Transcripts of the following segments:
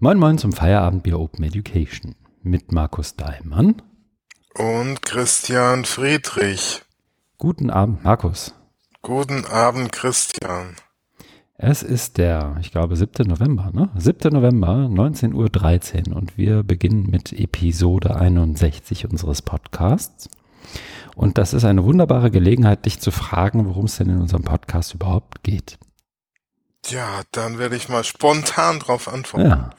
Moin Moin zum Feierabendbier Open Education mit Markus Daimann und Christian Friedrich. Guten Abend, Markus. Guten Abend, Christian. Es ist der, ich glaube, 7. November, ne? 7. November, 19.13 Uhr und wir beginnen mit Episode 61 unseres Podcasts. Und das ist eine wunderbare Gelegenheit, dich zu fragen, worum es denn in unserem Podcast überhaupt geht. Ja, dann werde ich mal spontan drauf antworten. Ja.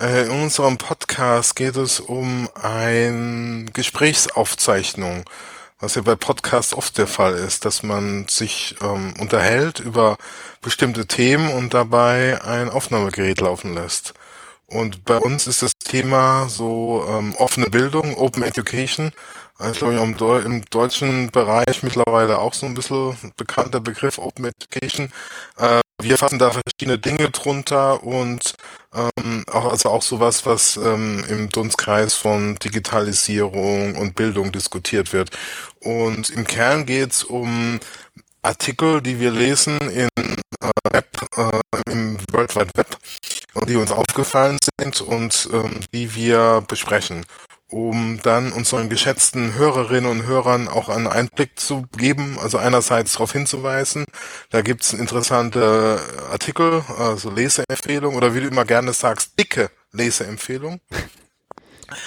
Äh, in unserem Podcast geht es um eine Gesprächsaufzeichnung, was ja bei Podcasts oft der Fall ist, dass man sich ähm, unterhält über bestimmte Themen und dabei ein Aufnahmegerät laufen lässt. Und bei uns ist das Thema so ähm, offene Bildung, Open Education. Also glaube ich im, deutschen Bereich mittlerweile auch so ein bisschen bekannter Begriff Open Education. Äh, wir fassen da verschiedene Dinge drunter und ähm, auch, also auch sowas, was ähm, im Dunstkreis von Digitalisierung und Bildung diskutiert wird. Und im Kern geht's um Artikel, die wir lesen in äh, Web, äh, im World Wide Web, die uns aufgefallen sind und ähm, die wir besprechen um dann unseren geschätzten Hörerinnen und Hörern auch einen Einblick zu geben, also einerseits darauf hinzuweisen, da gibt's interessante Artikel, also Leseempfehlungen oder wie du immer gerne sagst, dicke Leseempfehlungen.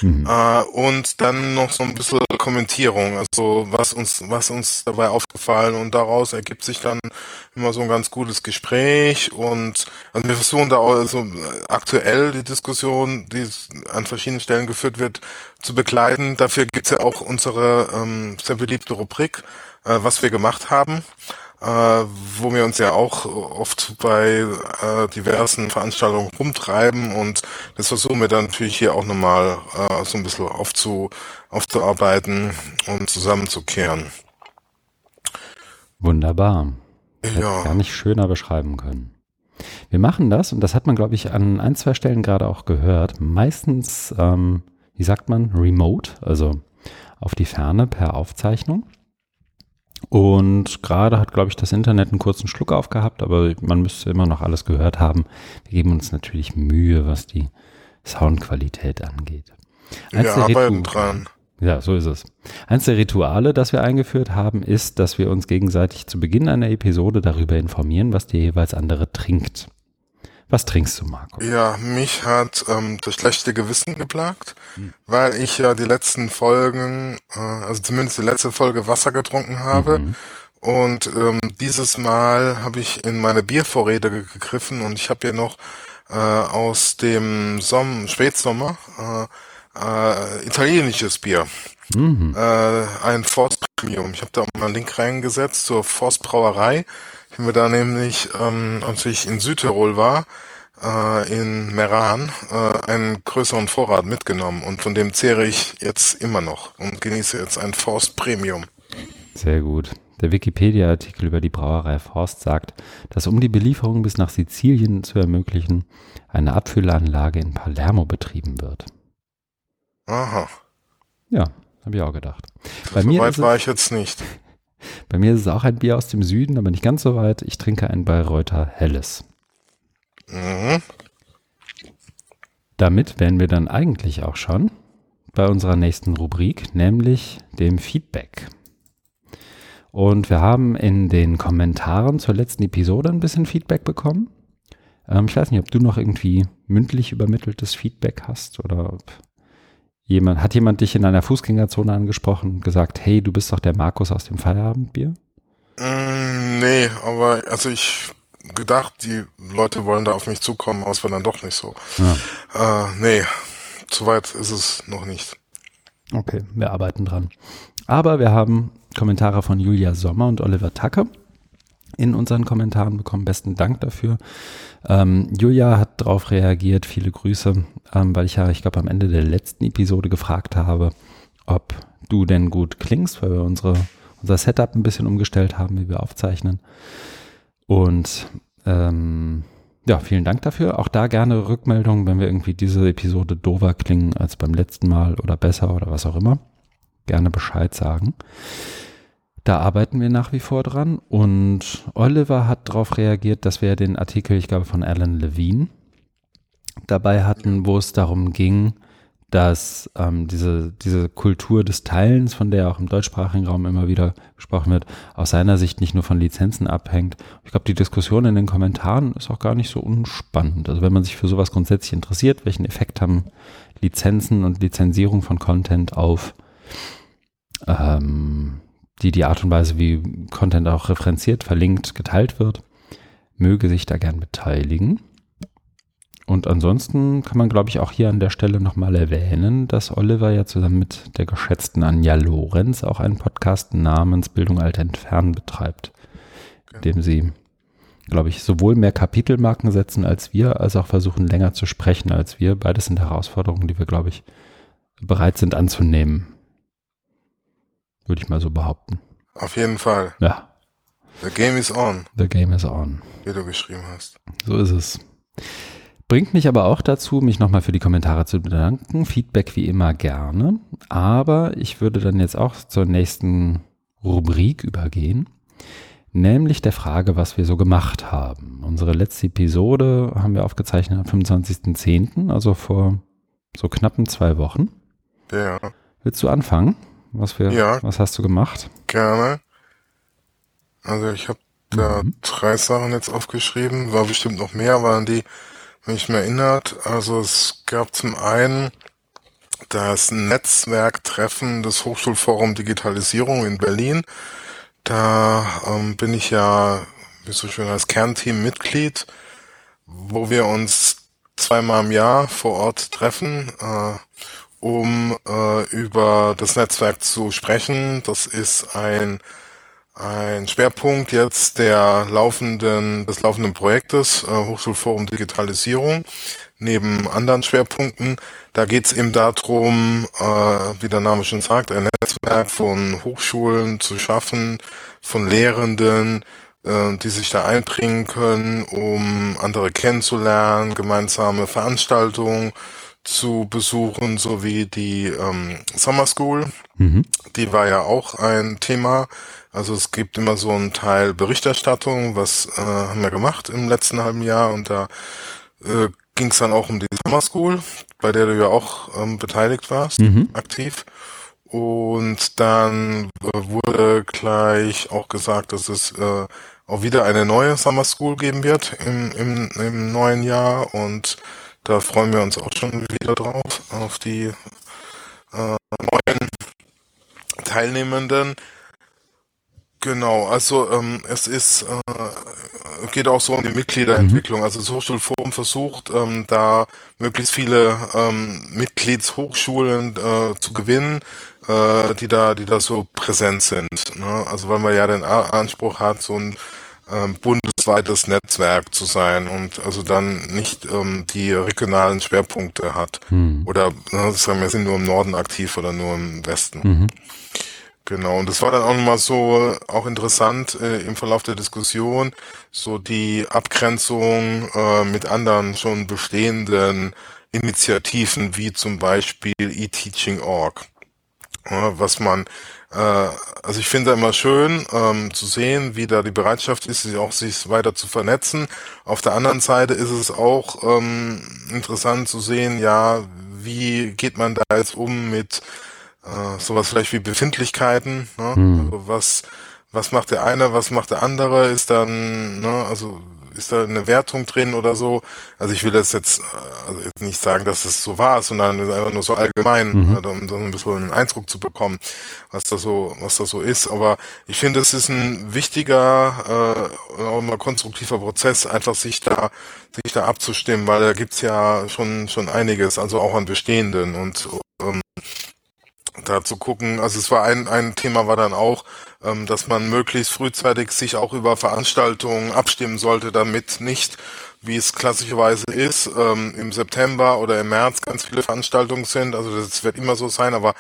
Mhm. Äh, und dann noch so ein bisschen Kommentierung, also was uns, was uns dabei aufgefallen und daraus ergibt sich dann immer so ein ganz gutes Gespräch und also wir versuchen da auch also aktuell die Diskussion, die an verschiedenen Stellen geführt wird, zu begleiten. Dafür gibt's ja auch unsere ähm, sehr beliebte Rubrik, äh, was wir gemacht haben äh, wo wir uns ja auch oft bei äh, diversen Veranstaltungen rumtreiben und das versuchen wir dann natürlich hier auch nochmal äh, so ein bisschen aufzu, aufzuarbeiten und zusammenzukehren. Wunderbar. Ja. Gar nicht schöner beschreiben können. Wir machen das, und das hat man, glaube ich, an ein, zwei Stellen gerade auch gehört, meistens, ähm, wie sagt man, remote, also auf die Ferne per Aufzeichnung. Und gerade hat, glaube ich, das Internet einen kurzen Schluck aufgehabt, aber man müsste immer noch alles gehört haben. Wir geben uns natürlich Mühe, was die Soundqualität angeht. Eins wir arbeiten dran. Ja, so ist es. Eins der Rituale, das wir eingeführt haben, ist, dass wir uns gegenseitig zu Beginn einer Episode darüber informieren, was der jeweils andere trinkt. Was trinkst du, Marco? Ja, mich hat ähm, das schlechte Gewissen geplagt, hm. weil ich ja die letzten Folgen, äh, also zumindest die letzte Folge Wasser getrunken habe. Mhm. Und ähm, dieses Mal habe ich in meine Biervorräte gegriffen und ich habe hier noch äh, aus dem Sommer, Spätsommer äh, äh, italienisches Bier. Mhm. Äh, ein Forst Premium. Ich habe da auch mal einen Link reingesetzt zur Forst Brauerei wenn wir da nämlich, ähm, als ich in Südtirol war, äh, in Meran, äh, einen größeren Vorrat mitgenommen und von dem zehre ich jetzt immer noch und genieße jetzt ein Forst Premium. Sehr gut. Der Wikipedia-Artikel über die Brauerei Forst sagt, dass um die Belieferung bis nach Sizilien zu ermöglichen, eine Abfüllanlage in Palermo betrieben wird. Aha. Ja, habe ich auch gedacht. Bei so mir weit war ich jetzt nicht. Bei mir ist es auch ein Bier aus dem Süden, aber nicht ganz so weit. Ich trinke ein Bayreuther Helles. Mhm. Damit wären wir dann eigentlich auch schon bei unserer nächsten Rubrik, nämlich dem Feedback. Und wir haben in den Kommentaren zur letzten Episode ein bisschen Feedback bekommen. Ähm, ich weiß nicht, ob du noch irgendwie mündlich übermitteltes Feedback hast oder ob Jemand, hat jemand dich in einer Fußgängerzone angesprochen und gesagt, hey, du bist doch der Markus aus dem Feierabendbier? Mm, nee, aber also ich gedacht, die Leute wollen da auf mich zukommen, aber es war dann doch nicht so. Ja. Äh, nee, zu weit ist es noch nicht. Okay, wir arbeiten dran. Aber wir haben Kommentare von Julia Sommer und Oliver Tacke in unseren Kommentaren bekommen. Besten Dank dafür. Ähm, Julia hat darauf reagiert, viele Grüße, ähm, weil ich ja, ich glaube, am Ende der letzten Episode gefragt habe, ob du denn gut klingst, weil wir unsere, unser Setup ein bisschen umgestellt haben, wie wir aufzeichnen. Und ähm, ja, vielen Dank dafür. Auch da gerne Rückmeldungen, wenn wir irgendwie diese Episode dover klingen als beim letzten Mal oder besser oder was auch immer. Gerne Bescheid sagen. Da arbeiten wir nach wie vor dran und Oliver hat darauf reagiert, dass wir den Artikel, ich glaube, von Alan Levine dabei hatten, wo es darum ging, dass ähm, diese, diese Kultur des Teilens, von der auch im deutschsprachigen Raum immer wieder gesprochen wird, aus seiner Sicht nicht nur von Lizenzen abhängt. Ich glaube, die Diskussion in den Kommentaren ist auch gar nicht so unspannend. Also wenn man sich für sowas grundsätzlich interessiert, welchen Effekt haben Lizenzen und Lizenzierung von Content auf ähm, die, die Art und Weise, wie Content auch referenziert, verlinkt, geteilt wird, möge sich da gern beteiligen. Und ansonsten kann man, glaube ich, auch hier an der Stelle nochmal erwähnen, dass Oliver ja zusammen mit der geschätzten Anja Lorenz auch einen Podcast namens Bildung alt entfernen betreibt, in dem sie, glaube ich, sowohl mehr Kapitelmarken setzen als wir, als auch versuchen länger zu sprechen als wir. Beides sind Herausforderungen, die wir, glaube ich, bereit sind anzunehmen. Würde ich mal so behaupten. Auf jeden Fall. Ja. The game is on. The game is on. Wie du geschrieben hast. So ist es. Bringt mich aber auch dazu, mich nochmal für die Kommentare zu bedanken. Feedback wie immer gerne. Aber ich würde dann jetzt auch zur nächsten Rubrik übergehen. Nämlich der Frage, was wir so gemacht haben. Unsere letzte Episode haben wir aufgezeichnet am 25.10., also vor so knappen zwei Wochen. Ja. Willst du anfangen? Was, wir, ja, was hast du gemacht? Gerne. Also ich habe da mhm. drei Sachen jetzt aufgeschrieben, war bestimmt noch mehr, waren die wenn mich mir erinnert. Also es gab zum einen das Netzwerktreffen des Hochschulforum Digitalisierung in Berlin. Da ähm, bin ich ja, wie so schön als Kernteam Mitglied, wo wir uns zweimal im Jahr vor Ort treffen, äh, um äh, über das Netzwerk zu sprechen. Das ist ein ein Schwerpunkt jetzt der laufenden, des laufenden Projektes äh, Hochschulforum Digitalisierung neben anderen Schwerpunkten. Da geht es eben darum, äh, wie der Name schon sagt, ein Netzwerk von Hochschulen zu schaffen, von Lehrenden, äh, die sich da einbringen können, um andere kennenzulernen, gemeinsame Veranstaltungen zu besuchen, sowie die ähm, Summer School. Mhm. Die war ja auch ein Thema also es gibt immer so einen Teil Berichterstattung, was äh, haben wir gemacht im letzten halben Jahr und da äh, ging es dann auch um die Summer School, bei der du ja auch ähm, beteiligt warst, mhm. aktiv. Und dann äh, wurde gleich auch gesagt, dass es äh, auch wieder eine neue Summer School geben wird im, im, im neuen Jahr und da freuen wir uns auch schon wieder drauf, auf die äh, neuen Teilnehmenden. Genau, also ähm, es ist äh, geht auch so um die Mitgliederentwicklung. Mhm. Also das Hochschulforum versucht ähm, da möglichst viele ähm, Mitgliedshochschulen äh, zu gewinnen, äh, die da die da so präsent sind. Ne? Also weil man ja den Anspruch hat, so ein ähm, bundesweites Netzwerk zu sein und also dann nicht ähm, die regionalen Schwerpunkte hat. Mhm. Oder ne, sagen wir sind nur im Norden aktiv oder nur im Westen. Mhm. Genau, und das war dann auch nochmal so auch interessant äh, im Verlauf der Diskussion, so die Abgrenzung äh, mit anderen schon bestehenden Initiativen, wie zum Beispiel eTeaching.org. Ja, was man, äh, also ich finde immer schön ähm, zu sehen, wie da die Bereitschaft ist, sich auch sich weiter zu vernetzen. Auf der anderen Seite ist es auch ähm, interessant zu sehen, ja, wie geht man da jetzt um mit äh, sowas vielleicht wie Befindlichkeiten, ne? Mhm. Also was, was macht der eine, was macht der andere, ist dann, ne, also ist da eine Wertung drin oder so? Also ich will das jetzt, also jetzt nicht sagen, dass es so war, sondern einfach nur so allgemein, mhm. also, um so ein bisschen einen Eindruck zu bekommen, was da so, was da so ist. Aber ich finde, es ist ein wichtiger, äh, auch mal konstruktiver Prozess, einfach sich da, sich da abzustimmen, weil da gibt's ja schon, schon einiges, also auch an Bestehenden und ähm, da zu gucken. Also es war ein, ein Thema war dann auch, ähm, dass man möglichst frühzeitig sich auch über Veranstaltungen abstimmen sollte, damit nicht, wie es klassischerweise ist, ähm, im September oder im März ganz viele Veranstaltungen sind. Also das wird immer so sein, aber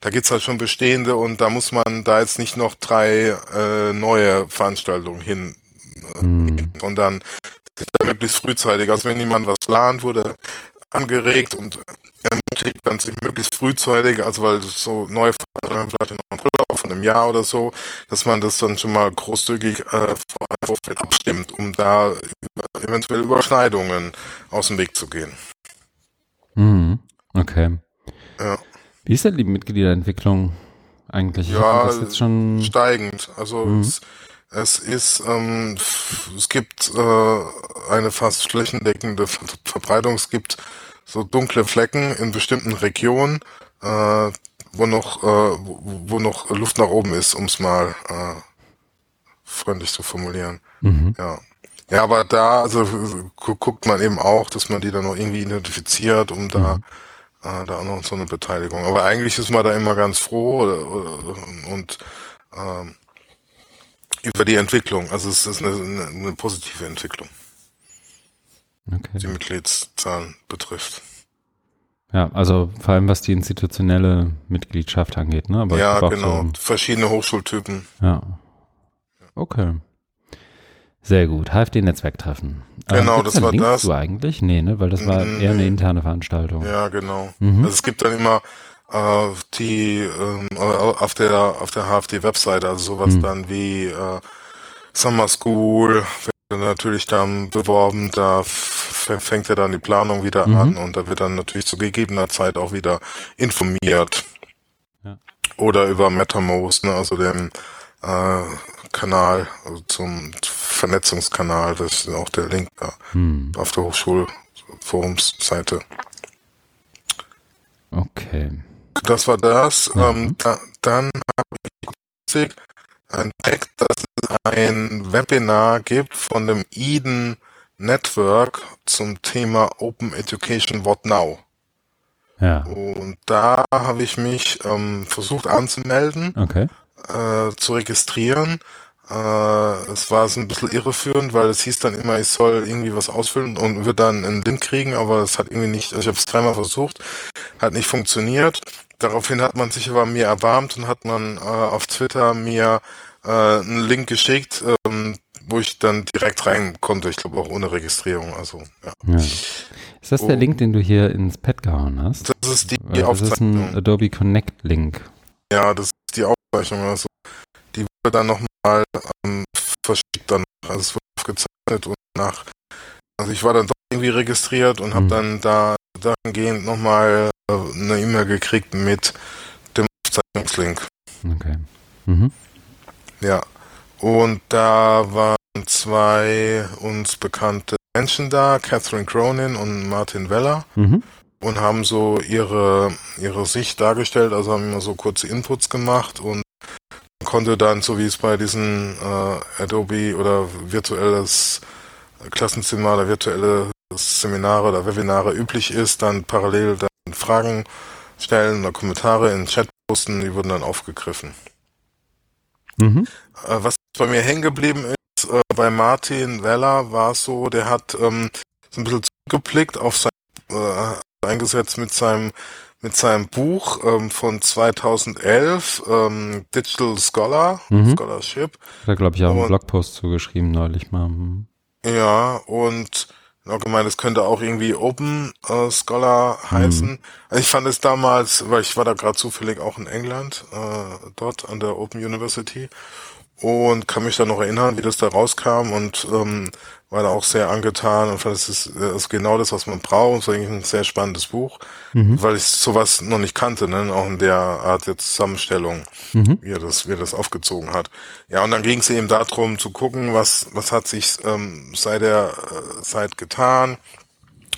da gibt's halt schon bestehende und da muss man da jetzt nicht noch drei äh, neue Veranstaltungen hin, äh, mhm. sondern möglichst frühzeitig. Also wenn jemand was plant, wurde angeregt und ermutigt, dann sich möglichst frühzeitig, also weil so neue vielleicht in von einem Jahr oder so, dass man das dann schon mal großzügig äh, Vorfeld abstimmt, um da eventuell Überschneidungen aus dem Weg zu gehen. Mhm. Okay. Ja. Wie ist denn die Mitgliederentwicklung eigentlich? Ja, steigend. Also mhm. es, es, ist, ähm, es gibt äh, eine fast flächendeckende Verbreitung. Es gibt so dunkle Flecken in bestimmten Regionen, äh, wo noch, äh, wo, noch Luft nach oben ist, um es mal äh, freundlich zu formulieren. Mhm. Ja. Ja, aber da, also guckt man eben auch, dass man die dann noch irgendwie identifiziert, um da mhm äh, da auch noch so eine Beteiligung. Aber eigentlich ist man da immer ganz froh oder, oder, und ähm, über die Entwicklung. Also es ist eine, eine, eine positive Entwicklung, okay. die Mitgliedszahlen betrifft. Ja, also vor allem was die institutionelle Mitgliedschaft angeht, ne? Aber ja, genau. So Verschiedene Hochschultypen. Ja. Okay. Sehr gut. HFD-Netzwerktreffen. Ähm, genau, ähm, das war Links das. Du eigentlich? Nee, ne? Weil das war nee. eher eine interne Veranstaltung. Ja, genau. Mhm. Also es gibt dann immer äh, die ähm, auf der auf der HFD-Webseite, also sowas mhm. dann wie äh, Summer School natürlich dann beworben, da fängt ja dann die Planung wieder mhm. an und da wird dann natürlich zu gegebener Zeit auch wieder informiert. Ja. Oder über MetaMost, ne, also dem äh, Kanal, also zum Vernetzungskanal, das ist auch der Link da hm. auf der Hochschulforumsseite. Okay. Das war das. Mhm. Ähm, da, dann habe ich entdeckt, dass es ein Webinar gibt von dem Eden Network zum Thema Open Education What Now. Ja. Und da habe ich mich ähm, versucht anzumelden, okay. äh, zu registrieren äh, es war so ein bisschen irreführend, weil es hieß dann immer, ich soll irgendwie was ausfüllen und würde dann einen Link kriegen, aber es hat irgendwie nicht, also ich habe es dreimal versucht, hat nicht funktioniert. Daraufhin hat man sich aber mir erbarmt und hat man äh, auf Twitter mir äh, einen Link geschickt, ähm, wo ich dann direkt rein konnte. Ich glaube auch ohne Registrierung. Also ja. ja. Ist das oh. der Link, den du hier ins Pad gehauen hast? Das ist die, die Das ist ein Adobe Connect Link. Ja, das ist die Aufzeichnung. Also die wurde dann nochmal ähm, verschickt dann. Also es wurde aufgezeichnet und nach. Also ich war dann doch irgendwie registriert und habe mhm. dann da dahingehend nochmal äh, eine E-Mail gekriegt mit dem Aufzeichnungslink. Okay. Mhm. Ja. Und da waren zwei uns bekannte Menschen da, Catherine Cronin und Martin Weller. Mhm. Und haben so ihre, ihre Sicht dargestellt, also haben immer so kurze Inputs gemacht und konnte dann, so wie es bei diesen äh, Adobe oder virtuelles Klassenzimmer oder virtuelle Seminare oder Webinare üblich ist, dann parallel dann Fragen stellen oder Kommentare in den Chat posten, die wurden dann aufgegriffen. Mhm. Äh, was bei mir hängen geblieben ist, äh, bei Martin Weller war es so, der hat ähm, so ein bisschen zurückgeblickt auf sein äh, eingesetzt mit seinem mit seinem Buch ähm, von 2011, ähm, Digital Scholar, mhm. Scholarship. Da glaube ich auch einen Blogpost zugeschrieben neulich mal. Mhm. Ja, und auch gemeint, es könnte auch irgendwie Open äh, Scholar heißen. Mhm. Also ich fand es damals, weil ich war da gerade zufällig auch in England, äh, dort an der Open University und kann mich da noch erinnern, wie das da rauskam und ähm, war da auch sehr angetan und fand, es ist, das ist genau das, was man braucht. Es war eigentlich ein sehr spannendes Buch, mhm. weil ich sowas noch nicht kannte, ne? auch in der Art der Zusammenstellung, mhm. wie, er das, wie er das aufgezogen hat. Ja, und dann ging es eben darum zu gucken, was, was hat sich ähm, seit der äh, Zeit getan.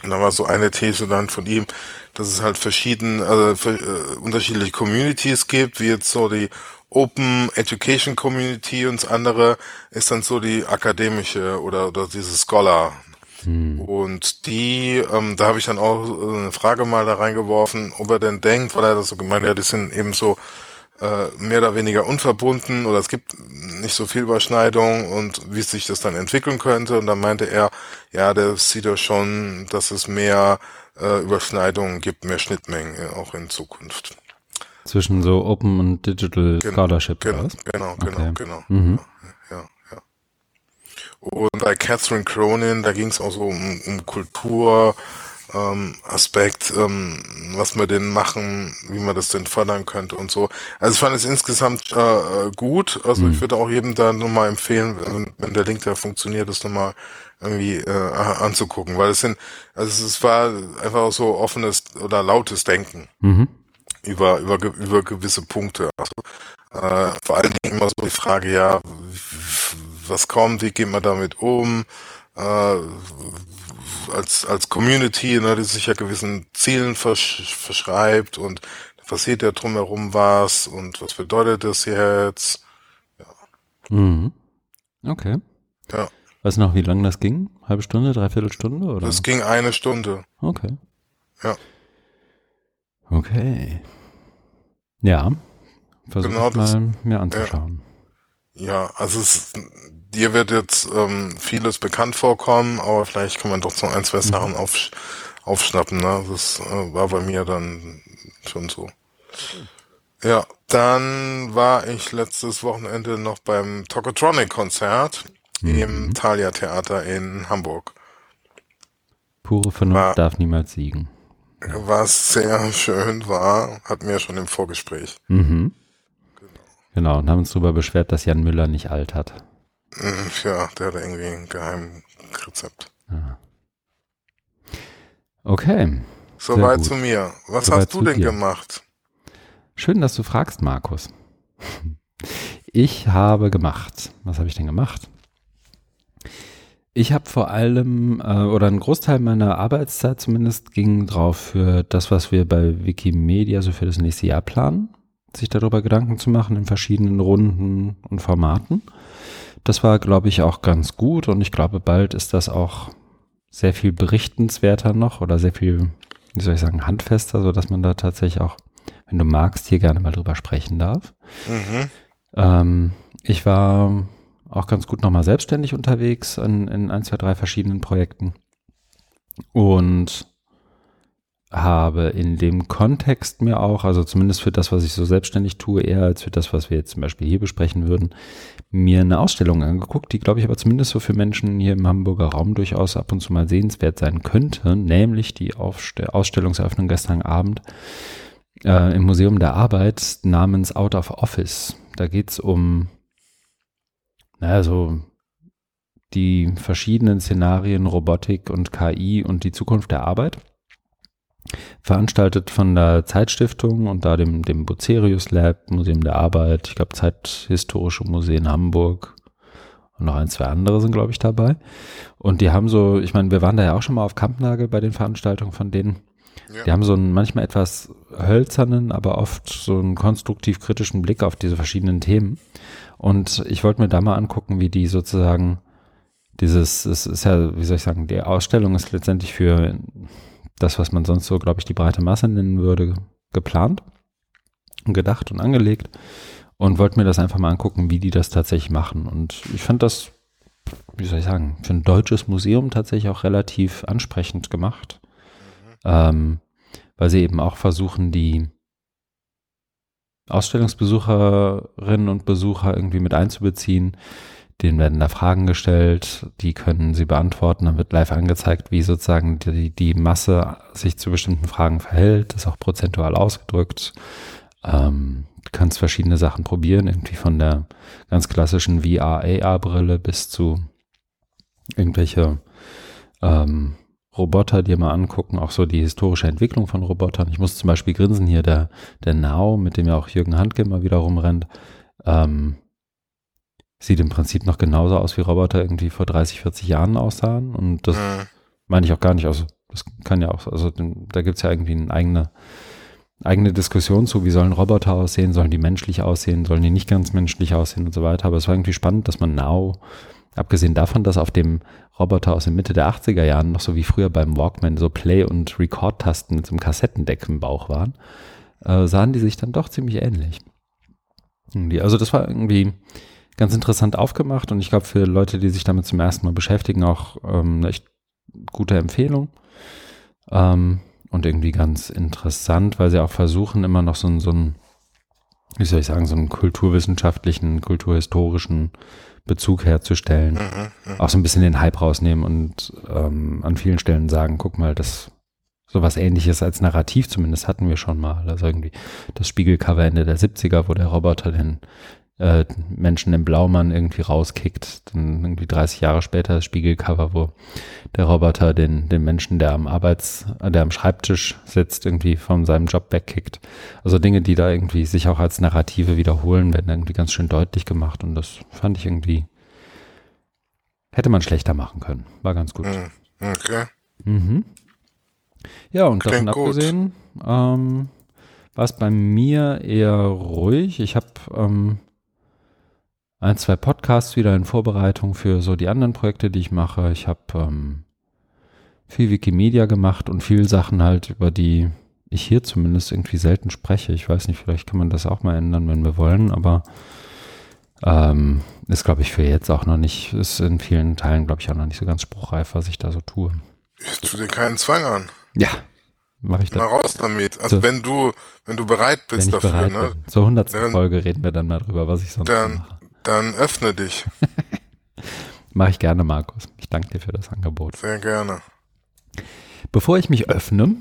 Und da war so eine These dann von ihm, dass es halt verschiedene, also äh, unterschiedliche Communities gibt, wie jetzt so die Open Education Community und das andere ist dann so die akademische oder, oder diese Scholar. Hm. Und die, ähm, da habe ich dann auch eine Frage mal da reingeworfen, ob er denn denkt, weil er das so gemeint hat, ja, die sind eben so äh, mehr oder weniger unverbunden oder es gibt nicht so viel Überschneidung und wie sich das dann entwickeln könnte. Und dann meinte er, ja, der sieht ja schon, dass es mehr äh, Überschneidungen gibt, mehr Schnittmengen äh, auch in Zukunft. Zwischen so Open und Digital Gen Scholarship. Genau, genau, genau, okay. genau. Mhm. Ja, ja. Und bei Catherine Cronin, da ging es auch so um, um Kultur, ähm, Aspekt, ähm, was wir denn machen, wie man das denn fördern könnte und so. Also ich fand es insgesamt äh, gut. Also mhm. ich würde auch jedem da nochmal empfehlen, wenn, wenn der Link da funktioniert, das nochmal irgendwie äh, anzugucken, weil es sind, also es war einfach so offenes oder lautes Denken mhm. Über über über gewisse Punkte. Also, äh, vor allen Dingen immer so die Frage, ja, was kommt, wie geht man damit um? Äh, als, als Community, ne, die sich ja gewissen Zielen versch verschreibt und passiert ja drumherum was und was bedeutet das jetzt? Ja. Mhm. Okay. Ja. Weißt du noch, wie lange das ging? Halbe Stunde, dreiviertel Stunde? Oder? Das ging eine Stunde. Okay. Ja. Okay. Ja. Versuch genau mal mir anzuschauen. Ja, ja also es, dir wird jetzt ähm, vieles bekannt vorkommen, aber vielleicht kann man doch so ein, zwei mhm. Sachen auf, aufschnappen. Ne? Das äh, war bei mir dann schon so. Ja, dann war ich letztes Wochenende noch beim Tokotronic-Konzert mhm. im Thalia Theater in Hamburg. Pure Vernunft war, darf niemals siegen. Was sehr schön war, hatten wir schon im Vorgespräch. Mhm. Genau. genau, und haben uns darüber beschwert, dass Jan Müller nicht alt hat. Mhm, ja, der hat irgendwie ein Geheimrezept. Okay. Soweit zu mir. Was Soweit hast du denn dir. gemacht? Schön, dass du fragst, Markus. Ich habe gemacht. Was habe ich denn gemacht? Ich habe vor allem, äh, oder ein Großteil meiner Arbeitszeit zumindest ging drauf für das, was wir bei Wikimedia so für das nächste Jahr planen, sich darüber Gedanken zu machen in verschiedenen Runden und Formaten. Das war, glaube ich, auch ganz gut und ich glaube, bald ist das auch sehr viel berichtenswerter noch oder sehr viel, wie soll ich sagen, handfester, so dass man da tatsächlich auch, wenn du magst, hier gerne mal drüber sprechen darf. Mhm. Ähm, ich war auch ganz gut nochmal selbstständig unterwegs in, in ein, zwei, drei verschiedenen Projekten und habe in dem Kontext mir auch, also zumindest für das, was ich so selbstständig tue, eher als für das, was wir jetzt zum Beispiel hier besprechen würden, mir eine Ausstellung angeguckt, die, glaube ich, aber zumindest so für Menschen hier im Hamburger Raum durchaus ab und zu mal sehenswert sein könnte, nämlich die Aufste Ausstellungseröffnung gestern Abend äh, im Museum der Arbeit namens Out of Office. Da geht's um naja, so die verschiedenen Szenarien Robotik und KI und die Zukunft der Arbeit. Veranstaltet von der Zeitstiftung und da dem, dem Bucerius Lab, Museum der Arbeit, ich glaube Zeithistorische Museen Hamburg und noch ein, zwei andere sind, glaube ich, dabei. Und die haben so, ich meine, wir waren da ja auch schon mal auf Kampnagel bei den Veranstaltungen von denen. Ja. Die haben so einen manchmal etwas hölzernen, aber oft so einen konstruktiv kritischen Blick auf diese verschiedenen Themen. Und ich wollte mir da mal angucken, wie die sozusagen dieses, es ist ja, wie soll ich sagen, die Ausstellung ist letztendlich für das, was man sonst so, glaube ich, die breite Masse nennen würde, geplant und gedacht und angelegt und wollte mir das einfach mal angucken, wie die das tatsächlich machen. Und ich fand das, wie soll ich sagen, für ein deutsches Museum tatsächlich auch relativ ansprechend gemacht, mhm. ähm, weil sie eben auch versuchen, die Ausstellungsbesucherinnen und Besucher irgendwie mit einzubeziehen. Denen werden da Fragen gestellt, die können sie beantworten. Dann wird live angezeigt, wie sozusagen die, die Masse sich zu bestimmten Fragen verhält. Das ist auch prozentual ausgedrückt. Ähm, du kannst verschiedene Sachen probieren, irgendwie von der ganz klassischen VR-AR-Brille bis zu irgendwelche ähm, Roboter dir mal angucken, auch so die historische Entwicklung von Robotern. Ich muss zum Beispiel grinsen hier, der, der Now, mit dem ja auch Jürgen Handke immer wieder rumrennt, ähm, sieht im Prinzip noch genauso aus, wie Roboter irgendwie vor 30, 40 Jahren aussahen. Und das mhm. meine ich auch gar nicht. Also, das kann ja auch, also da gibt es ja irgendwie eine eigene, eigene Diskussion zu, wie sollen Roboter aussehen, sollen die menschlich aussehen, sollen die nicht ganz menschlich aussehen und so weiter. Aber es war irgendwie spannend, dass man Now Abgesehen davon, dass auf dem Roboter aus der Mitte der 80er Jahren noch so wie früher beim Walkman so Play- und Record-Tasten mit so einem Kassettendeck im Bauch waren, äh, sahen die sich dann doch ziemlich ähnlich. Also das war irgendwie ganz interessant aufgemacht und ich glaube für Leute, die sich damit zum ersten Mal beschäftigen, auch ähm, eine echt gute Empfehlung. Ähm, und irgendwie ganz interessant, weil sie auch versuchen, immer noch so, so einen, wie soll ich sagen, so einen kulturwissenschaftlichen, kulturhistorischen Bezug herzustellen. Mhm, mh. Auch so ein bisschen den Hype rausnehmen und ähm, an vielen Stellen sagen, guck mal, das sowas ähnliches als Narrativ zumindest hatten wir schon mal. Also irgendwie das Spiegelcover Ende der 70er, wo der Roboter den äh, Menschen im Blaumann irgendwie rauskickt. Dann irgendwie 30 Jahre später das Spiegelcover, wo der Roboter den, den Menschen, der am Arbeits-, der am Schreibtisch sitzt, irgendwie von seinem Job wegkickt. Also Dinge, die da irgendwie sich auch als Narrative wiederholen, werden irgendwie ganz schön deutlich gemacht und das fand ich irgendwie, hätte man schlechter machen können. War ganz gut. Hm, okay. Mhm. Ja, und Klingt davon abgesehen ähm, war es bei mir eher ruhig. Ich habe ähm, ein, zwei Podcasts wieder in Vorbereitung für so die anderen Projekte, die ich mache. Ich habe ähm, viel Wikimedia gemacht und viel Sachen halt, über die ich hier zumindest irgendwie selten spreche. Ich weiß nicht, vielleicht kann man das auch mal ändern, wenn wir wollen, aber ähm, ist, glaube ich, für jetzt auch noch nicht, ist in vielen Teilen, glaube ich, auch noch nicht so ganz spruchreif, was ich da so tue. Ich tue dir keinen Zwang an. Ja, mache ich das. Mal raus damit. Also so, wenn du, wenn du bereit bist dafür, bereit ne? Bin. Zur hundertsten Folge reden wir dann mal drüber, was ich sonst dann, mache. Dann öffne dich. mache ich gerne, Markus. Ich danke dir für das Angebot. Sehr gerne. Bevor ich mich öffne,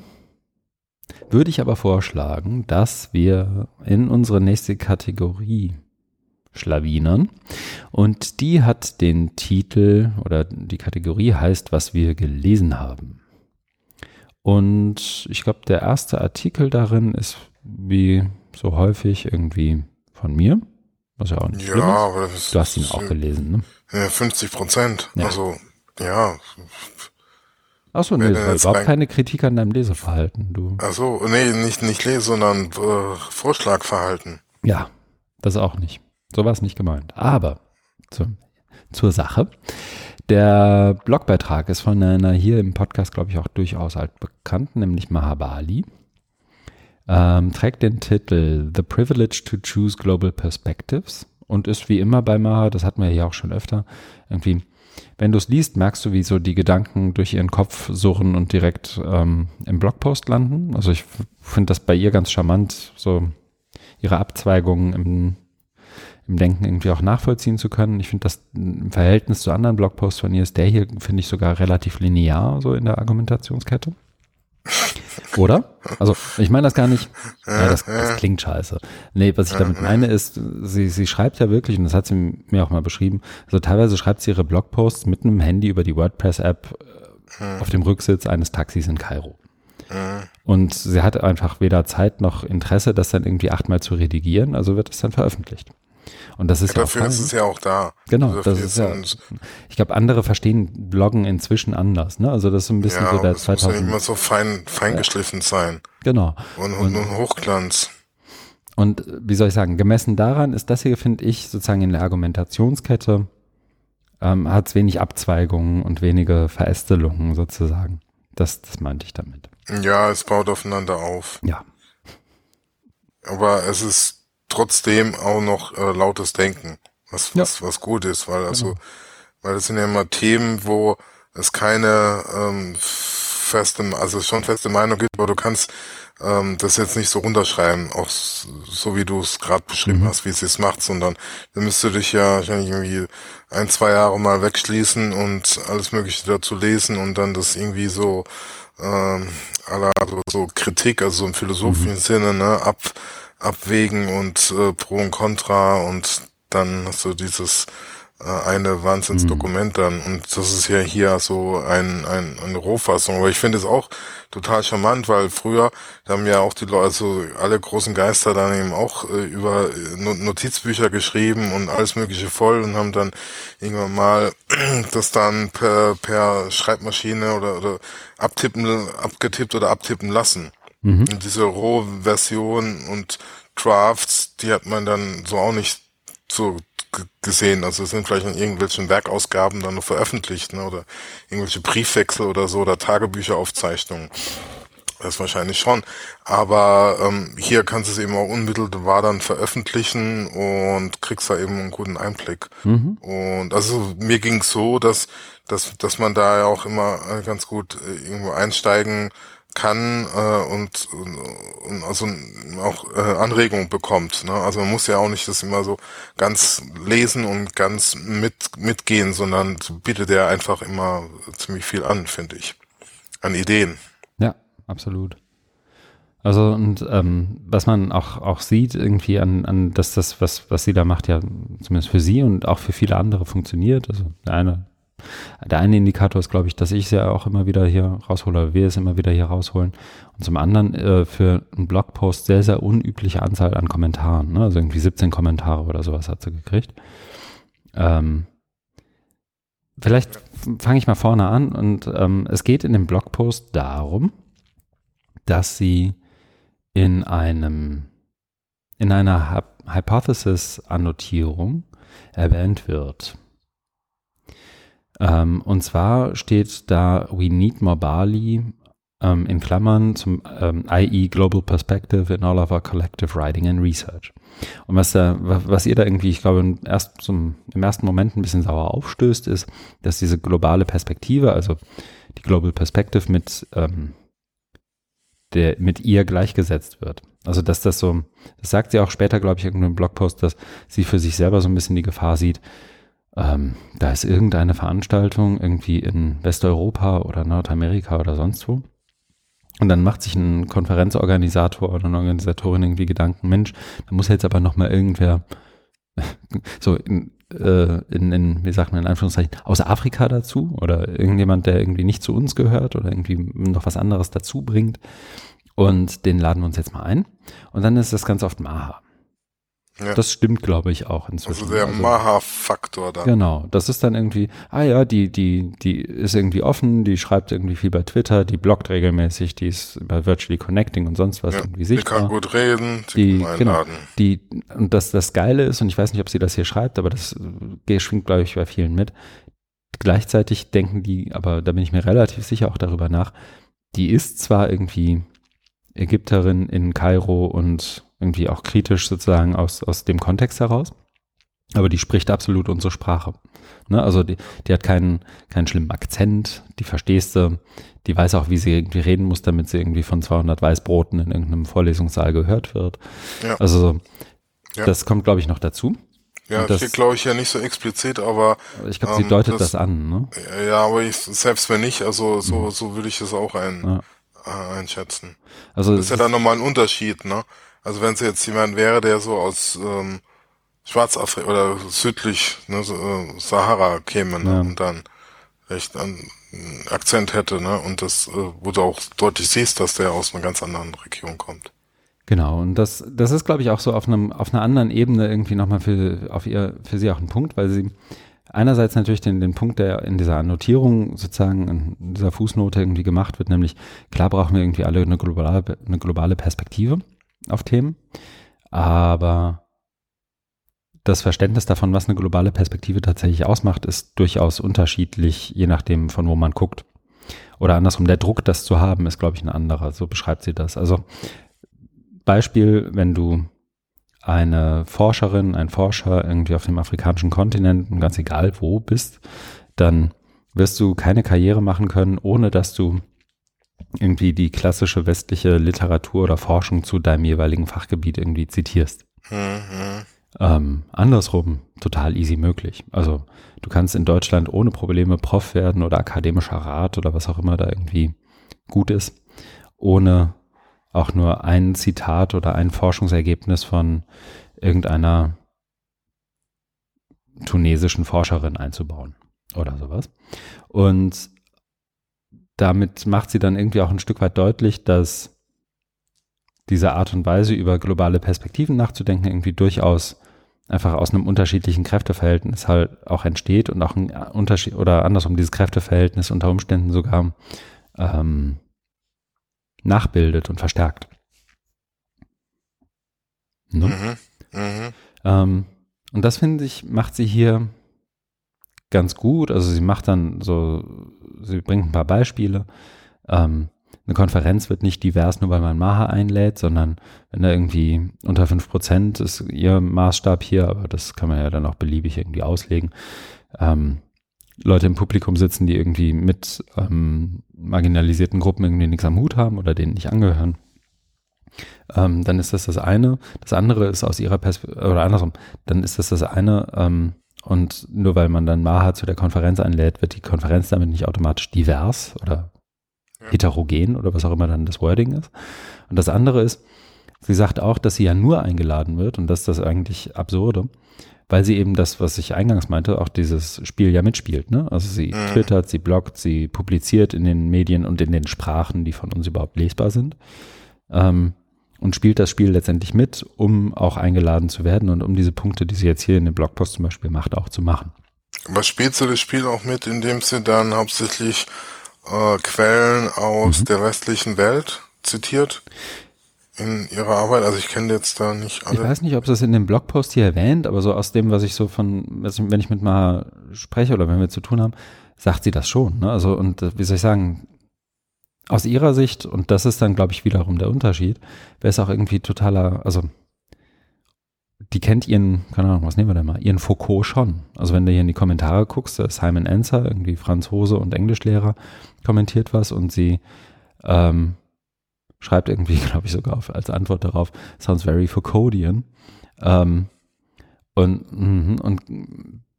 würde ich aber vorschlagen, dass wir in unsere nächste Kategorie Schlawinern. Und die hat den Titel oder die Kategorie heißt, was wir gelesen haben. Und ich glaube, der erste Artikel darin ist wie so häufig irgendwie von mir. Was ja auch nicht ja, ist. aber das ist, Du hast ihn auch gelesen, ne? Ja, 50 Prozent. Ja. Also, ja. Achso, nee, das war überhaupt keine Kritik an deinem Leseverhalten. Du. Achso, nee, nicht, nicht Lese, sondern äh, Vorschlagverhalten. Ja, das auch nicht. So war es nicht gemeint. Aber zu, zur Sache. Der Blogbeitrag ist von einer hier im Podcast, glaube ich, auch durchaus altbekannt, nämlich Mahabali. Ähm, trägt den Titel The Privilege to Choose Global Perspectives und ist wie immer bei Maha, das hatten wir ja auch schon öfter, irgendwie, wenn du es liest, merkst du, wie so die Gedanken durch ihren Kopf surren und direkt ähm, im Blogpost landen. Also ich finde das bei ihr ganz charmant, so ihre Abzweigungen im im Denken irgendwie auch nachvollziehen zu können. Ich finde das im Verhältnis zu anderen Blogposts von ihr ist der hier, finde ich, sogar relativ linear so in der Argumentationskette. Oder? Also, ich meine das gar nicht, ja, das, das, klingt scheiße. Nee, was ich damit meine ist, sie, sie schreibt ja wirklich, und das hat sie mir auch mal beschrieben, also teilweise schreibt sie ihre Blogposts mit einem Handy über die WordPress-App äh, auf dem Rücksitz eines Taxis in Kairo. Und sie hat einfach weder Zeit noch Interesse, das dann irgendwie achtmal zu redigieren, also wird es dann veröffentlicht. Und das ist ja, ja dafür ist es ja auch da. Genau, also das ist ja. Ich glaube, andere verstehen Bloggen inzwischen anders. Ne? Also das ist ein bisschen ja, so der das 2000. Muss ja immer so fein, fein ja. sein. Genau. Und, und, und Hochglanz. Und wie soll ich sagen, gemessen daran ist das hier, finde ich, sozusagen in der Argumentationskette ähm, hat es wenig Abzweigungen und wenige Verästelungen sozusagen. Das, das meinte ich damit. Ja, es baut aufeinander auf. Ja. Aber es ist trotzdem auch noch äh, lautes Denken, was, ja. was, was gut ist, weil also, genau. weil das sind ja immer Themen, wo es keine ähm, feste, also schon feste Meinung gibt, aber du kannst ähm, das jetzt nicht so runterschreiben, auch so wie du es gerade beschrieben mhm. hast, wie es jetzt macht, sondern dann müsst du dich ja wahrscheinlich irgendwie ein, zwei Jahre mal wegschließen und alles Mögliche dazu lesen und dann das irgendwie so ähm, aller so Kritik, also so im philosophischen mhm. Sinne, ne, ab abwägen und äh, Pro und Contra und dann hast du dieses äh, eine Wahnsinnsdokument mhm. dann und das ist ja hier so ein, ein eine Rohfassung. Aber ich finde es auch total charmant, weil früher haben ja auch die Leute, also alle großen Geister dann eben auch äh, über äh, Notizbücher geschrieben und alles mögliche voll und haben dann irgendwann mal das dann per, per Schreibmaschine oder, oder abtippen, abgetippt oder abtippen lassen. Mhm. Und diese Rohversion und Drafts, die hat man dann so auch nicht so gesehen. Also sind vielleicht in irgendwelchen Werkausgaben dann noch veröffentlicht, ne? oder irgendwelche Briefwechsel oder so oder Tagebücheraufzeichnungen. Das wahrscheinlich schon. Aber ähm, hier kannst du es eben auch unmittelbar dann veröffentlichen und kriegst da eben einen guten Einblick. Mhm. Und also mir ging es so, dass, dass, dass man da ja auch immer äh, ganz gut äh, irgendwo einsteigen kann äh, und, und also auch äh, Anregungen bekommt. Ne? Also man muss ja auch nicht das immer so ganz lesen und ganz mit mitgehen, sondern bietet ja einfach immer ziemlich viel an, finde ich, an Ideen. Ja, absolut. Also und ähm, was man auch, auch sieht irgendwie an, an, dass das, was, was sie da macht, ja zumindest für sie und auch für viele andere funktioniert. Also der eine, der eine Indikator ist, glaube ich, dass ich es ja auch immer wieder hier raushole, oder wir es immer wieder hier rausholen. Und zum anderen äh, für einen Blogpost sehr, sehr unübliche Anzahl an Kommentaren. Ne? Also irgendwie 17 Kommentare oder sowas hat sie gekriegt. Ähm, vielleicht fange ich mal vorne an und ähm, es geht in dem Blogpost darum, dass sie in einem in einer Hypothesis-Annotierung erwähnt wird. Ähm, und zwar steht da We need more barley ähm, in Klammern zum ähm, IE Global Perspective in all of our collective writing and research. Und was da, was ihr da irgendwie, ich glaube, im, erst zum, im ersten Moment ein bisschen sauer aufstößt, ist, dass diese globale Perspektive, also die Global Perspective mit, ähm, der, mit ihr gleichgesetzt wird. Also, dass das so, das sagt sie auch später, glaube ich, in irgendeinem Blogpost, dass sie für sich selber so ein bisschen die Gefahr sieht, ähm, da ist irgendeine Veranstaltung irgendwie in Westeuropa oder Nordamerika oder sonst wo. Und dann macht sich ein Konferenzorganisator oder eine Organisatorin irgendwie Gedanken, Mensch, da muss jetzt aber nochmal irgendwer so in, äh, in, in, wie sagt man in Anführungszeichen, aus Afrika dazu oder irgendjemand, der irgendwie nicht zu uns gehört oder irgendwie noch was anderes dazu bringt. Und den laden wir uns jetzt mal ein. Und dann ist das ganz oft Maha. Ja. Das stimmt, glaube ich, auch inzwischen. Also der also, Maha-Faktor da. Genau, das ist dann irgendwie, ah ja, die, die, die ist irgendwie offen, die schreibt irgendwie viel bei Twitter, die bloggt regelmäßig, die ist bei Virtually Connecting und sonst was ja, irgendwie sichtbar. Die kann gut reden, die, genau, die, und das, das Geile ist, und ich weiß nicht, ob sie das hier schreibt, aber das schwingt, glaube ich, bei vielen mit. Gleichzeitig denken die, aber da bin ich mir relativ sicher auch darüber nach, die ist zwar irgendwie Ägypterin in Kairo und irgendwie auch kritisch sozusagen aus, aus dem Kontext heraus. Aber die spricht absolut unsere Sprache. Ne? Also die, die hat keinen, keinen schlimmen Akzent, die verstehst du, die weiß auch, wie sie irgendwie reden muss, damit sie irgendwie von 200 Weißbroten in irgendeinem Vorlesungssaal gehört wird. Ja. Also ja. das kommt, glaube ich, noch dazu. Ja, das steht, glaube ich, ja nicht so explizit, aber ich glaube, sie ähm, deutet das, das, an. Ne? Ja, aber ich, selbst wenn nicht, also so, mhm. so würde ich es auch ein, ja. äh, einschätzen. Also das ist ja dann nochmal ein Unterschied, ne? Also wenn es jetzt jemand wäre, der so aus ähm, Schwarzafrika oder südlich ne, so, äh, Sahara käme ne, ja. und dann echt einen Akzent hätte, ne? Und das, äh, wo du auch deutlich siehst, dass der aus einer ganz anderen Region kommt. Genau, und das, das ist, glaube ich, auch so auf einem, auf einer anderen Ebene irgendwie nochmal für, auf ihr, für sie auch ein Punkt, weil sie einerseits natürlich den, den Punkt, der in dieser Annotierung sozusagen in dieser Fußnote irgendwie gemacht wird, nämlich klar brauchen wir irgendwie alle eine globale, eine globale Perspektive auf Themen, aber das Verständnis davon, was eine globale Perspektive tatsächlich ausmacht, ist durchaus unterschiedlich, je nachdem, von wo man guckt. Oder andersrum, der Druck, das zu haben, ist, glaube ich, ein anderer. So beschreibt sie das. Also Beispiel, wenn du eine Forscherin, ein Forscher irgendwie auf dem afrikanischen Kontinent, ganz egal wo bist, dann wirst du keine Karriere machen können, ohne dass du irgendwie die klassische westliche Literatur oder Forschung zu deinem jeweiligen Fachgebiet irgendwie zitierst. Mhm. Ähm, andersrum total easy möglich. Also du kannst in Deutschland ohne Probleme Prof werden oder akademischer Rat oder was auch immer da irgendwie gut ist, ohne auch nur ein Zitat oder ein Forschungsergebnis von irgendeiner tunesischen Forscherin einzubauen oder sowas. Und damit macht sie dann irgendwie auch ein Stück weit deutlich, dass diese Art und Weise über globale Perspektiven nachzudenken irgendwie durchaus einfach aus einem unterschiedlichen Kräfteverhältnis halt auch entsteht und auch ein Unterschied oder andersrum dieses Kräfteverhältnis unter Umständen sogar ähm, nachbildet und verstärkt. Ne? Mhm, mh. ähm, und das finde ich, macht sie hier ganz gut. Also sie macht dann so, sie bringt ein paar Beispiele. Ähm, eine Konferenz wird nicht divers, nur weil man Maha einlädt, sondern wenn da irgendwie unter fünf Prozent ist ihr Maßstab hier, aber das kann man ja dann auch beliebig irgendwie auslegen. Ähm, Leute im Publikum sitzen, die irgendwie mit ähm, marginalisierten Gruppen irgendwie nichts am Hut haben oder denen nicht angehören. Ähm, dann ist das das eine. Das andere ist aus ihrer Perspektive, oder andersrum, dann ist das das eine, ähm, und nur weil man dann Maha zu der Konferenz einlädt, wird die Konferenz damit nicht automatisch divers oder heterogen oder was auch immer dann das Wording ist. Und das andere ist, sie sagt auch, dass sie ja nur eingeladen wird und das ist das eigentlich Absurde, weil sie eben das, was ich eingangs meinte, auch dieses Spiel ja mitspielt. Ne? Also sie mhm. twittert, sie bloggt, sie publiziert in den Medien und in den Sprachen, die von uns überhaupt lesbar sind. Ähm, und spielt das Spiel letztendlich mit, um auch eingeladen zu werden und um diese Punkte, die sie jetzt hier in dem Blogpost zum Beispiel macht, auch zu machen. Aber spielt sie das Spiel auch mit, indem sie dann hauptsächlich äh, Quellen aus mhm. der westlichen Welt zitiert? in ihrer Arbeit? Also ich kenne jetzt da nicht alle. Ich weiß nicht, ob sie es in dem Blogpost hier erwähnt, aber so aus dem, was ich so von, wenn ich mit mal spreche oder wenn wir zu tun haben, sagt sie das schon. Ne? Also und äh, wie soll ich sagen, aus ihrer Sicht, und das ist dann, glaube ich, wiederum der Unterschied, wäre es auch irgendwie totaler, also die kennt ihren, keine Ahnung, was nehmen wir denn mal, ihren Foucault schon. Also wenn du hier in die Kommentare guckst, Simon Enser, irgendwie Franzose und Englischlehrer, kommentiert was und sie ähm, schreibt irgendwie, glaube ich, sogar auf, als Antwort darauf, sounds very Foucauldian. Ähm, und, mhm, und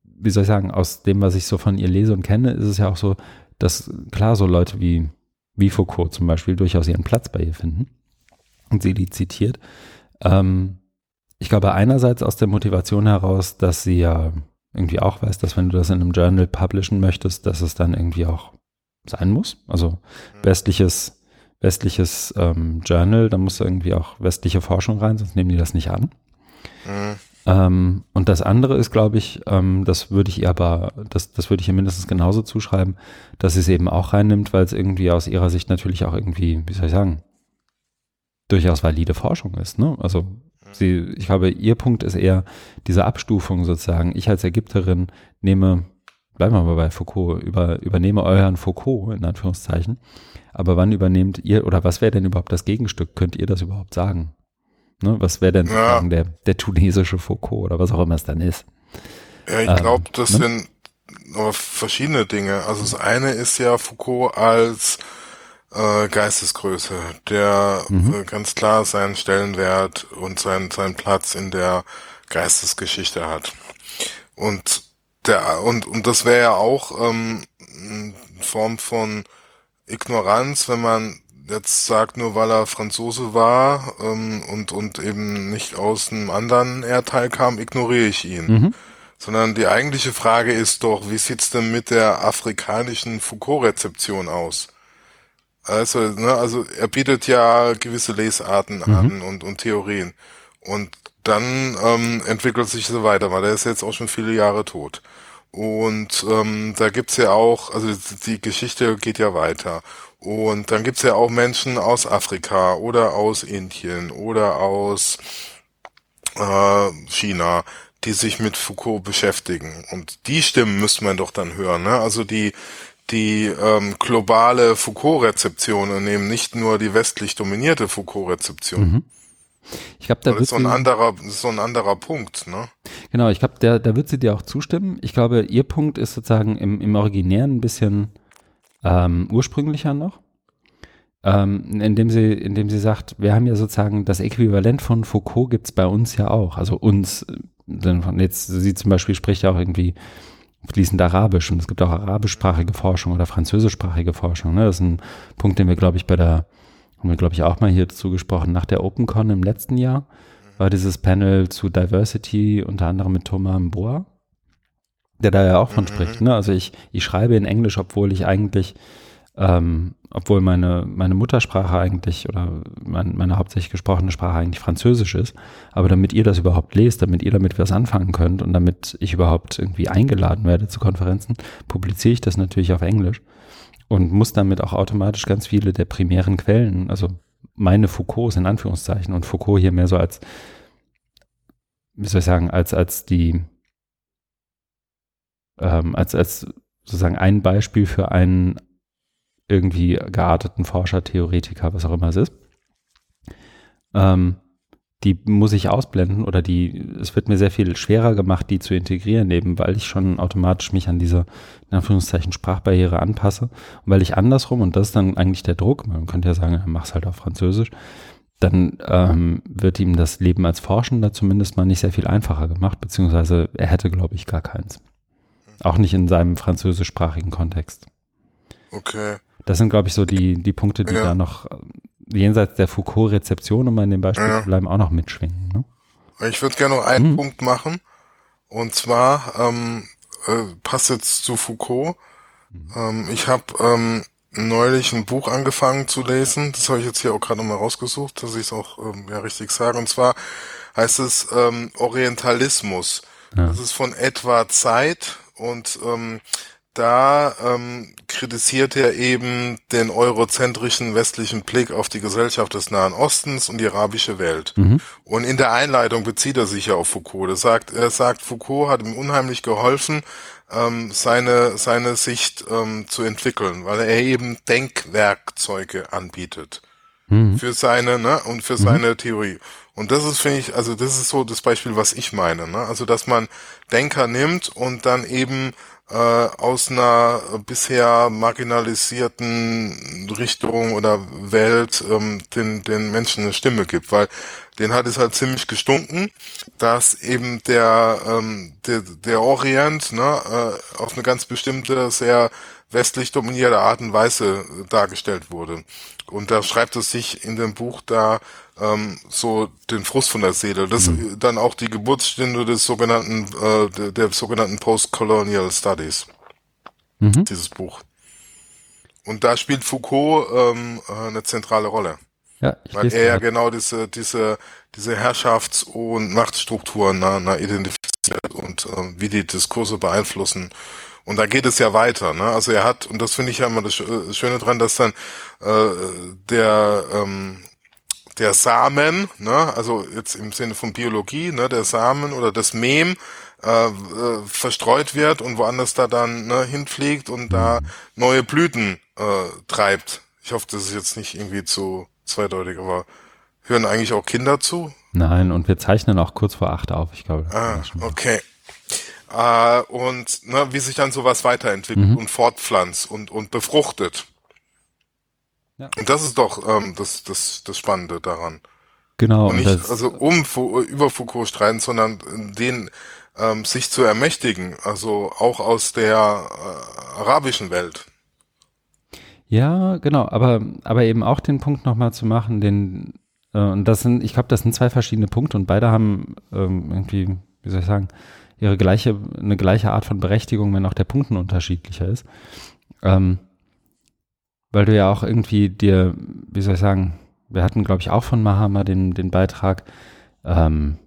wie soll ich sagen, aus dem, was ich so von ihr lese und kenne, ist es ja auch so, dass klar so Leute wie, wie Foucault zum Beispiel durchaus ihren Platz bei ihr finden und sie die zitiert. Ähm, ich glaube einerseits aus der Motivation heraus, dass sie ja irgendwie auch weiß, dass wenn du das in einem Journal publishen möchtest, dass es dann irgendwie auch sein muss. Also mhm. westliches westliches ähm, Journal, da muss irgendwie auch westliche Forschung rein, sonst nehmen die das nicht an. Mhm. Ähm, und das andere ist, glaube ich, ähm, das würde ich ihr aber, das, das würde ich ihr mindestens genauso zuschreiben, dass sie es eben auch reinnimmt, weil es irgendwie aus ihrer Sicht natürlich auch irgendwie, wie soll ich sagen, durchaus valide Forschung ist. Ne? Also sie, ich glaube, ihr Punkt ist eher diese Abstufung sozusagen. Ich als Ägypterin nehme, bleiben wir mal bei Foucault, über, übernehme euren Foucault in Anführungszeichen aber wann übernehmt ihr oder was wäre denn überhaupt das Gegenstück? Könnt ihr das überhaupt sagen? Ne, was wäre denn ja. der, der tunesische Foucault oder was auch immer es dann ist? Ja, ich glaube, ähm, das ne? sind verschiedene Dinge. Also das eine ist ja Foucault als äh, Geistesgröße, der mhm. äh, ganz klar seinen Stellenwert und seinen, seinen Platz in der Geistesgeschichte hat. Und der und und das wäre ja auch ähm, in Form von Ignoranz, wenn man jetzt sagt, nur weil er Franzose war ähm, und, und eben nicht aus einem anderen Erdteil kam, ignoriere ich ihn. Mhm. Sondern die eigentliche Frage ist doch, wie sieht's denn mit der afrikanischen Foucault-Rezeption aus? Also, ne, also er bietet ja gewisse Lesarten mhm. an und, und Theorien. Und dann ähm, entwickelt sich so weiter, weil er ist jetzt auch schon viele Jahre tot. Und ähm, da gibt's ja auch, also die Geschichte geht ja weiter. Und dann gibt's ja auch Menschen aus Afrika oder aus Indien oder aus äh, China, die sich mit Foucault beschäftigen. Und die Stimmen müsste man doch dann hören. Ne? Also die, die ähm, globale Foucault-Rezeption und eben nicht nur die westlich dominierte Foucault-Rezeption. Mhm. Ich glaube, da das ist so ein anderer, so ein anderer Punkt, ne? Genau, ich glaube, da, da wird sie dir auch zustimmen. Ich glaube, ihr Punkt ist sozusagen im, im Originären ein bisschen ähm, ursprünglicher noch. Ähm, indem sie, indem sie sagt, wir haben ja sozusagen das Äquivalent von Foucault gibt es bei uns ja auch. Also uns, jetzt sie zum Beispiel spricht ja auch irgendwie fließend Arabisch und es gibt auch arabischsprachige Forschung oder französischsprachige Forschung. Ne? Das ist ein Punkt, den wir, glaube ich, bei der haben wir, glaube ich, auch mal hier zugesprochen, nach der OpenCon im letzten Jahr war dieses Panel zu Diversity unter anderem mit Thomas Mboa, der da ja auch von mhm. spricht. Ne? Also ich, ich schreibe in Englisch, obwohl ich eigentlich, ähm, obwohl meine, meine Muttersprache eigentlich oder mein, meine hauptsächlich gesprochene Sprache eigentlich Französisch ist. Aber damit ihr das überhaupt lest, damit ihr damit was anfangen könnt und damit ich überhaupt irgendwie eingeladen werde zu Konferenzen, publiziere ich das natürlich auf Englisch und muss damit auch automatisch ganz viele der primären Quellen, also meine Foucaults in Anführungszeichen und Foucault hier mehr so als, wie soll ich sagen, als, als die, ähm, als, als sozusagen ein Beispiel für einen irgendwie gearteten Forscher, Theoretiker, was auch immer es ist. Ähm, die muss ich ausblenden oder die, es wird mir sehr viel schwerer gemacht, die zu integrieren, eben weil ich schon automatisch mich an diese, in Anführungszeichen, Sprachbarriere anpasse. Und weil ich andersrum, und das ist dann eigentlich der Druck, man könnte ja sagen, mach's halt auf Französisch, dann ähm, wird ihm das Leben als Forschender zumindest mal nicht sehr viel einfacher gemacht, beziehungsweise er hätte, glaube ich, gar keins. Auch nicht in seinem französischsprachigen Kontext. Okay. Das sind, glaube ich, so die, die Punkte, die ja. da noch äh, jenseits der Foucault-Rezeption, um in dem Beispiel ja. zu bleiben, auch noch mitschwingen. Ne? Ich würde gerne noch einen mhm. Punkt machen. Und zwar ähm, äh, passt jetzt zu Foucault. Mhm. Ähm, ich habe ähm, neulich ein Buch angefangen zu lesen. Das habe ich jetzt hier auch gerade nochmal rausgesucht, dass ich es auch ähm, ja richtig sage. Und zwar heißt es ähm, Orientalismus. Ja. Das ist von Edward Zeit und ähm, da ähm, kritisiert er eben den eurozentrischen westlichen Blick auf die Gesellschaft des Nahen Ostens und die arabische Welt. Mhm. Und in der Einleitung bezieht er sich ja auf Foucault. Er sagt, er sagt, Foucault hat ihm unheimlich geholfen, ähm, seine, seine Sicht ähm, zu entwickeln, weil er eben Denkwerkzeuge anbietet. Mhm. Für seine, ne, und für mhm. seine Theorie. Und das ist, finde ich, also das ist so das Beispiel, was ich meine, ne? Also, dass man Denker nimmt und dann eben äh, aus einer bisher marginalisierten Richtung oder Welt ähm, den, den Menschen eine Stimme gibt, weil den hat es halt ziemlich gestunken, dass eben der, ähm, der, der Orient ne, äh, auf eine ganz bestimmte, sehr westlich dominierte Art und Weise dargestellt wurde. Und da schreibt es sich in dem Buch da ähm, so den Frust von der Seele. Das mhm. dann auch die Geburtsstunde des sogenannten, äh, der, der sogenannten Postcolonial Studies. Mhm. Dieses Buch. Und da spielt Foucault ähm, äh, eine zentrale Rolle. Ja, ich weil er ja genau diese, diese, diese Herrschafts- und Machtstrukturen na, na, identifiziert und äh, wie die Diskurse beeinflussen. Und da geht es ja weiter. Ne? Also er hat, und das finde ich ja immer das äh, Schöne dran, dass dann äh, der ähm, der Samen, ne, also jetzt im Sinne von Biologie, ne, der Samen oder das Mem äh, äh, verstreut wird und woanders da dann ne, hinfliegt und da neue Blüten äh, treibt. Ich hoffe, das ist jetzt nicht irgendwie zu zweideutig, aber hören eigentlich auch Kinder zu? Nein, und wir zeichnen auch kurz vor acht auf, ich glaube. Ah, okay. Äh, und ne, wie sich dann sowas weiterentwickelt mhm. und fortpflanzt und, und befruchtet. Ja. Und das ist doch ähm, das, das, das Spannende daran. Genau. Und nicht das, also um über Foucault streiten, sondern den ähm, sich zu ermächtigen, also auch aus der äh, arabischen Welt. Ja, genau, aber, aber eben auch den Punkt nochmal zu machen, den, äh, und das sind, ich glaube, das sind zwei verschiedene Punkte und beide haben ähm, irgendwie, wie soll ich sagen, ihre gleiche, eine gleiche Art von Berechtigung, wenn auch der Punkt ein unterschiedlicher ist. Ähm, weil du ja auch irgendwie dir, wie soll ich sagen, wir hatten, glaube ich, auch von Mahama den, den Beitrag, ähm,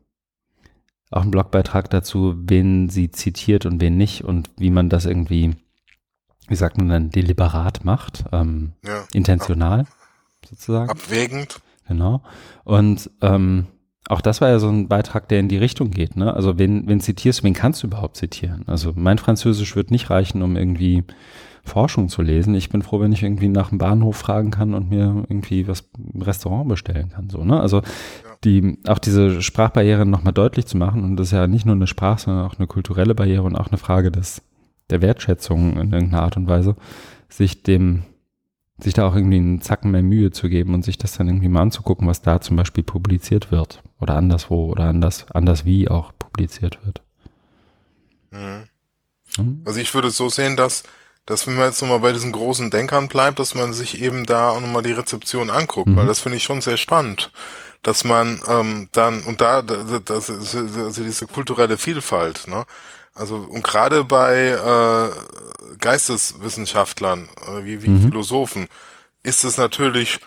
auch einen Blogbeitrag dazu, wen sie zitiert und wen nicht und wie man das irgendwie, wie sagt man dann, deliberat macht, ähm, ja, intentional ab, sozusagen. Abwägend. Genau. Und ähm, auch das war ja so ein Beitrag, der in die Richtung geht. Ne? Also wen, wen zitierst du, wen kannst du überhaupt zitieren? Also mein Französisch wird nicht reichen, um irgendwie Forschung zu lesen. Ich bin froh, wenn ich irgendwie nach dem Bahnhof fragen kann und mir irgendwie was im Restaurant bestellen kann. So, ne? Also die, auch diese Sprachbarrieren nochmal deutlich zu machen. Und das ist ja nicht nur eine Sprach, sondern auch eine kulturelle Barriere und auch eine Frage des, der Wertschätzung in irgendeiner Art und Weise, sich dem, sich da auch irgendwie einen Zacken mehr Mühe zu geben und sich das dann irgendwie mal anzugucken, was da zum Beispiel publiziert wird oder anderswo oder anders, anders wie auch publiziert wird. Mhm. Hm? Also ich würde es so sehen, dass dass wenn man jetzt nochmal bei diesen großen Denkern bleibt, dass man sich eben da auch nochmal die Rezeption anguckt, mhm. weil das finde ich schon sehr spannend, dass man ähm, dann, und da, das, das, also diese kulturelle Vielfalt, ne? Also und gerade bei äh, Geisteswissenschaftlern, äh, wie, wie mhm. Philosophen, ist es natürlich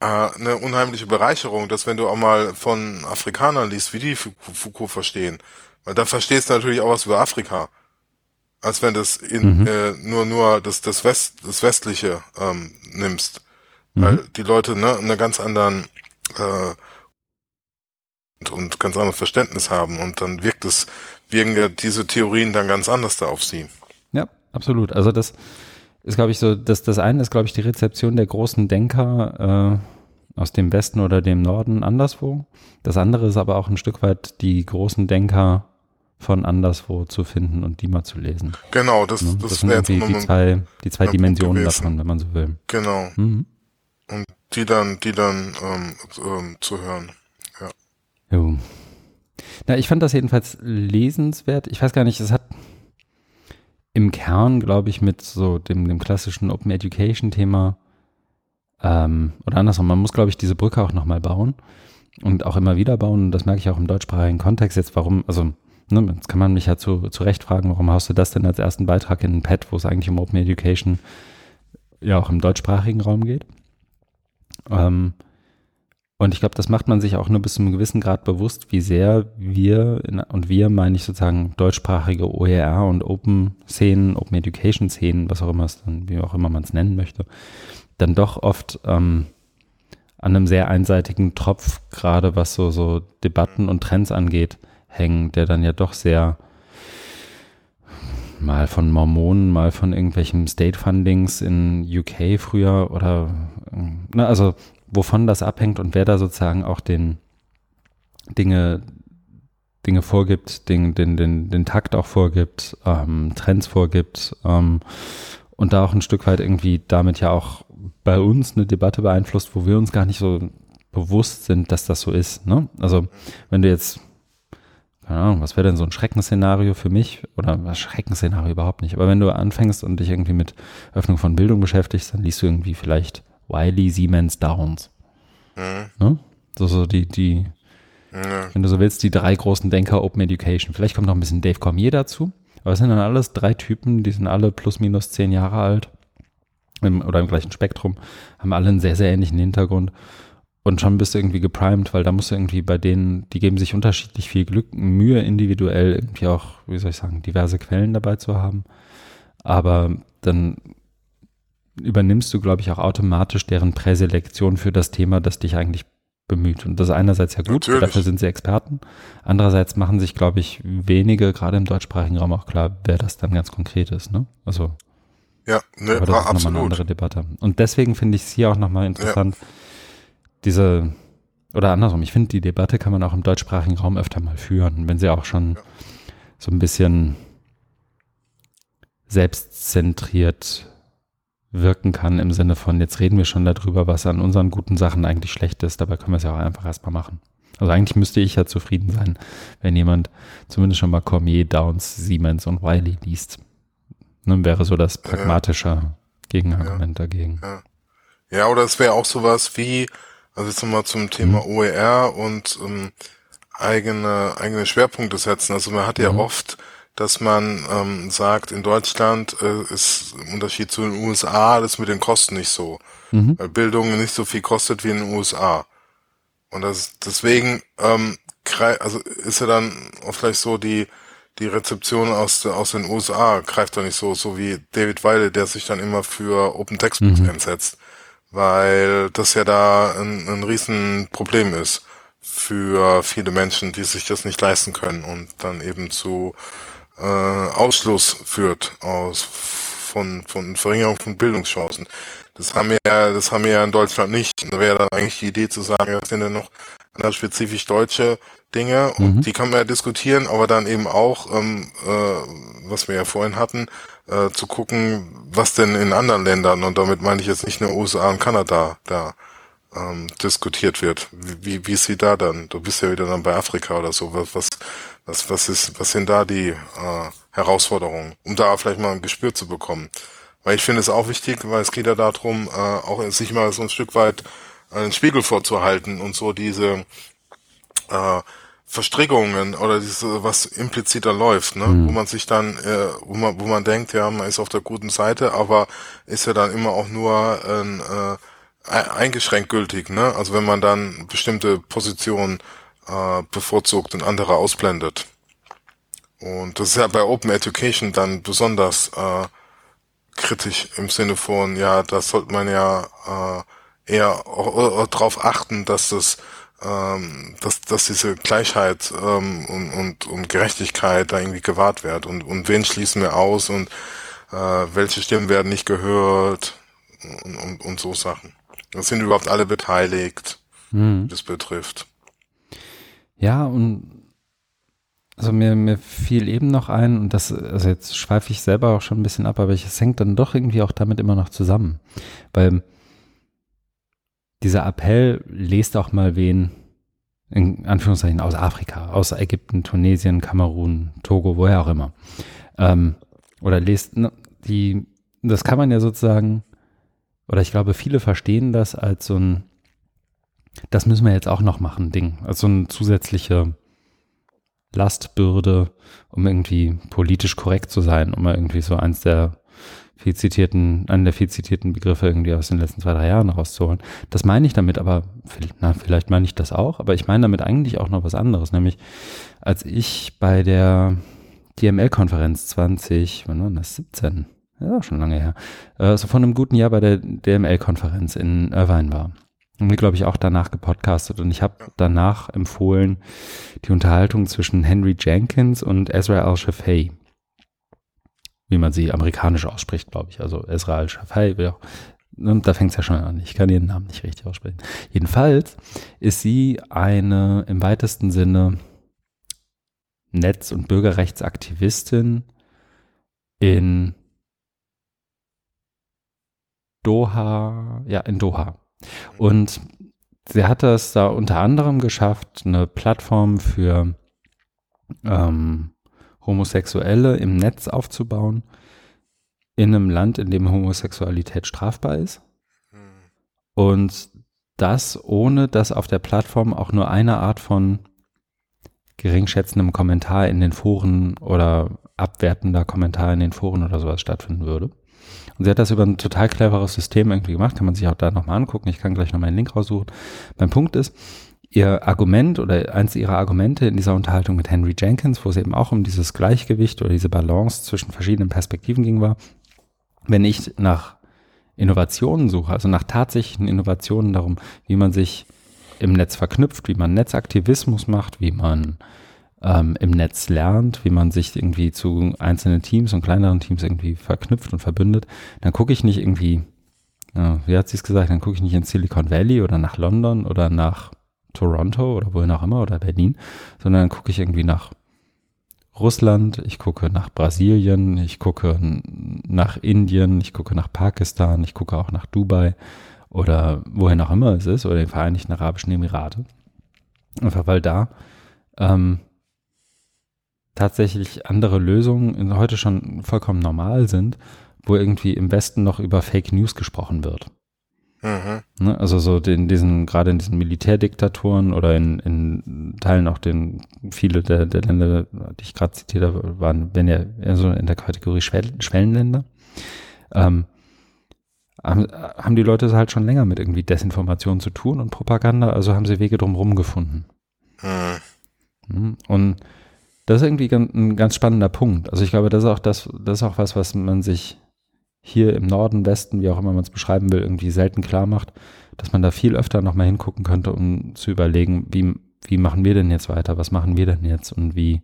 äh, eine unheimliche Bereicherung, dass wenn du auch mal von Afrikanern liest, wie die Foucault verstehen, weil da verstehst du natürlich auch was über Afrika als wenn du es in, mhm. äh, nur nur das das West das westliche ähm, nimmst, mhm. weil die Leute ne eine ganz anderen äh, und, und ganz anderes Verständnis haben und dann wirkt es wirken ja diese Theorien dann ganz anders da auf sie. Ja, absolut. Also das ist glaube ich so, das das eine ist glaube ich die Rezeption der großen Denker äh, aus dem Westen oder dem Norden anderswo. Das andere ist aber auch ein Stück weit die großen Denker von anderswo zu finden und die mal zu lesen. Genau, das, ne? das, das sind irgendwie die zwei, die zwei Dimensionen davon, wenn man so will. Genau. Mhm. Und die dann, die dann ähm, ähm, zu hören. Ja. Jo. Na, ich fand das jedenfalls lesenswert. Ich weiß gar nicht, es hat im Kern, glaube ich, mit so dem, dem klassischen Open Education Thema ähm, oder andersrum, man muss, glaube ich, diese Brücke auch nochmal bauen und auch immer wieder bauen. Und das merke ich auch im deutschsprachigen Kontext jetzt, warum, also ne, jetzt kann man mich ja zu, zu Recht fragen, warum hast du das denn als ersten Beitrag in ein Pad, wo es eigentlich um Open Education ja auch im deutschsprachigen Raum geht. Ähm, und ich glaube, das macht man sich auch nur bis zu einem gewissen Grad bewusst, wie sehr wir, in, und wir meine ich sozusagen deutschsprachige OER und Open-Szenen, Open Education-Szenen, was auch immer es dann, wie auch immer man es nennen möchte, dann doch oft ähm, an einem sehr einseitigen Tropf, gerade was so, so Debatten und Trends angeht, hängen, der dann ja doch sehr mal von Mormonen, mal von irgendwelchen State Fundings in UK früher oder, na, also wovon das abhängt und wer da sozusagen auch den Dinge, Dinge vorgibt, den, den, den, den Takt auch vorgibt, ähm, Trends vorgibt ähm, und da auch ein Stück weit irgendwie damit ja auch bei uns eine Debatte beeinflusst, wo wir uns gar nicht so bewusst sind, dass das so ist. Ne? Also wenn du jetzt keine Ahnung, was wäre denn so ein Schreckensszenario für mich? Oder was Schreckensszenario überhaupt nicht. Aber wenn du anfängst und dich irgendwie mit Öffnung von Bildung beschäftigst, dann liest du irgendwie vielleicht Wiley, Siemens, Downs. Mhm. Ne? So, so die, die, ja. wenn du so willst, die drei großen Denker Open Education. Vielleicht kommt noch ein bisschen Dave Cormier dazu. Aber es sind dann alles drei Typen, die sind alle plus minus zehn Jahre alt im, oder im gleichen Spektrum, haben alle einen sehr, sehr ähnlichen Hintergrund und schon bist du irgendwie geprimed, weil da musst du irgendwie bei denen, die geben sich unterschiedlich viel Glück, Mühe individuell irgendwie auch, wie soll ich sagen, diverse Quellen dabei zu haben. Aber dann übernimmst du, glaube ich, auch automatisch deren Präselektion für das Thema, das dich eigentlich bemüht. Und das ist einerseits ja gut, dafür sind sie Experten. Andererseits machen sich, glaube ich, wenige, gerade im deutschsprachigen Raum auch klar, wer das dann ganz konkret ist. Ne? Also, ja, ne, aber das ist nochmal eine andere Debatte. Und deswegen finde ich es hier auch nochmal interessant, ja diese, oder andersrum, ich finde, die Debatte kann man auch im deutschsprachigen Raum öfter mal führen, wenn sie auch schon so ein bisschen selbstzentriert wirken kann, im Sinne von, jetzt reden wir schon darüber, was an unseren guten Sachen eigentlich schlecht ist, dabei können wir es ja auch einfach erstmal machen. Also eigentlich müsste ich ja zufrieden sein, wenn jemand zumindest schon mal Cormier, Downs, Siemens und Wiley liest. Nun wäre so das pragmatische. Gegenargument ja. dagegen. Ja. ja, oder es wäre auch sowas wie, also jetzt nochmal zum Thema mhm. OER und ähm, eigene, eigene Schwerpunkte setzen. Also man hat ja mhm. oft, dass man ähm, sagt, in Deutschland äh, ist im Unterschied zu den USA das mit den Kosten nicht so. Mhm. Weil Bildung nicht so viel kostet wie in den USA. Und das deswegen, ähm, also ist ja dann auch vielleicht so die, die Rezeption aus, aus den USA greift da nicht so, so wie David Weile, der sich dann immer für Open Textbooks mhm. einsetzt weil das ja da ein, ein Riesenproblem ist für viele Menschen, die sich das nicht leisten können und dann eben zu äh, Ausschluss führt aus von, von Verringerung von Bildungschancen. Das haben wir ja, das haben wir ja in Deutschland nicht. Da wäre dann eigentlich die Idee zu sagen, das sind ja noch spezifisch deutsche Dinge und mhm. die kann man ja diskutieren, aber dann eben auch, ähm, äh, was wir ja vorhin hatten, äh, zu gucken, was denn in anderen Ländern, und damit meine ich jetzt nicht nur USA und Kanada, da ähm, diskutiert wird. Wie, wie ist sie da dann? Du bist ja wieder dann bei Afrika oder so. Was, was, was, was ist, was sind da die äh, Herausforderungen, um da vielleicht mal ein Gespür zu bekommen? Weil ich finde es auch wichtig, weil es geht ja darum, äh, auch sich mal so ein Stück weit einen Spiegel vorzuhalten und so diese äh, Verstrickungen oder diese, was impliziter läuft, ne? Mhm. wo man sich dann, äh, wo man, wo man denkt, ja, man ist auf der guten Seite, aber ist ja dann immer auch nur äh, äh, eingeschränkt gültig, ne? Also wenn man dann bestimmte Positionen äh, bevorzugt und andere ausblendet. Und das ist ja bei Open Education dann besonders äh, kritisch im Sinne von, ja, da sollte man ja äh, eher darauf achten, dass das ähm, dass, dass diese Gleichheit ähm, und, und, und Gerechtigkeit da irgendwie gewahrt wird und, und wen schließen wir aus und äh, welche Stimmen werden nicht gehört und, und, und so Sachen. Das sind überhaupt alle beteiligt, hm. das betrifft. Ja, und also mir, mir fiel eben noch ein, und das, also jetzt schweife ich selber auch schon ein bisschen ab, aber es hängt dann doch irgendwie auch damit immer noch zusammen. Weil dieser Appell lest auch mal wen, in Anführungszeichen, aus Afrika, aus Ägypten, Tunesien, Kamerun, Togo, woher auch immer. Ähm, oder lest, ne, die, das kann man ja sozusagen, oder ich glaube, viele verstehen das als so ein, das müssen wir jetzt auch noch machen, Ding. Als so eine zusätzliche Lastbürde, um irgendwie politisch korrekt zu sein, um irgendwie so eins der viel zitierten, einen der viel zitierten Begriffe irgendwie aus den letzten zwei, drei Jahren rauszuholen. Das meine ich damit, aber na, vielleicht meine ich das auch, aber ich meine damit eigentlich auch noch was anderes, nämlich als ich bei der DML-Konferenz 20, wann war das, 17, ja, schon lange her, also vor einem guten Jahr bei der DML-Konferenz in Irvine war. Und mir, glaube ich, auch danach gepodcastet. Und ich habe danach empfohlen die Unterhaltung zwischen Henry Jenkins und Ezra al-Shafei wie man sie amerikanisch ausspricht, glaube ich. Also Ezra al-Shafai, und da fängt es ja schon an. Ich kann ihren Namen nicht richtig aussprechen. Jedenfalls ist sie eine im weitesten Sinne Netz- und Bürgerrechtsaktivistin in Doha, ja, in Doha. Und sie hat es da unter anderem geschafft, eine Plattform für ähm, Homosexuelle im Netz aufzubauen, in einem Land, in dem Homosexualität strafbar ist. Und das ohne, dass auf der Plattform auch nur eine Art von geringschätzendem Kommentar in den Foren oder abwertender Kommentar in den Foren oder sowas stattfinden würde. Und sie hat das über ein total cleveres System irgendwie gemacht, kann man sich auch da nochmal angucken. Ich kann gleich nochmal einen Link raussuchen. Mein Punkt ist, ihr Argument oder eins ihrer Argumente in dieser Unterhaltung mit Henry Jenkins, wo es eben auch um dieses Gleichgewicht oder diese Balance zwischen verschiedenen Perspektiven ging, war, wenn ich nach Innovationen suche, also nach tatsächlichen Innovationen darum, wie man sich im Netz verknüpft, wie man Netzaktivismus macht, wie man ähm, im Netz lernt, wie man sich irgendwie zu einzelnen Teams und kleineren Teams irgendwie verknüpft und verbündet, dann gucke ich nicht irgendwie, ja, wie hat sie es gesagt, dann gucke ich nicht in Silicon Valley oder nach London oder nach Toronto oder wohin auch immer oder Berlin, sondern dann gucke ich irgendwie nach Russland, ich gucke nach Brasilien, ich gucke nach Indien, ich gucke nach Pakistan, ich gucke auch nach Dubai oder wohin auch immer es ist oder den Vereinigten Arabischen Emirate. Einfach weil da ähm, tatsächlich andere Lösungen heute schon vollkommen normal sind, wo irgendwie im Westen noch über Fake News gesprochen wird. Mhm. Ne, also so in diesen, gerade in diesen Militärdiktaturen oder in, in Teilen auch den, viele der, der Länder, die ich gerade zitiert habe, waren, wenn ja eher so in der Kategorie Schwell, Schwellenländer, ähm, haben, haben die Leute halt schon länger mit irgendwie Desinformation zu tun und Propaganda, also haben sie Wege drumherum gefunden. Mhm. Und das ist irgendwie ein ganz spannender Punkt. Also ich glaube, das ist auch das, das ist auch was, was man sich hier im Norden, Westen, wie auch immer man es beschreiben will, irgendwie selten klar macht, dass man da viel öfter nochmal hingucken könnte, um zu überlegen, wie, wie machen wir denn jetzt weiter, was machen wir denn jetzt und wie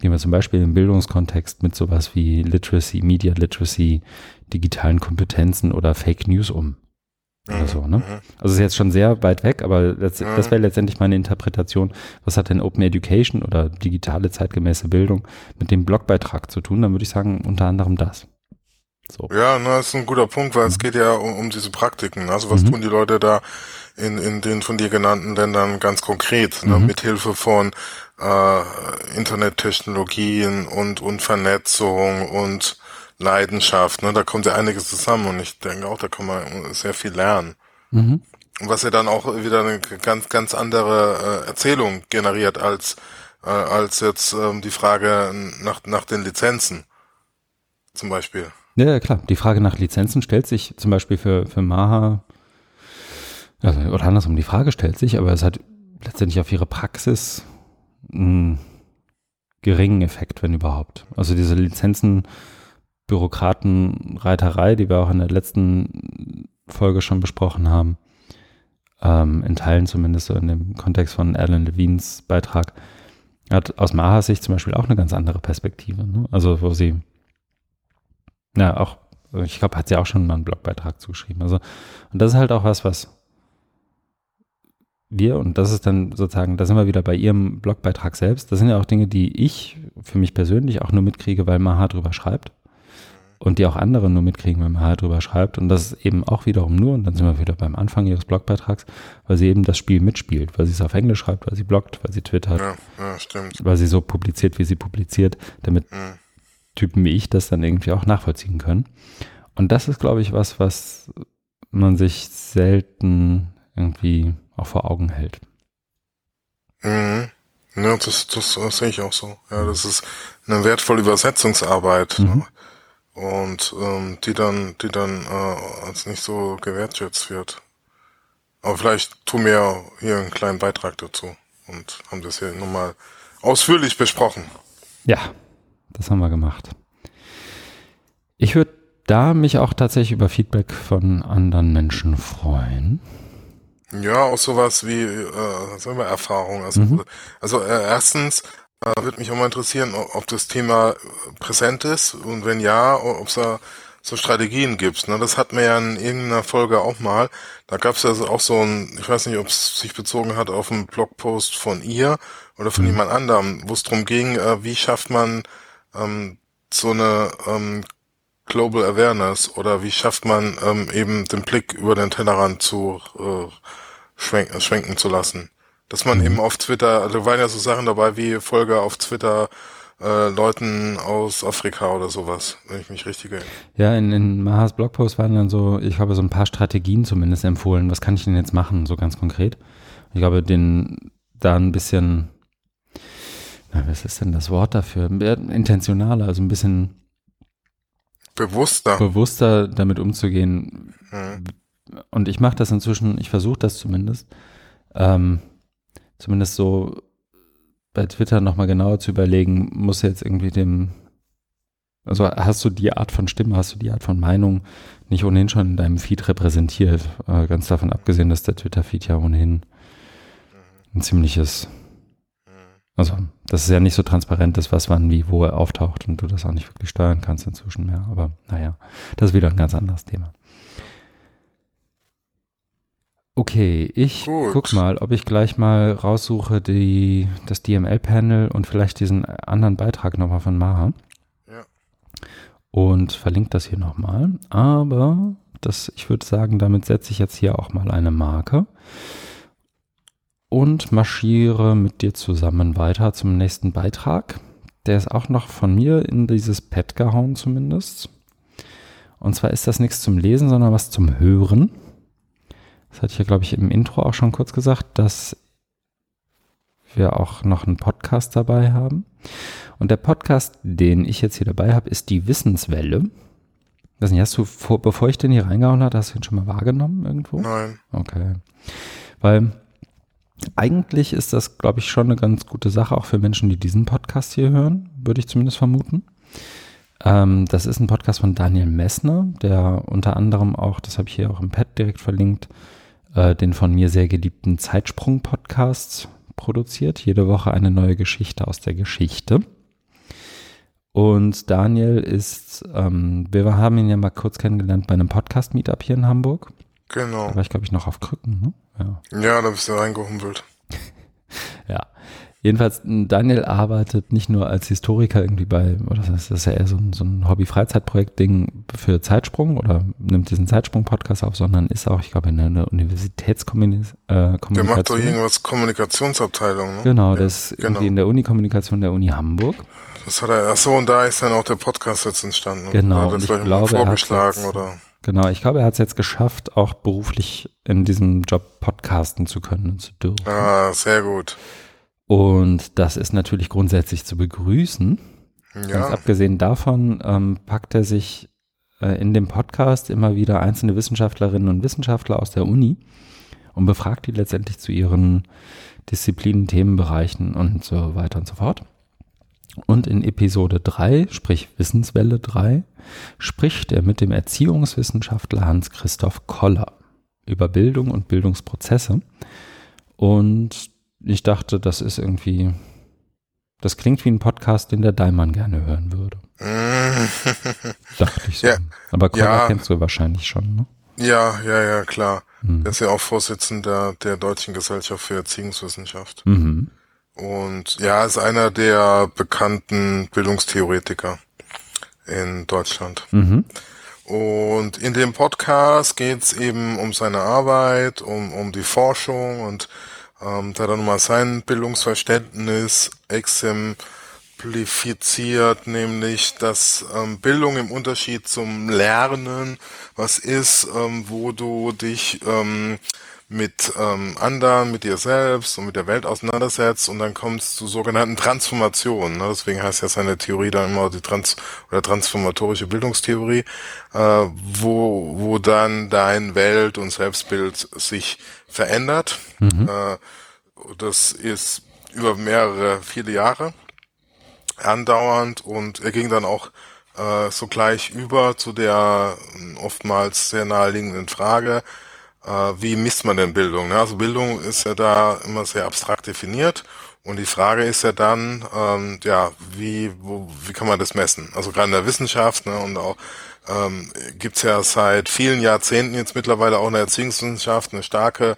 gehen wir zum Beispiel im Bildungskontext mit sowas wie Literacy, Media Literacy, digitalen Kompetenzen oder Fake News um. Oder so, ne? Mhm. Also ist jetzt schon sehr weit weg, aber das, mhm. das wäre letztendlich meine Interpretation. Was hat denn Open Education oder digitale zeitgemäße Bildung mit dem Blogbeitrag zu tun? Dann würde ich sagen, unter anderem das. So. Ja, na, das ist ein guter Punkt, weil mhm. es geht ja um, um diese Praktiken. Also was mhm. tun die Leute da in, in den von dir genannten Ländern ganz konkret, ne, mhm. mithilfe von äh, Internettechnologien und, und Vernetzung und Leidenschaft. Ne? Da kommt ja einiges zusammen und ich denke auch, da kann man sehr viel lernen. Mhm. Was ja dann auch wieder eine ganz, ganz andere äh, Erzählung generiert als, äh, als jetzt ähm, die Frage nach, nach den Lizenzen zum Beispiel. Ja, klar. Die Frage nach Lizenzen stellt sich zum Beispiel für, für Maha, also, oder andersrum, die Frage stellt sich, aber es hat letztendlich auf ihre Praxis einen geringen Effekt, wenn überhaupt. Also diese Lizenzen, Bürokratenreiterei, die wir auch in der letzten Folge schon besprochen haben, ähm, in Teilen zumindest so in dem Kontext von Alan Levines Beitrag, hat aus Mahas Sicht zum Beispiel auch eine ganz andere Perspektive. Ne? Also wo sie ja, auch, ich glaube, hat sie auch schon mal einen Blogbeitrag zugeschrieben. Also, und das ist halt auch was, was wir, und das ist dann sozusagen, da sind wir wieder bei ihrem Blogbeitrag selbst, das sind ja auch Dinge, die ich für mich persönlich auch nur mitkriege, weil Maha drüber schreibt. Und die auch andere nur mitkriegen, wenn Maha drüber schreibt. Und das ist eben auch wiederum nur, und dann sind wir wieder beim Anfang ihres Blogbeitrags, weil sie eben das Spiel mitspielt, weil sie es auf Englisch schreibt, weil sie bloggt, weil sie twittert. Ja, ja stimmt. Weil sie so publiziert, wie sie publiziert, damit mhm. Typen wie ich das dann irgendwie auch nachvollziehen können. Und das ist, glaube ich, was, was, man sich selten irgendwie auch vor Augen hält. Mhm. Ja, das, das, das sehe ich auch so. Ja, das ist eine wertvolle Übersetzungsarbeit. Mhm. Ne? Und ähm, die dann, die dann äh, als nicht so gewertschätzt wird. Aber vielleicht tun wir hier einen kleinen Beitrag dazu und haben das hier nochmal ausführlich besprochen. Ja, das haben wir gemacht. Ich würde da mich auch tatsächlich über Feedback von anderen Menschen freuen. Ja, auch sowas wie, äh, sagen wir, Erfahrung. Also, mhm. also äh, erstens äh, würde mich auch mal interessieren, ob das Thema präsent ist und wenn ja, ob es da so Strategien gibt. Ne? Das hatten wir ja in irgendeiner Folge auch mal. Da gab es also auch so ein, ich weiß nicht, ob es sich bezogen hat auf einen Blogpost von ihr oder von mhm. jemand anderem, wo es darum ging, äh, wie schafft man ähm, so eine ähm, Global Awareness oder wie schafft man ähm, eben den Blick über den Tellerrand zu äh, schwenken, schwenken zu lassen. Dass man mhm. eben auf Twitter, also waren ja so Sachen dabei wie Folge auf Twitter äh, Leuten aus Afrika oder sowas, wenn ich mich richtig erinnere. Ja, in, in Mahas Blogpost waren dann so, ich habe so ein paar Strategien zumindest empfohlen. Was kann ich denn jetzt machen, so ganz konkret? Ich glaube, den da ein bisschen, na, was ist denn das Wort dafür? Intentionaler, also ein bisschen bewusster, bewusster damit umzugehen. Mhm. Und ich mache das inzwischen, ich versuche das zumindest, ähm, zumindest so bei Twitter nochmal genauer zu überlegen, muss jetzt irgendwie dem, also hast du die Art von Stimme, hast du die Art von Meinung nicht ohnehin schon in deinem Feed repräsentiert, äh, ganz davon abgesehen, dass der Twitter-Feed ja ohnehin ein ziemliches, also das ist ja nicht so transparent ist, was wann wie wo auftaucht und du das auch nicht wirklich steuern kannst inzwischen mehr, aber naja, das ist wieder ein ganz anderes Thema. Okay, ich Gut. guck mal, ob ich gleich mal raussuche die, das DML-Panel und vielleicht diesen anderen Beitrag nochmal von Maha. Ja. Und verlinke das hier nochmal. Aber das, ich würde sagen, damit setze ich jetzt hier auch mal eine Marke und marschiere mit dir zusammen weiter zum nächsten Beitrag. Der ist auch noch von mir in dieses Pad gehauen zumindest. Und zwar ist das nichts zum Lesen, sondern was zum Hören. Das hatte ich ja, glaube ich, im Intro auch schon kurz gesagt, dass wir auch noch einen Podcast dabei haben. Und der Podcast, den ich jetzt hier dabei habe, ist die Wissenswelle. Nicht, hast du, vor, bevor ich den hier reingehauen habe, hast du ihn schon mal wahrgenommen irgendwo? Nein. Okay. Weil eigentlich ist das, glaube ich, schon eine ganz gute Sache, auch für Menschen, die diesen Podcast hier hören, würde ich zumindest vermuten. Ähm, das ist ein Podcast von Daniel Messner, der unter anderem auch, das habe ich hier auch im Pad direkt verlinkt, äh, den von mir sehr geliebten Zeitsprung-Podcast produziert. Jede Woche eine neue Geschichte aus der Geschichte. Und Daniel ist, ähm, wir haben ihn ja mal kurz kennengelernt bei einem Podcast-Meetup hier in Hamburg. Genau. Da war ich, glaube ich, noch auf Krücken, ne? Ja, ja da bist du reingehumpelt. ja. Jedenfalls, Daniel arbeitet nicht nur als Historiker irgendwie bei, oder das ist ja eher so ein, so ein Hobby-Freizeitprojekt-Ding für Zeitsprung oder nimmt diesen Zeitsprung-Podcast auf, sondern ist auch, ich glaube, in einer Universitätskommunikation. Äh, der macht doch irgendwas Kommunikationsabteilung, ne? Genau, ja, das ist genau. irgendwie in der Uni-Kommunikation der Uni Hamburg. Das hat er, ach so, und da ist dann auch der Podcast jetzt entstanden. Genau. Und ich glaube, vorgeschlagen oder. Genau, ich glaube, er hat es jetzt geschafft, auch beruflich in diesem Job podcasten zu können und zu dürfen. Ah, sehr gut. Und das ist natürlich grundsätzlich zu begrüßen. Ja. Ganz abgesehen davon ähm, packt er sich äh, in dem Podcast immer wieder einzelne Wissenschaftlerinnen und Wissenschaftler aus der Uni und befragt die letztendlich zu ihren Disziplinen, Themenbereichen und so weiter und so fort. Und in Episode 3, sprich Wissenswelle 3, spricht er mit dem Erziehungswissenschaftler Hans-Christoph Koller über Bildung und Bildungsprozesse. Und ich dachte, das ist irgendwie, das klingt wie ein Podcast, den der Daimann gerne hören würde. dachte ich so. Ja. Aber Koller ja. kennst du wahrscheinlich schon, ne? Ja, ja, ja, klar. Mhm. Er ist ja auch Vorsitzender der Deutschen Gesellschaft für Erziehungswissenschaft. Mhm. Und ja, ist einer der bekannten Bildungstheoretiker in Deutschland. Mhm. Und in dem Podcast geht's eben um seine Arbeit, um, um die Forschung und ähm, da dann mal sein Bildungsverständnis exemplifiziert exemplifiziert, nämlich dass ähm, Bildung im Unterschied zum Lernen was ist, ähm, wo du dich ähm, mit ähm, anderen, mit dir selbst und mit der Welt auseinandersetzt und dann kommt es zu sogenannten Transformationen. Ne? Deswegen heißt ja seine Theorie dann immer die Trans oder transformatorische Bildungstheorie, äh, wo, wo dann dein Welt- und Selbstbild sich verändert. Mhm. Äh, das ist über mehrere, viele Jahre andauernd und er ging dann auch äh, sogleich über zu der oftmals sehr naheliegenden Frage, wie misst man denn Bildung? Ne? Also Bildung ist ja da immer sehr abstrakt definiert und die Frage ist ja dann, ähm, ja, wie, wo, wie kann man das messen? Also gerade in der Wissenschaft ne, und auch ähm, gibt ja seit vielen Jahrzehnten jetzt mittlerweile auch in der Erziehungswissenschaft eine starke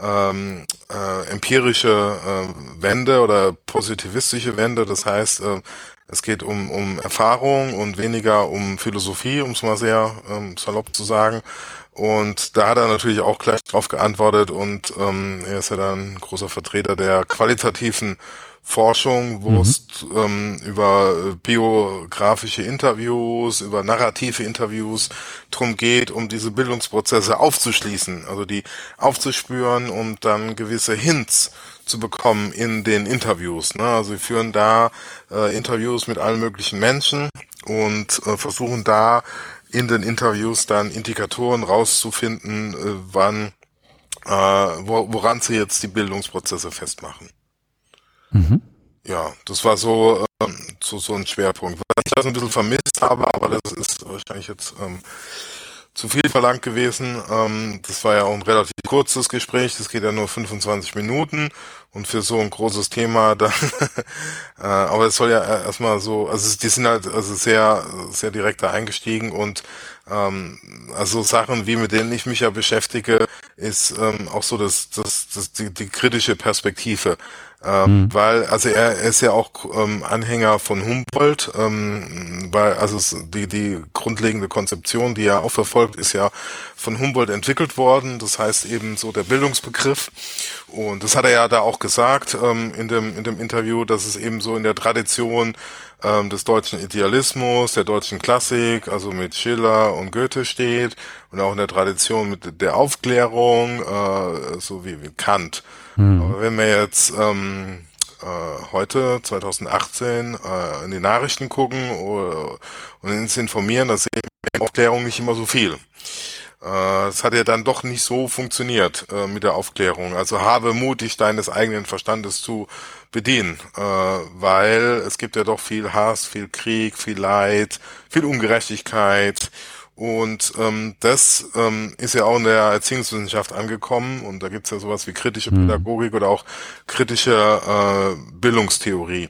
ähm, äh, empirische äh, Wende oder positivistische Wende. Das heißt, äh, es geht um, um Erfahrung und weniger um Philosophie, um es mal sehr ähm, salopp zu sagen. Und da hat er natürlich auch gleich drauf geantwortet und ähm, er ist ja dann großer Vertreter der qualitativen Forschung, wo mhm. es ähm, über biografische Interviews, über narrative Interviews drum geht, um diese Bildungsprozesse aufzuschließen, also die aufzuspüren und dann gewisse Hints zu bekommen in den Interviews. Ne? Also wir führen da äh, Interviews mit allen möglichen Menschen und äh, versuchen da in den Interviews dann Indikatoren rauszufinden, äh, wann, äh, wo, woran sie jetzt die Bildungsprozesse festmachen. Mhm. Ja, das war so, ähm, so, so ein Schwerpunkt. Was ich das ein bisschen vermisst habe, aber das ist wahrscheinlich jetzt ähm, zu viel verlangt gewesen. Ähm, das war ja auch ein relativ kurzes Gespräch, das geht ja nur 25 Minuten und für so ein großes Thema dann, äh, aber es soll ja erstmal so, also die sind halt also sehr, sehr direkt da eingestiegen und ähm, also Sachen, wie mit denen ich mich ja beschäftige, ist ähm, auch so das, das, das die, die kritische Perspektive. Ähm, mhm. Weil, also er, er ist ja auch ähm, Anhänger von Humboldt, ähm, weil also die, die grundlegende Konzeption, die er auch verfolgt, ist ja von Humboldt entwickelt worden. Das heißt eben so der Bildungsbegriff. Und das hat er ja da auch gesagt ähm, in, dem, in dem Interview, dass es eben so in der Tradition ähm, des deutschen Idealismus, der deutschen Klassik, also mit Schiller und Goethe steht und auch in der Tradition mit der Aufklärung, äh, so wie, wie Kant. Mhm. Aber wenn wir jetzt ähm, äh, heute, 2018, äh, in die Nachrichten gucken oder, und uns informieren, da sehen wir Aufklärung nicht immer so viel. Äh, es hat ja dann doch nicht so funktioniert äh, mit der Aufklärung. Also habe Mut, dich deines eigenen Verstandes zu bedienen, äh, weil es gibt ja doch viel Hass, viel Krieg, viel Leid, viel Ungerechtigkeit. Und ähm, das ähm, ist ja auch in der Erziehungswissenschaft angekommen und da gibt's ja sowas wie kritische mhm. Pädagogik oder auch kritische äh, Bildungstheorie.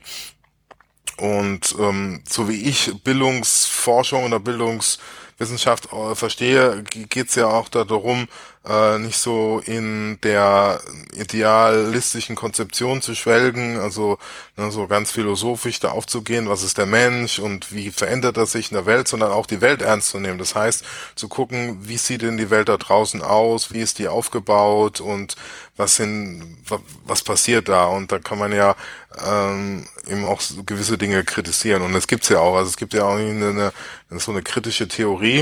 Und ähm, so wie ich Bildungsforschung oder Bildungs Wissenschaft äh, verstehe, geht es ja auch darum, äh, nicht so in der idealistischen Konzeption zu schwelgen, also ne, so ganz philosophisch da aufzugehen, was ist der Mensch und wie verändert er sich in der Welt, sondern auch die Welt ernst zu nehmen. Das heißt, zu gucken, wie sieht denn die Welt da draußen aus, wie ist die aufgebaut und was sind, was passiert da? Und da kann man ja ähm, eben auch gewisse Dinge kritisieren. Und das gibt's ja auch. Also es gibt ja auch eine, eine so eine kritische Theorie,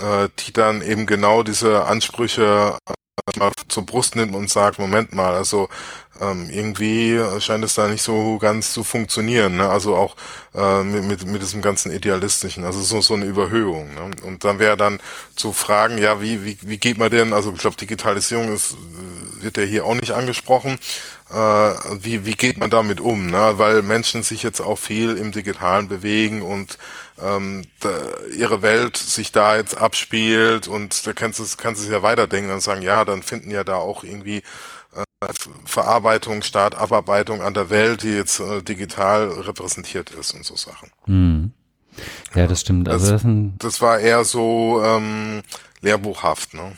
äh, die dann eben genau diese Ansprüche äh, mal zur Brust nimmt und sagt, Moment mal, also ähm, irgendwie scheint es da nicht so ganz zu funktionieren. Ne? Also auch äh, mit, mit, mit diesem ganzen Idealistischen, also so, so eine Überhöhung. Ne? Und dann wäre dann zu fragen, ja, wie, wie, wie geht man denn, also ich glaube, Digitalisierung ist, wird ja hier auch nicht angesprochen, äh, wie, wie geht man damit um, ne? weil Menschen sich jetzt auch viel im Digitalen bewegen und ähm, da, ihre Welt sich da jetzt abspielt und da kannst du kannst du ja weiterdenken und sagen, ja, dann finden ja da auch irgendwie äh, Verarbeitung, Start, Abarbeitung an der Welt, die jetzt äh, digital repräsentiert ist und so Sachen. Hm. Ja, das stimmt. Also das, das, das, war eher so ähm, lehrbuchhaft, ne?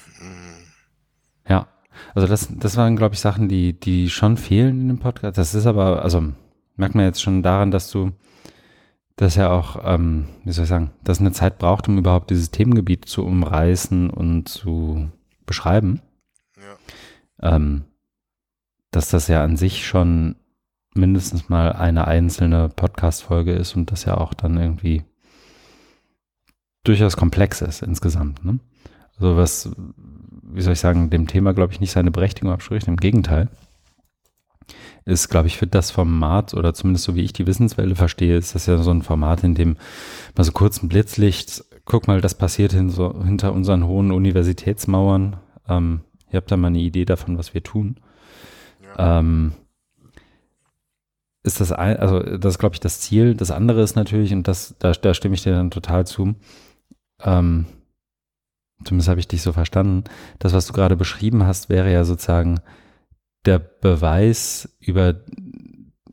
Ja, also das, das waren, glaube ich, Sachen, die, die schon fehlen in dem Podcast. Das ist aber, also merkt man jetzt schon daran, dass du das ja auch, ähm, wie soll ich sagen, dass eine Zeit braucht, um überhaupt dieses Themengebiet zu umreißen und zu beschreiben. Ja. Ähm, dass das ja an sich schon mindestens mal eine einzelne Podcast-Folge ist und das ja auch dann irgendwie durchaus komplex ist insgesamt. Ne? Also was, wie soll ich sagen, dem Thema, glaube ich, nicht seine Berechtigung abspricht. Im Gegenteil. Ist, glaube ich, für das Format oder zumindest so wie ich die Wissenswelle verstehe, ist das ja so ein Format, in dem mal so kurz ein Blitzlicht, guck mal, das passiert hin, so, hinter unseren hohen Universitätsmauern. Ähm, ihr habt da mal eine Idee davon, was wir tun. Ähm, ist das ein, also das ist, glaube ich, das Ziel. Das andere ist natürlich, und das, da, da stimme ich dir dann total zu, ähm, zumindest habe ich dich so verstanden, das, was du gerade beschrieben hast, wäre ja sozusagen der Beweis über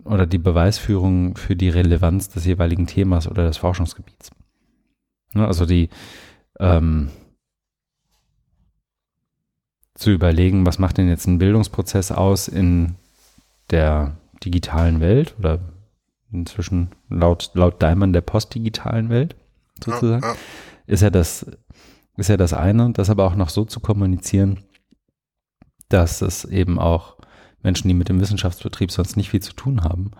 oder die Beweisführung für die Relevanz des jeweiligen Themas oder des Forschungsgebiets. Ne, also die ähm, zu überlegen, was macht denn jetzt ein Bildungsprozess aus in der digitalen Welt oder inzwischen laut, laut Daimann der postdigitalen Welt sozusagen, ja, ja. ist ja das, ist ja das eine, das aber auch noch so zu kommunizieren, dass es eben auch Menschen, die mit dem Wissenschaftsbetrieb sonst nicht viel zu tun haben,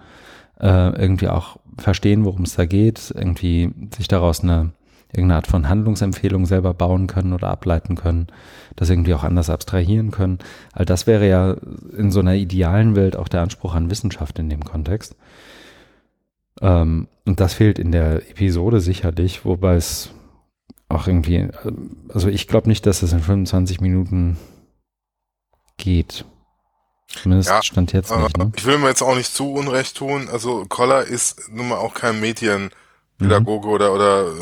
äh, irgendwie auch verstehen, worum es da geht, irgendwie sich daraus eine irgendeine Art von Handlungsempfehlung selber bauen können oder ableiten können, das irgendwie auch anders abstrahieren können. All das wäre ja in so einer idealen Welt auch der Anspruch an Wissenschaft in dem Kontext. Ähm, und das fehlt in der Episode sicherlich, wobei es auch irgendwie, also ich glaube nicht, dass es in 25 Minuten geht. Zumindest ja, stand jetzt nicht. Ne? Ich will mir jetzt auch nicht zu Unrecht tun. Also Koller ist nun mal auch kein Medienpädagoge mhm. oder, oder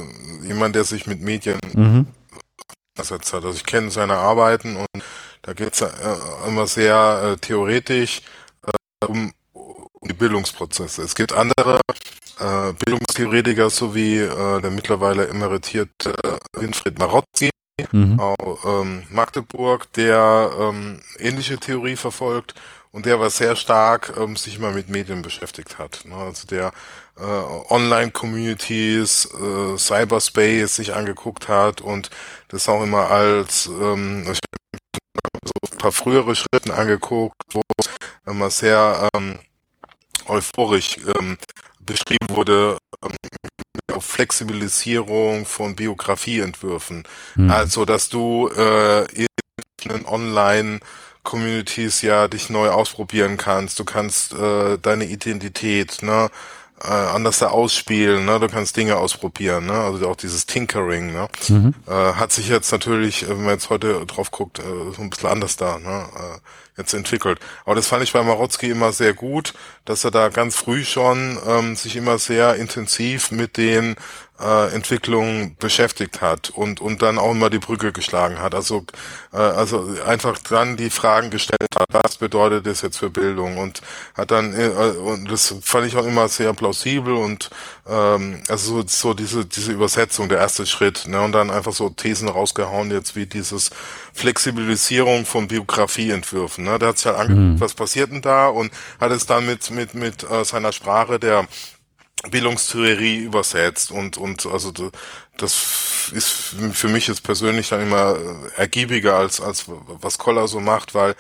jemand, der sich mit Medien mhm. ersetzt hat. Also ich kenne seine Arbeiten und da geht es äh, immer sehr äh, theoretisch äh, um, um die Bildungsprozesse. Es gibt andere äh, Bildungstheoretiker, so wie äh, der mittlerweile emeritierte äh, Winfried Marotzki, mhm. aus ähm, Magdeburg, der ähm, ähnliche Theorie verfolgt und der war sehr stark ähm, sich immer mit Medien beschäftigt hat. Ne? Also der äh, Online-Communities, äh, Cyberspace sich angeguckt hat und das auch immer als ähm, so ein paar frühere Schritten angeguckt, wo immer sehr ähm, euphorisch ähm, beschrieben wurde, ähm, auf Flexibilisierung von Biografieentwürfen. Mhm. Also, dass du äh, in Online Communities ja dich neu ausprobieren kannst. Du kannst äh, deine Identität ne, äh, anders da ausspielen. Ne? Du kannst Dinge ausprobieren. Ne? Also auch dieses Tinkering ne? Mhm. Äh, hat sich jetzt natürlich, äh, wenn man jetzt heute drauf guckt, äh, so ein bisschen anders da. Ne? Äh, jetzt entwickelt. Aber das fand ich bei Marotzki immer sehr gut, dass er da ganz früh schon ähm, sich immer sehr intensiv mit den äh, Entwicklung beschäftigt hat und und dann auch immer die Brücke geschlagen hat. Also äh, also einfach dann die Fragen gestellt hat, was bedeutet das jetzt für Bildung und hat dann äh, und das fand ich auch immer sehr plausibel und ähm, also so, so diese diese Übersetzung der erste Schritt ne und dann einfach so Thesen rausgehauen jetzt wie dieses Flexibilisierung von Biografieentwürfen. Ne? Da hat sich halt angeguckt, mhm. was passiert denn da und hat es dann mit mit mit äh, seiner Sprache der Bildungstheorie übersetzt und und also das ist für mich jetzt persönlich dann immer ergiebiger als als was Koller so macht, weil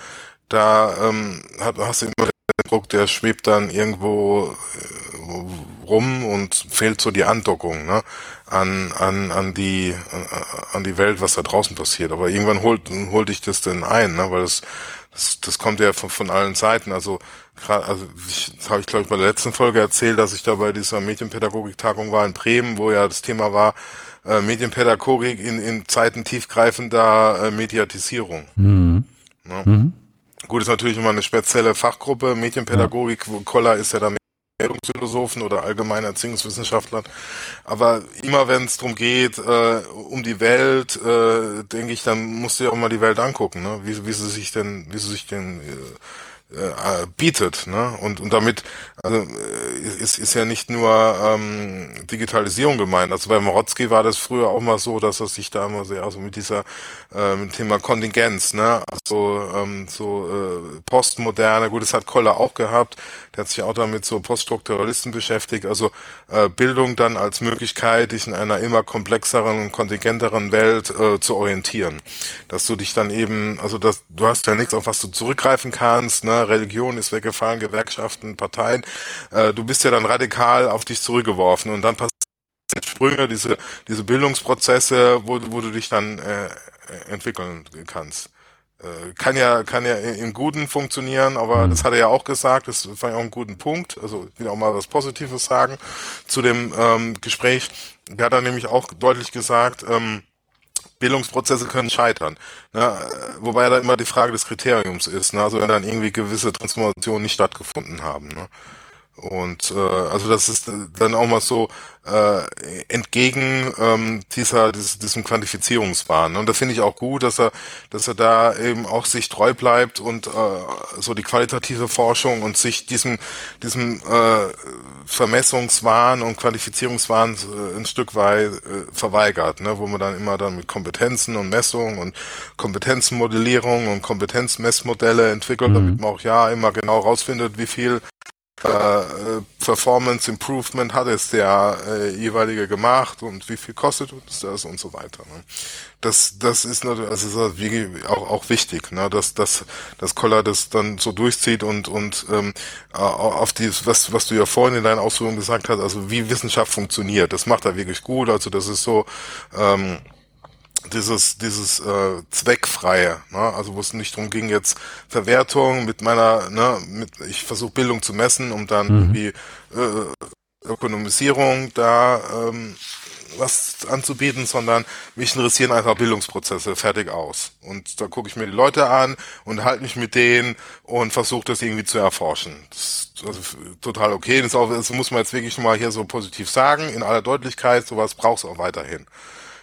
da ähm, hast du immer den Druck, der schwebt dann irgendwo äh, rum und fehlt so die Andockung ne, an an an die an die Welt, was da draußen passiert. Aber irgendwann holt holt dich das denn ein, ne, weil das das, das kommt ja von, von allen Seiten. Also gerade, also ich, das habe ich glaube ich bei der letzten Folge erzählt, dass ich da bei dieser Medienpädagogik-Tagung war in Bremen, wo ja das Thema war äh, Medienpädagogik in, in Zeiten tiefgreifender äh, Mediatisierung. Mhm. Ja. Mhm. Gut, ist natürlich immer eine spezielle Fachgruppe. Medienpädagogik, ja. Koller ist ja da Bildungsphilosophen oder allgemein Erziehungswissenschaftler. Aber immer wenn es darum geht, äh, um die Welt, äh, denke ich, dann musst du ja auch mal die Welt angucken, ne? wie, wie sie sich denn, wie sie sich denn äh, äh, bietet. Ne? Und, und damit also, äh, ist, ist ja nicht nur ähm, Digitalisierung gemeint. Also bei Morotzki war das früher auch mal so, dass er sich da immer sehr also mit dieser ähm, Thema Kontingenz, ne? also ähm, so äh, postmoderne, gut, das hat Koller auch gehabt, der hat sich auch damit so Poststrukturalisten beschäftigt, also äh, Bildung dann als Möglichkeit, dich in einer immer komplexeren und kontingenteren Welt äh, zu orientieren. Dass du dich dann eben, also dass du hast ja nichts, auf was du zurückgreifen kannst, ne? Religion ist weggefallen, Gewerkschaften, Parteien. Äh, du bist ja dann radikal auf dich zurückgeworfen und dann passieren Sprünge, diese, diese Bildungsprozesse, wo, wo du dich dann äh, entwickeln kannst. Äh, kann ja, kann ja im Guten funktionieren, aber mhm. das hat er ja auch gesagt, das fand ich auch einen guten Punkt. Also ich will auch mal was Positives sagen zu dem ähm, Gespräch. Der hat dann nämlich auch deutlich gesagt, ähm, Bildungsprozesse können scheitern. Ne? Wobei da immer die Frage des Kriteriums ist. Ne? Also wenn dann irgendwie gewisse Transformationen nicht stattgefunden haben. Ne? Und äh, also das ist dann auch mal so äh, entgegen ähm, dieser dieses, diesem Quantifizierungswahn. Und das finde ich auch gut, dass er dass er da eben auch sich treu bleibt und äh, so die qualitative Forschung und sich diesem diesem äh, Vermessungswahn und Quantifizierungswahn äh, ein Stück weit äh, verweigert, ne? wo man dann immer dann mit Kompetenzen und Messung und Kompetenzenmodellierung und Kompetenzmessmodelle entwickelt, mhm. damit man auch ja immer genau rausfindet, wie viel äh, Performance Improvement hat es der äh, jeweilige gemacht und wie viel kostet uns das und so weiter. Ne? Das, das ist natürlich, also ist auch, auch wichtig, ne? dass, dass, dass Koller das dann so durchzieht und, und ähm, auf die, was, was du ja vorhin in deinen Ausführungen gesagt hast, also wie Wissenschaft funktioniert, das macht er wirklich gut. Also das ist so, ähm, dieses dieses äh, zweckfreie, ne? also wo es nicht darum ging jetzt Verwertung mit meiner, ne, mit ich versuche Bildung zu messen, um dann mhm. irgendwie äh, Ökonomisierung da ähm, was anzubieten, sondern mich interessieren einfach Bildungsprozesse fertig aus. Und da gucke ich mir die Leute an und halte mich mit denen und versuche das irgendwie zu erforschen. Das ist also total okay. Das, auch, das muss man jetzt wirklich mal hier so positiv sagen, in aller Deutlichkeit, sowas braucht es auch weiterhin.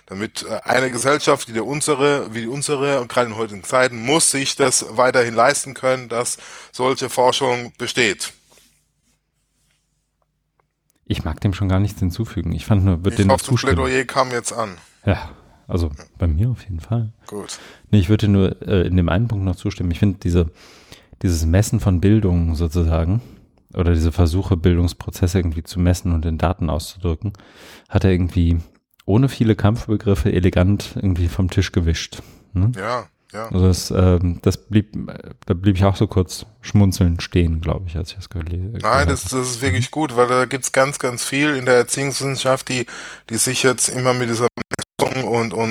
Damit äh, eine Gesellschaft, wie die unsere, wie die unsere und gerade in heutigen Zeiten, muss sich das weiterhin leisten können, dass solche Forschung besteht. Ich mag dem schon gar nichts hinzufügen. Ich fand nur, wird den hoffe, zustimmen. Plädoyer kam jetzt an. Ja, also bei mir auf jeden Fall. Gut. Nee, ich würde nur äh, in dem einen Punkt noch zustimmen. Ich finde diese, dieses Messen von Bildung sozusagen oder diese Versuche, Bildungsprozesse irgendwie zu messen und in Daten auszudrücken, hat er irgendwie ohne viele Kampfbegriffe elegant irgendwie vom Tisch gewischt. Ne? Ja, ja. Also das, ähm, das blieb, da blieb ich auch so kurz schmunzelnd stehen, glaube ich, als ich das gelesen habe. Nein, das, das ist wirklich gut, weil da gibt's ganz, ganz viel in der Erziehungswissenschaft, die, die sich jetzt immer mit dieser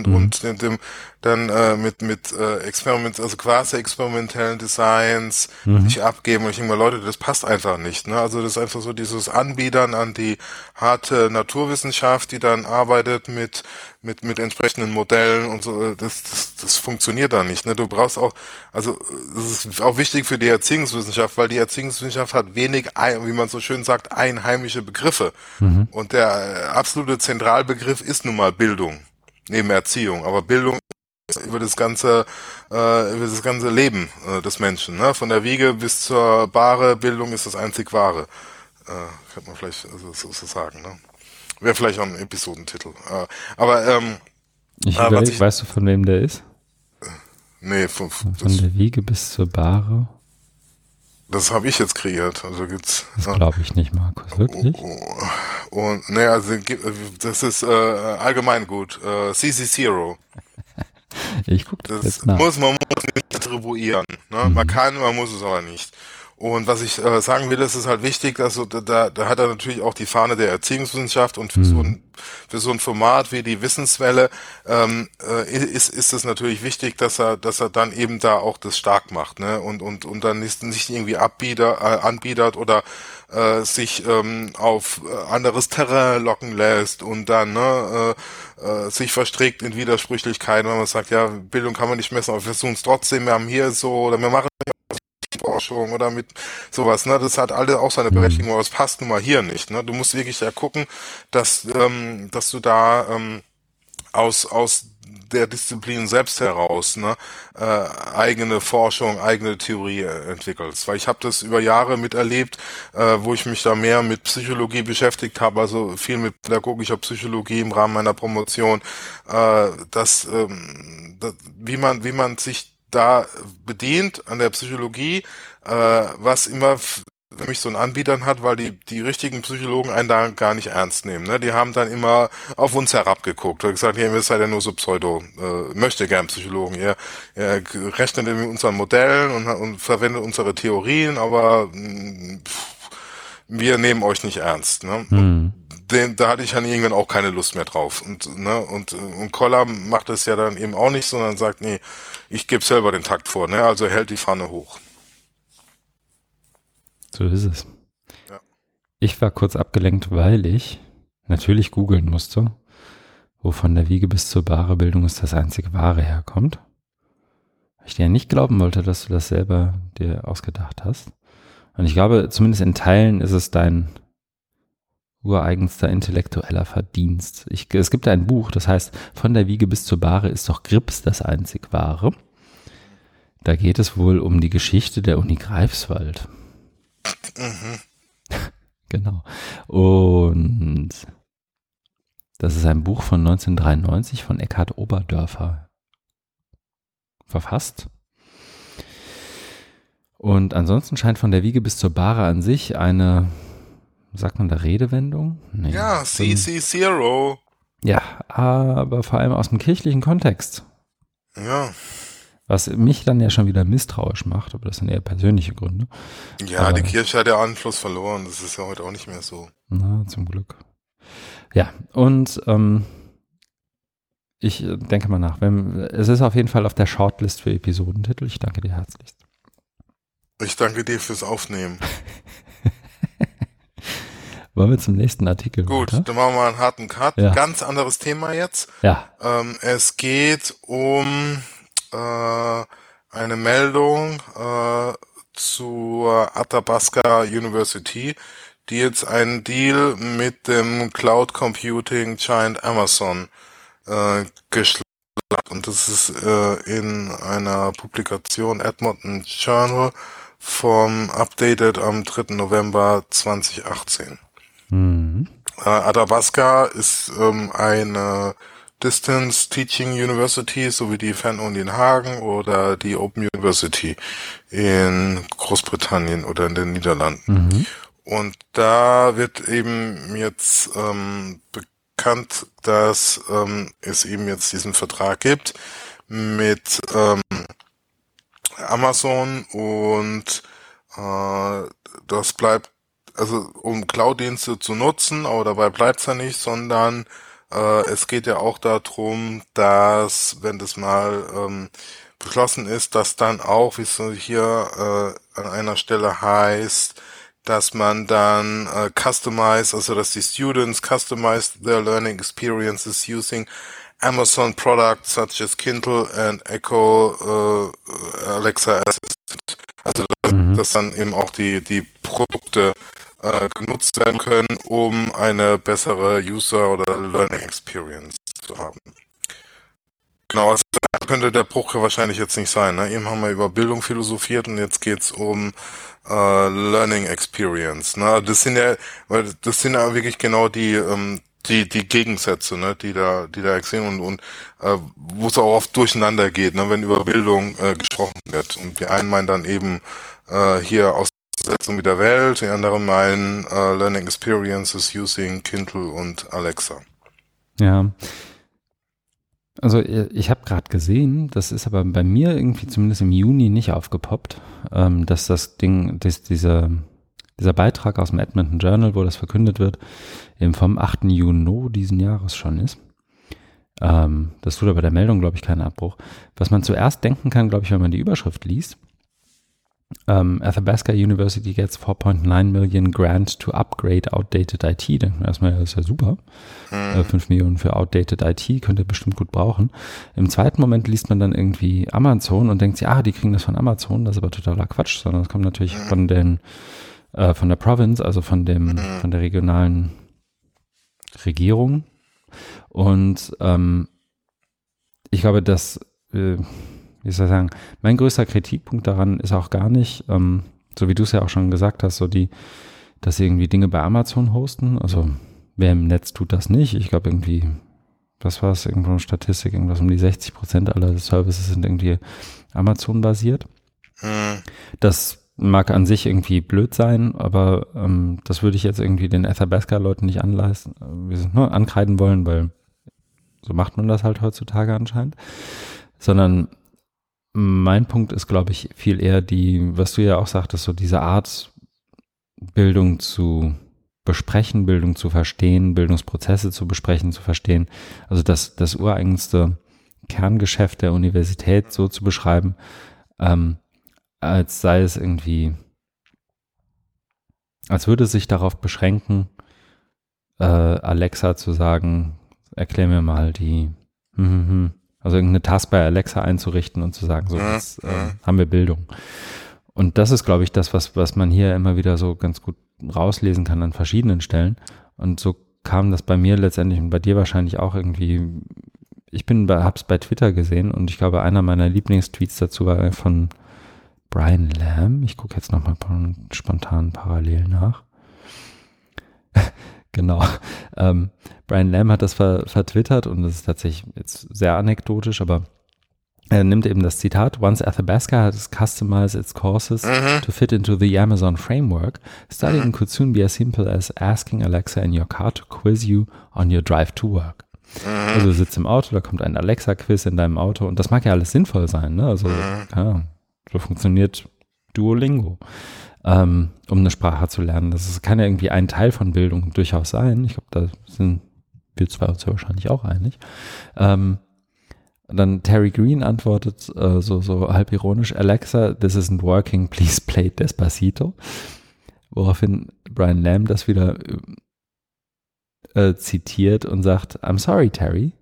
und mhm. und dem, dem dann äh, mit mit äh, Experiment, also quasi experimentellen Designs mhm. sich abgeben und ich denke mal, Leute, das passt einfach nicht. Ne? Also das ist einfach so dieses Anbiedern an die harte Naturwissenschaft, die dann arbeitet mit mit mit entsprechenden Modellen und so. Das das, das funktioniert da nicht. Ne? Du brauchst auch, also das ist auch wichtig für die Erziehungswissenschaft, weil die Erziehungswissenschaft hat wenig, wie man so schön sagt, einheimische Begriffe. Mhm. Und der absolute Zentralbegriff ist nun mal Bildung neben Erziehung. Aber Bildung über das ganze äh, über das ganze Leben äh, des Menschen, ne? Von der Wiege bis zur Bahre Bildung ist das einzig wahre. Äh, könnte man vielleicht also, so, so sagen, ne? Wäre vielleicht auch ein Episodentitel. Äh, aber ähm, ich äh, überleg, ich, weißt du, von wem der ist? Nee, von, von der Wiege bis zur Bahre. Das habe ich jetzt kreiert. Also gibt's. Das ja. glaube ich nicht, Markus. Wirklich? Oh, oh. Und ne, also das ist äh, allgemein gut. Äh, CC Zero. ich gucke das, das jetzt nach. Muss man muss nicht attribuieren. Ne? Mhm. Man kann, man muss es aber nicht. Und was ich äh, sagen will, ist es halt wichtig, dass so, da, da hat er natürlich auch die Fahne der Erziehungswissenschaft und für mhm. so ein für so ein Format wie die Wissenswelle ähm, äh, ist ist es natürlich wichtig, dass er dass er dann eben da auch das stark macht, ne und und und dann nicht nicht irgendwie abbieder äh, anbiedert oder äh, sich ähm, auf äh, anderes Terrain locken lässt und dann ne, äh, äh, sich verstrickt in Widersprüchlichkeiten, wenn man sagt, ja Bildung kann man nicht messen, aber wir versuchen es trotzdem, wir haben hier so oder wir machen Forschung oder mit sowas, ne? Das hat alle auch seine mhm. Berechtigung, aber es passt nun mal hier nicht, ne? Du musst wirklich ja gucken, dass, ähm, dass du da ähm, aus, aus der Disziplin selbst heraus ne, äh, eigene Forschung, eigene Theorie entwickelst. Weil ich habe das über Jahre miterlebt, äh, wo ich mich da mehr mit Psychologie beschäftigt habe, also viel mit pädagogischer Psychologie im Rahmen meiner Promotion, äh, dass, ähm, dass wie man wie man sich da bedient an der Psychologie, äh, was immer nämlich so einen Anbietern hat, weil die, die richtigen Psychologen einen da gar nicht ernst nehmen. Ne? Die haben dann immer auf uns herabgeguckt und gesagt, ihr seid ja nur so Pseudo, äh, möchte gern Psychologen. Ihr, ihr rechnet mit unseren Modellen und, und verwendet unsere Theorien, aber mh, mm, wir nehmen euch nicht ernst. Ne? Mhm. Den, da hatte ich dann irgendwann auch keine Lust mehr drauf. Und, ne, und, und Koller macht es ja dann eben auch nicht, sondern sagt, nee, ich gebe selber den Takt vor, ne? Also hält die Pfanne hoch. So ist es. Ja. Ich war kurz abgelenkt, weil ich natürlich googeln musste, wo von der Wiege bis zur bare Bildung ist das einzige Wahre herkommt. Ich dir ja nicht glauben wollte, dass du das selber dir ausgedacht hast. Und ich glaube, zumindest in Teilen ist es dein ureigenster intellektueller Verdienst. Ich, es gibt ein Buch, das heißt, von der Wiege bis zur Bahre ist doch Grips das einzig Wahre. Da geht es wohl um die Geschichte der Uni Greifswald. Mhm. genau. Und das ist ein Buch von 1993 von Eckhard Oberdörfer verfasst. Und ansonsten scheint von der Wiege bis zur Bahre an sich eine, sagt man da Redewendung? Nee, ja, CC Zero. Ja, aber vor allem aus dem kirchlichen Kontext. Ja. Was mich dann ja schon wieder misstrauisch macht, aber das sind eher persönliche Gründe. Ja, aber, die Kirche hat ja Anschluss verloren, das ist ja heute auch nicht mehr so. Na, zum Glück. Ja, und ähm, ich denke mal nach. Wenn, es ist auf jeden Fall auf der Shortlist für Episodentitel. Ich danke dir herzlichst. Ich danke dir fürs Aufnehmen. Wollen wir zum nächsten Artikel? Gut, weiter? dann machen wir einen harten Cut. Ja. Ganz anderes Thema jetzt. Ja. Ähm, es geht um äh, eine Meldung äh, zur Athabasca University, die jetzt einen Deal mit dem Cloud Computing Giant Amazon äh, geschlagen und das ist äh, in einer Publikation Edmonton Journal vom Updated am 3. November 2018. Mhm. Athabasca ist ähm, eine Distance Teaching University, so wie die Fernuni in Hagen oder die Open University in Großbritannien oder in den Niederlanden. Mhm. Und da wird eben jetzt ähm, bekannt, dass ähm, es eben jetzt diesen Vertrag gibt mit ähm, Amazon und äh, das bleibt, also um Cloud-Dienste zu nutzen, aber dabei bleibt's ja nicht, sondern äh, es geht ja auch darum, dass, wenn das mal ähm, beschlossen ist, dass dann auch, wie es hier äh, an einer Stelle heißt, dass man dann äh, customize, also dass die Students customize their learning experiences using Amazon products such as Kindle and Echo äh, Alexa Assistant. Also mhm. dass dann eben auch die die Produkte äh, genutzt werden können, um eine bessere User oder Learning Experience zu haben. Genau, also könnte der Bruch wahrscheinlich jetzt nicht sein. Ne? Eben haben wir über Bildung philosophiert und jetzt geht's um äh, Learning Experience. Ne? Das sind ja, weil das sind ja wirklich genau die ähm, die die Gegensätze, ne, die da die da existieren und, und äh, wo es auch oft durcheinander geht, ne, wenn über Bildung äh, gesprochen wird. Und die einen meinen dann eben äh, hier Aussetzung mit der Welt, die anderen meinen äh, Learning Experiences using Kindle und Alexa. Ja. Also ich habe gerade gesehen, das ist aber bei mir irgendwie zumindest im Juni nicht aufgepoppt, ähm, dass das Ding, dass dieser dieser Beitrag aus dem Edmonton Journal, wo das verkündet wird, eben vom 8. Juni diesen Jahres schon ist. Ähm, das tut aber der Meldung, glaube ich, keinen Abbruch. Was man zuerst denken kann, glaube ich, wenn man die Überschrift liest, ähm, Athabasca University gets 4.9 Million Grant to upgrade outdated IT. Denkt man erstmal, das ist ja super. Äh, 5 Millionen für outdated IT könnt ihr bestimmt gut brauchen. Im zweiten Moment liest man dann irgendwie Amazon und denkt sich, ah, die kriegen das von Amazon. Das ist aber totaler Quatsch, sondern das kommt natürlich mhm. von den äh, von der Province, also von dem, mhm. von der regionalen Regierung. Und ähm, ich glaube, dass, äh, wie soll ich sagen, mein größter Kritikpunkt daran ist auch gar nicht, ähm, so wie du es ja auch schon gesagt hast, so die, dass sie irgendwie Dinge bei Amazon hosten. Also wer im Netz tut das nicht. Ich glaube irgendwie, was war es, irgendwo eine Statistik, irgendwas um die 60 Prozent aller Services sind irgendwie Amazon basiert. Mhm. Das mag an sich irgendwie blöd sein, aber ähm, das würde ich jetzt irgendwie den Athabasca-Leuten nicht anleisten, wir sind nur ankreiden wollen, weil so macht man das halt heutzutage anscheinend. Sondern mein Punkt ist, glaube ich, viel eher die, was du ja auch sagtest, so diese Art, Bildung zu besprechen, Bildung zu verstehen, Bildungsprozesse zu besprechen, zu verstehen. Also das, das ureigenste Kerngeschäft der Universität so zu beschreiben, ähm, als sei es irgendwie, als würde es sich darauf beschränken, äh, Alexa zu sagen, erklär mir mal die, hm, hm, hm. Also irgendeine Task bei Alexa einzurichten und zu sagen, so, jetzt äh, haben wir Bildung. Und das ist, glaube ich, das, was, was man hier immer wieder so ganz gut rauslesen kann an verschiedenen Stellen. Und so kam das bei mir letztendlich und bei dir wahrscheinlich auch irgendwie. Ich bin bei, hab's bei Twitter gesehen und ich glaube, einer meiner Lieblingstweets dazu war von Brian Lamb. Ich gucke jetzt nochmal spontan parallel nach. Genau. Ähm, Brian Lamb hat das ver vertwittert und das ist tatsächlich jetzt sehr anekdotisch, aber er nimmt eben das Zitat, once Athabasca has customized its courses mhm. to fit into the Amazon framework, studying mhm. could soon be as simple as asking Alexa in your car to quiz you on your drive to work. Mhm. Also du sitzt im Auto, da kommt ein Alexa-Quiz in deinem Auto und das mag ja alles sinnvoll sein, ne? Also, ja, so funktioniert Duolingo, ähm, um eine Sprache zu lernen. Das ist, kann ja irgendwie ein Teil von Bildung durchaus sein. Ich glaube, da sind wir zwei uns ja wahrscheinlich auch einig. Ähm, dann Terry Green antwortet äh, so, so halb ironisch, Alexa, this isn't working, please play Despacito. Woraufhin Brian Lamb das wieder äh, zitiert und sagt, I'm sorry, Terry.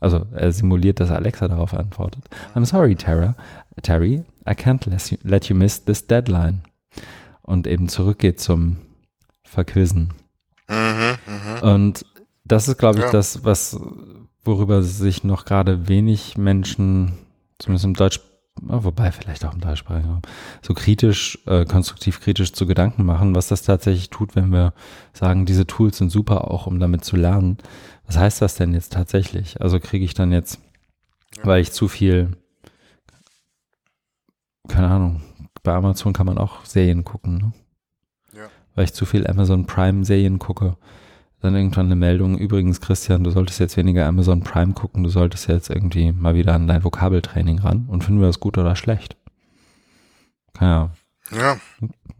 Also er simuliert, dass Alexa darauf antwortet. I'm sorry, Tara, Terry, I can't let you, let you miss this deadline. Und eben zurückgeht zum Verquizzen. Mhm, mh. Und das ist, glaube ich, ja. das, was worüber sich noch gerade wenig Menschen, zumindest im Deutsch, wobei vielleicht auch im deutschsprachigen Raum, so kritisch, äh, konstruktiv kritisch zu Gedanken machen, was das tatsächlich tut, wenn wir sagen, diese Tools sind super auch, um damit zu lernen. Was heißt das denn jetzt tatsächlich? Also kriege ich dann jetzt, weil ich zu viel, keine Ahnung, bei Amazon kann man auch Serien gucken, ne? Ja. Weil ich zu viel Amazon Prime Serien gucke, dann irgendwann eine Meldung, übrigens Christian, du solltest jetzt weniger Amazon Prime gucken, du solltest jetzt irgendwie mal wieder an dein Vokabeltraining ran und finden wir das gut oder schlecht. Ja. Ja.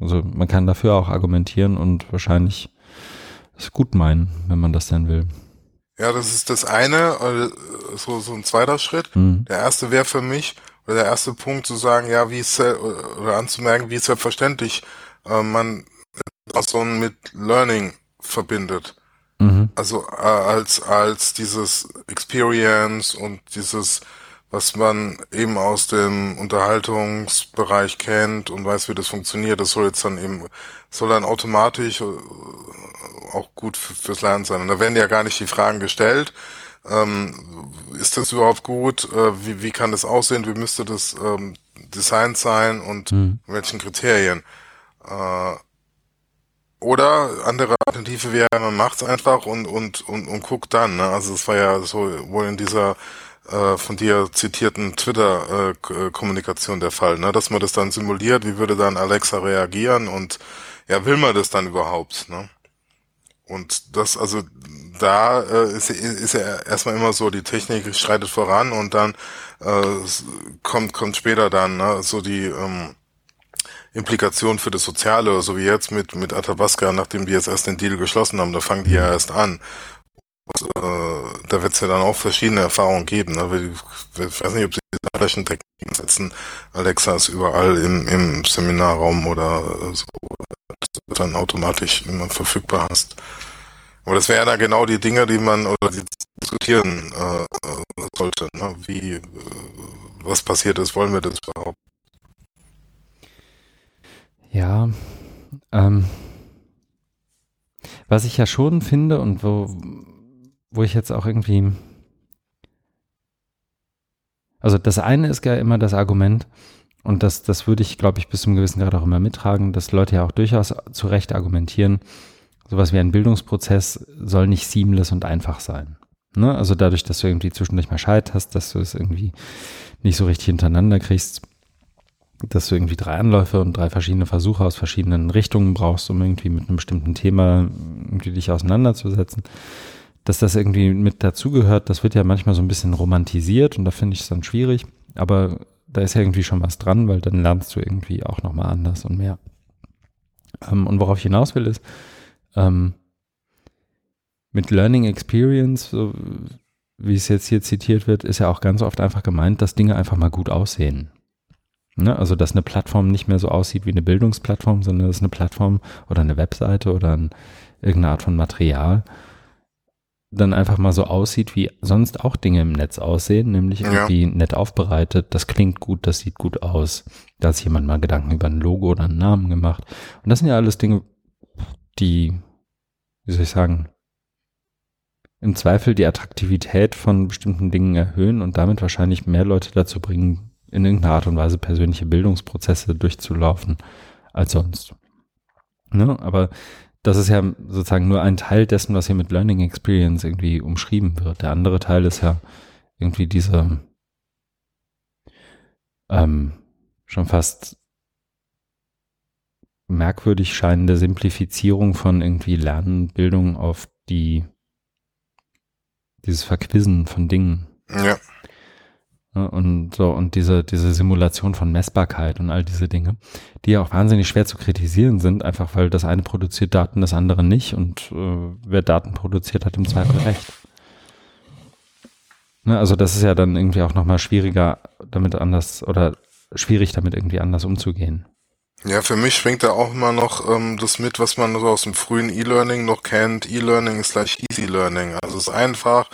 Also man kann dafür auch argumentieren und wahrscheinlich es gut meinen, wenn man das denn will. Ja, das ist das eine, äh, so, so ein zweiter Schritt. Mhm. Der erste wäre für mich, der erste Punkt zu sagen, ja, wie ist, oder anzumerken, wie selbstverständlich äh, man so mit Learning verbindet. Mhm. Also äh, als als dieses Experience und dieses was man eben aus dem Unterhaltungsbereich kennt und weiß, wie das funktioniert, das soll jetzt dann eben, soll dann automatisch äh, auch gut fürs Lernen sein. Und da werden ja gar nicht die Fragen gestellt, ähm, ist das überhaupt gut, äh, wie, wie kann das aussehen, wie müsste das ähm, designt sein und mhm. welchen Kriterien. Äh, oder andere Alternative wäre, man macht's einfach und, und, und, und guckt dann. Ne? Also es war ja so wohl in dieser äh, von dir zitierten Twitter-Kommunikation äh, der Fall, ne? dass man das dann simuliert, wie würde dann Alexa reagieren und ja, will man das dann überhaupt? Ne? Und das, also da äh, ist, ist ja erstmal immer so, die Technik schreitet voran und dann äh, kommt, kommt später dann ne, so die ähm, Implikationen für das Soziale, so wie jetzt mit, mit Athabasca, nachdem die jetzt erst den Deal geschlossen haben, da fangen die ja erst an. Und, äh, da wird es ja dann auch verschiedene Erfahrungen geben. Ne? Ich weiß nicht, ob sie solchen Techniken setzen. Alexa ist überall im, im Seminarraum oder so, dass du dann automatisch immer verfügbar hast. Aber das wären ja genau die Dinge, die man oder die diskutieren äh, sollte. Ne? Wie, äh, was passiert ist, wollen wir das überhaupt? Ja, ähm, was ich ja schon finde und wo, wo ich jetzt auch irgendwie, also das eine ist ja immer das Argument, und das, das würde ich, glaube ich, bis zum gewissen Grad auch immer mittragen, dass Leute ja auch durchaus zu Recht argumentieren, sowas wie ein Bildungsprozess soll nicht seamless und einfach sein. Ne? Also dadurch, dass du irgendwie zwischendurch mal Scheit hast, dass du es irgendwie nicht so richtig hintereinander kriegst, dass du irgendwie drei Anläufe und drei verschiedene Versuche aus verschiedenen Richtungen brauchst, um irgendwie mit einem bestimmten Thema irgendwie dich auseinanderzusetzen. Dass das irgendwie mit dazugehört, das wird ja manchmal so ein bisschen romantisiert und da finde ich es dann schwierig. Aber da ist ja irgendwie schon was dran, weil dann lernst du irgendwie auch nochmal anders und mehr. Ähm, und worauf ich hinaus will, ist, ähm, mit Learning Experience, so wie es jetzt hier zitiert wird, ist ja auch ganz oft einfach gemeint, dass Dinge einfach mal gut aussehen. Ne? Also, dass eine Plattform nicht mehr so aussieht wie eine Bildungsplattform, sondern dass eine Plattform oder eine Webseite oder ein, irgendeine Art von Material dann einfach mal so aussieht, wie sonst auch Dinge im Netz aussehen, nämlich irgendwie ja. nett aufbereitet, das klingt gut, das sieht gut aus. Da hat sich jemand mal Gedanken über ein Logo oder einen Namen gemacht. Und das sind ja alles Dinge, die, wie soll ich sagen, im Zweifel die Attraktivität von bestimmten Dingen erhöhen und damit wahrscheinlich mehr Leute dazu bringen, in irgendeiner Art und Weise persönliche Bildungsprozesse durchzulaufen als sonst. Ne? Aber das ist ja sozusagen nur ein Teil dessen, was hier mit Learning Experience irgendwie umschrieben wird. Der andere Teil ist ja irgendwie diese ähm, schon fast merkwürdig scheinende Simplifizierung von irgendwie Lernen, Bildung auf die dieses Verquisen von Dingen. Ja. Und so, und diese, diese Simulation von Messbarkeit und all diese Dinge, die ja auch wahnsinnig schwer zu kritisieren sind, einfach weil das eine produziert Daten, das andere nicht und äh, wer Daten produziert, hat im Zweifel recht. Ne, also das ist ja dann irgendwie auch nochmal schwieriger, damit anders oder schwierig damit irgendwie anders umzugehen. Ja, für mich schwingt da auch immer noch ähm, das mit, was man so aus dem frühen E-Learning noch kennt. E-Learning ist gleich Easy Learning. Also es ist einfach,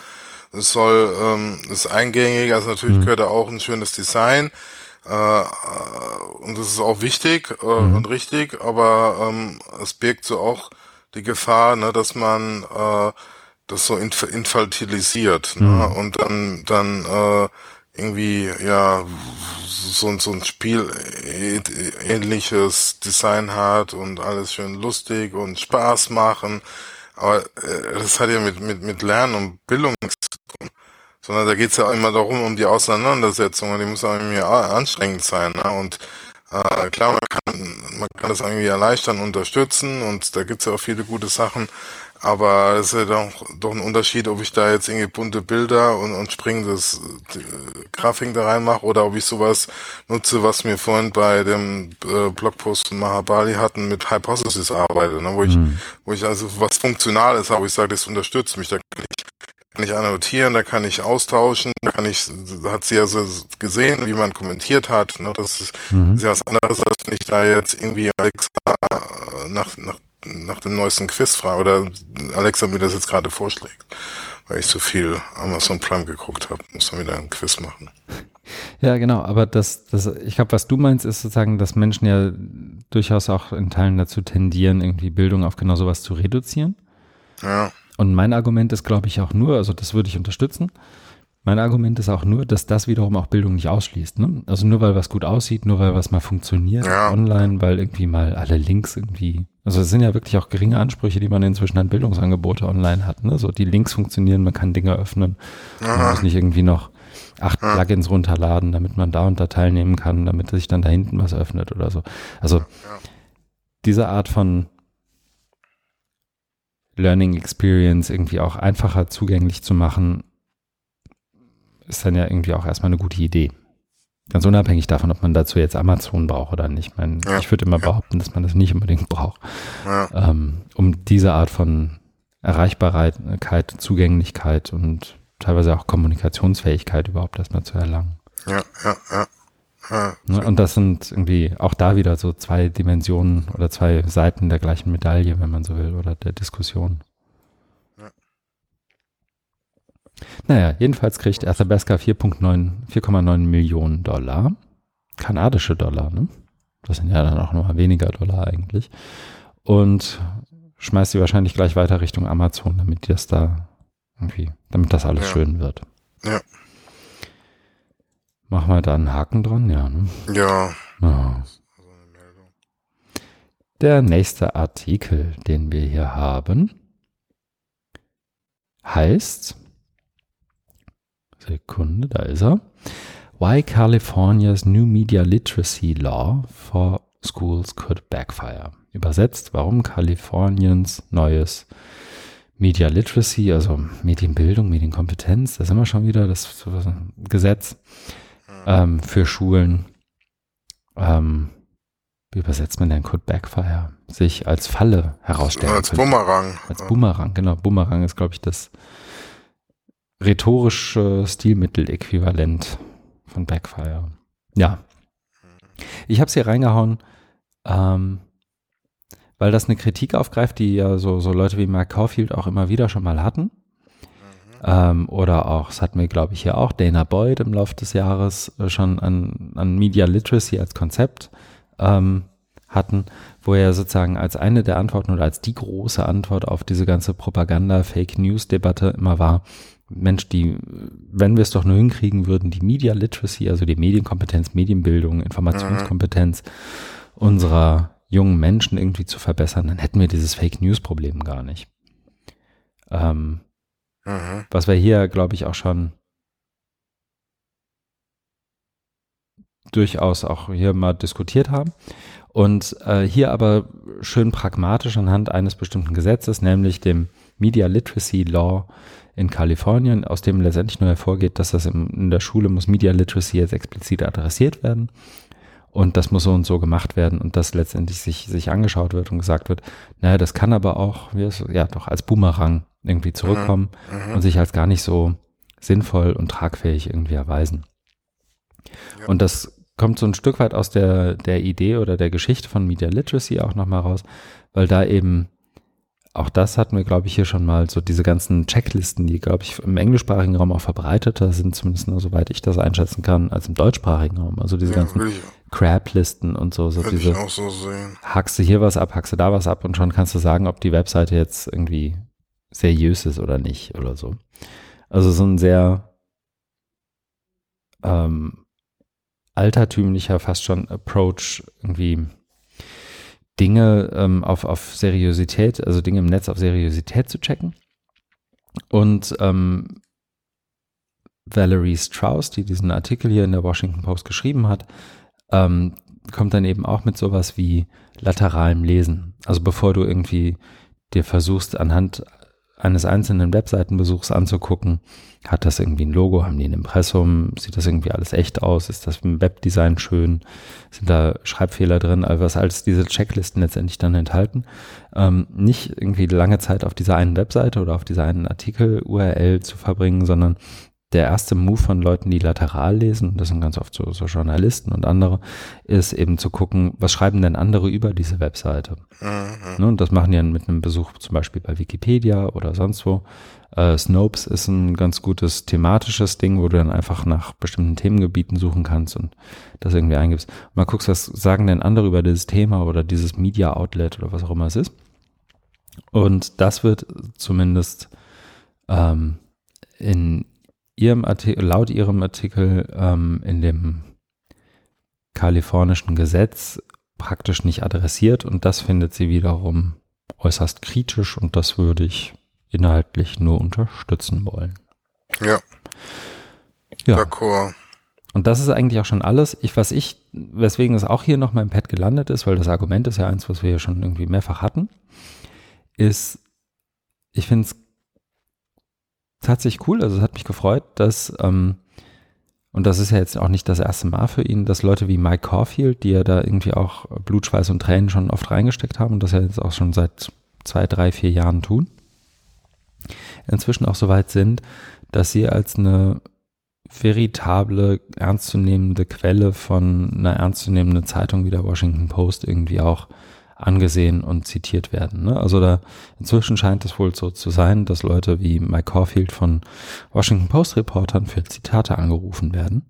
es soll, ähm, ist eingängig, also natürlich mhm. gehört da auch ein schönes Design. Äh, äh, und das ist auch wichtig äh, mhm. und richtig, aber ähm, es birgt so auch die Gefahr, ne, dass man äh, das so inf infantilisiert ne, mhm. ne, und dann dann äh, irgendwie ja so, so ein Spiel ähnliches Design hat und alles schön lustig und Spaß machen. Aber äh, das hat ja mit, mit, mit Lernen und Bildung nichts. Sondern da geht's ja immer darum, um die Auseinandersetzung und die muss auch irgendwie anstrengend sein. Ne? Und äh, klar, man kann, man kann das irgendwie erleichtern, unterstützen und da gibt's ja auch viele gute Sachen. Aber es ist ja doch, doch ein Unterschied, ob ich da jetzt irgendwie bunte Bilder und, und springendes äh, Grafik da reinmache oder ob ich sowas nutze, was wir vorhin bei dem äh, Blogpost von Mahabali hatten, mit Hypothesis arbeite, ne, wo ich, mhm. wo ich also was Funktionales habe, ich sage, das unterstützt mich, da kann ich kann ich annotieren, da kann ich austauschen, da kann ich, hat sie also gesehen, wie man kommentiert hat. Ne? Das ist, mhm. ist ja was anderes, als wenn ich da jetzt irgendwie Alexa äh, nach, nach nach dem neuesten Quiz frage oder Alexa mir das jetzt gerade vorschlägt, weil ich so viel Amazon Prime geguckt habe, muss man wieder ein Quiz machen. Ja, genau, aber das, das, ich glaube, was du meinst, ist sozusagen, dass Menschen ja durchaus auch in Teilen dazu tendieren, irgendwie Bildung auf genau sowas zu reduzieren. Ja. Und mein Argument ist, glaube ich, auch nur, also das würde ich unterstützen, mein Argument ist auch nur, dass das wiederum auch Bildung nicht ausschließt. Ne? Also nur weil was gut aussieht, nur weil was mal funktioniert ja. online, weil irgendwie mal alle Links irgendwie, also es sind ja wirklich auch geringe Ansprüche, die man inzwischen an Bildungsangebote online hat. Ne? So die Links funktionieren, man kann Dinge öffnen, Aha. man muss nicht irgendwie noch acht ja. Plugins runterladen, damit man da und da teilnehmen kann, damit sich dann da hinten was öffnet oder so. Also ja. diese Art von Learning Experience irgendwie auch einfacher zugänglich zu machen, ist dann ja irgendwie auch erstmal eine gute Idee. Ganz unabhängig davon, ob man dazu jetzt Amazon braucht oder nicht. Ich, meine, ja. ich würde immer behaupten, dass man das nicht unbedingt braucht, ja. ähm, um diese Art von Erreichbarkeit, Zugänglichkeit und teilweise auch Kommunikationsfähigkeit überhaupt erstmal zu erlangen. Ja, ja, ja. Ja ne, und das sind irgendwie auch da wieder so zwei Dimensionen oder zwei Seiten der gleichen Medaille, wenn man so will, oder der Diskussion. Naja, jedenfalls kriegt Athabasca 4,9 Millionen Dollar. Kanadische Dollar, ne? Das sind ja dann auch nochmal weniger Dollar eigentlich. Und schmeißt sie wahrscheinlich gleich weiter Richtung Amazon, damit das da irgendwie, damit das alles ja. schön wird. Ja. Machen wir da einen Haken dran, ja. Ne? Ja. ja. Der nächste Artikel, den wir hier haben, heißt Sekunde, da ist er. Why California's New Media Literacy Law for Schools Could Backfire. Übersetzt, warum Kaliforniens neues Media Literacy, also Medienbildung, Medienkompetenz, da sind wir schon wieder, das Gesetz ähm, für Schulen, ähm, wie übersetzt man denn Could Backfire, sich als Falle herausstellen Als könnte. Bumerang. Als Bumerang, genau. Bumerang ist, glaube ich, das rhetorische Stilmittel-Äquivalent von Backfire. Ja. Ich habe es hier reingehauen, ähm, weil das eine Kritik aufgreift, die ja so, so Leute wie Mark Caulfield auch immer wieder schon mal hatten. Ähm, oder auch, das hatten wir, glaube ich, hier auch, Dana Boyd im Laufe des Jahres äh, schon an, an Media Literacy als Konzept ähm, hatten, wo er sozusagen als eine der Antworten oder als die große Antwort auf diese ganze Propaganda-Fake-News-Debatte immer war, Mensch, die, wenn wir es doch nur hinkriegen würden, die Media Literacy, also die Medienkompetenz, Medienbildung, Informationskompetenz mhm. unserer jungen Menschen irgendwie zu verbessern, dann hätten wir dieses Fake News Problem gar nicht. Ähm, mhm. Was wir hier, glaube ich, auch schon durchaus auch hier mal diskutiert haben. Und äh, hier aber schön pragmatisch anhand eines bestimmten Gesetzes, nämlich dem Media Literacy Law in Kalifornien, aus dem letztendlich nur hervorgeht, dass das im, in der Schule muss Media Literacy jetzt explizit adressiert werden. Und das muss so und so gemacht werden und das letztendlich sich, sich angeschaut wird und gesagt wird, naja, das kann aber auch, ja, doch als Boomerang irgendwie zurückkommen mhm. mhm. und sich als gar nicht so sinnvoll und tragfähig irgendwie erweisen. Ja. Und das kommt so ein Stück weit aus der, der Idee oder der Geschichte von Media Literacy auch nochmal raus, weil da eben auch das hatten wir, glaube ich, hier schon mal so diese ganzen Checklisten, die, glaube ich, im englischsprachigen Raum auch verbreiteter sind, zumindest nur soweit ich das einschätzen kann, als im deutschsprachigen Raum. Also diese ja, ganzen Crab-Listen und so. so diese, ich auch so sehen. Hackst du hier was ab, hackst du da was ab und schon kannst du sagen, ob die Webseite jetzt irgendwie seriös ist oder nicht oder so. Also so ein sehr ähm, altertümlicher, fast schon Approach irgendwie Dinge ähm, auf, auf Seriosität, also Dinge im Netz auf Seriosität zu checken. Und ähm, Valerie Strauss, die diesen Artikel hier in der Washington Post geschrieben hat, ähm, kommt dann eben auch mit sowas wie lateralem Lesen. Also bevor du irgendwie dir versuchst, anhand eines einzelnen Webseitenbesuchs anzugucken, hat das irgendwie ein Logo, haben die ein Impressum, sieht das irgendwie alles echt aus, ist das im Webdesign schön, sind da Schreibfehler drin, all was als diese Checklisten letztendlich dann enthalten. Ähm, nicht irgendwie lange Zeit auf dieser einen Webseite oder auf dieser einen Artikel-URL zu verbringen, sondern der erste Move von Leuten, die lateral lesen, das sind ganz oft so, so, Journalisten und andere, ist eben zu gucken, was schreiben denn andere über diese Webseite. Mhm. Ne, und das machen die dann mit einem Besuch zum Beispiel bei Wikipedia oder sonst wo. Äh, Snopes ist ein ganz gutes thematisches Ding, wo du dann einfach nach bestimmten Themengebieten suchen kannst und das irgendwie eingibst. Und mal guckst, was sagen denn andere über dieses Thema oder dieses Media Outlet oder was auch immer es ist. Und das wird zumindest ähm, in ihrem Artikel, laut ihrem Artikel ähm, in dem kalifornischen Gesetz praktisch nicht adressiert und das findet sie wiederum äußerst kritisch und das würde ich inhaltlich nur unterstützen wollen. Ja. Ja. D'accord. Und das ist eigentlich auch schon alles. Ich, was ich, weswegen es auch hier noch mal im Pad gelandet ist, weil das Argument ist ja eins, was wir ja schon irgendwie mehrfach hatten, ist, ich finde es tatsächlich cool. Also es hat mich gefreut, dass, ähm, und das ist ja jetzt auch nicht das erste Mal für ihn, dass Leute wie Mike Caulfield, die ja da irgendwie auch Blut, Schweiß und Tränen schon oft reingesteckt haben und das ja jetzt auch schon seit zwei, drei, vier Jahren tun, inzwischen auch so weit sind, dass sie als eine veritable, ernstzunehmende Quelle von einer ernstzunehmenden Zeitung wie der Washington Post irgendwie auch angesehen und zitiert werden. Ne? Also da inzwischen scheint es wohl so zu sein, dass Leute wie Mike Caulfield von Washington Post Reportern für Zitate angerufen werden.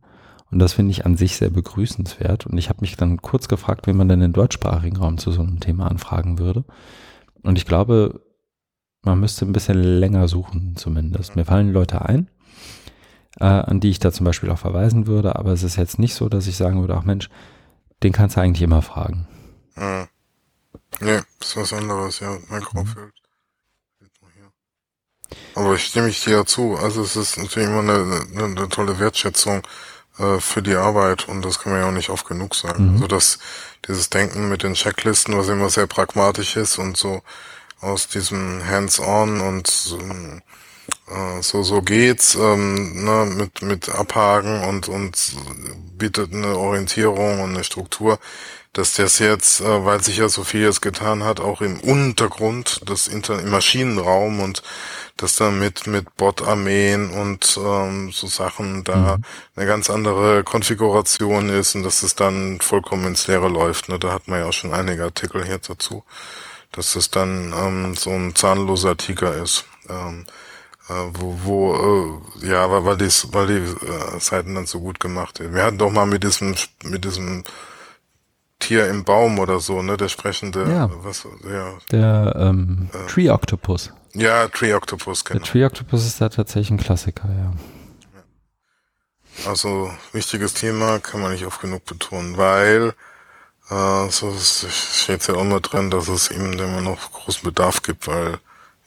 Und das finde ich an sich sehr begrüßenswert. Und ich habe mich dann kurz gefragt, wie man denn den deutschsprachigen Raum zu so einem Thema anfragen würde. Und ich glaube, man müsste ein bisschen länger suchen zumindest. Mir fallen Leute ein, äh, an die ich da zum Beispiel auch verweisen würde, aber es ist jetzt nicht so, dass ich sagen würde, ach Mensch, den kannst du eigentlich immer fragen. Mhm. Nee, ist was anderes, ja, Mikrofeld. Mhm. Aber ich stimme ich dir ja zu. Also es ist natürlich immer eine, eine, eine tolle Wertschätzung, äh, für die Arbeit und das kann man ja auch nicht oft genug sagen. Mhm. Also das, dieses Denken mit den Checklisten, was immer sehr pragmatisch ist und so aus diesem Hands-on und äh, so so geht's ähm, ne, mit mit Abhaken und und bietet eine Orientierung und eine Struktur dass das jetzt, äh, weil sich ja so viel jetzt getan hat, auch im Untergrund, das Inter im Maschinenraum und das dann mit, mit Bot-Armeen und ähm, so Sachen da mhm. eine ganz andere Konfiguration ist und dass es dann vollkommen ins Leere läuft. Ne? Da hat man ja auch schon einige Artikel hier dazu, dass es dann ähm, so ein zahnloser Tiger ist. Ähm, äh, wo, wo äh, ja, weil, weil, dies, weil die äh, Seiten dann so gut gemacht sind. Wir hatten doch mal mit diesem, mit diesem Tier im Baum oder so, ne? Der sprechende, ja. was, ja. Der ähm, äh, Tree Octopus. Ja, Tree Octopus, genau. Der Tree Octopus ist da tatsächlich ein Klassiker, ja. Also wichtiges Thema kann man nicht oft genug betonen, weil äh, so steht ja auch immer drin, dass es ihm immer noch großen Bedarf gibt, weil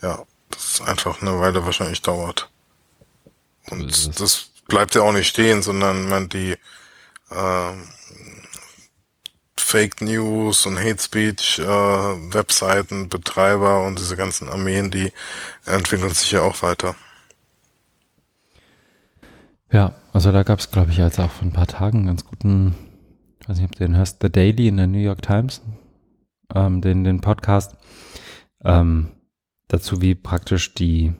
ja, das einfach eine Weile wahrscheinlich dauert. Und das bleibt ja auch nicht stehen, sondern man die äh, Fake News und Hate Speech äh, Webseiten, Betreiber und diese ganzen Armeen, die entwickeln sich ja auch weiter. Ja, also da gab es, glaube ich, jetzt auch vor ein paar Tagen einen ganz guten, ich weiß nicht, ob du den hörst, The Daily in der New York Times, ähm, den, den Podcast, ähm, dazu, wie praktisch die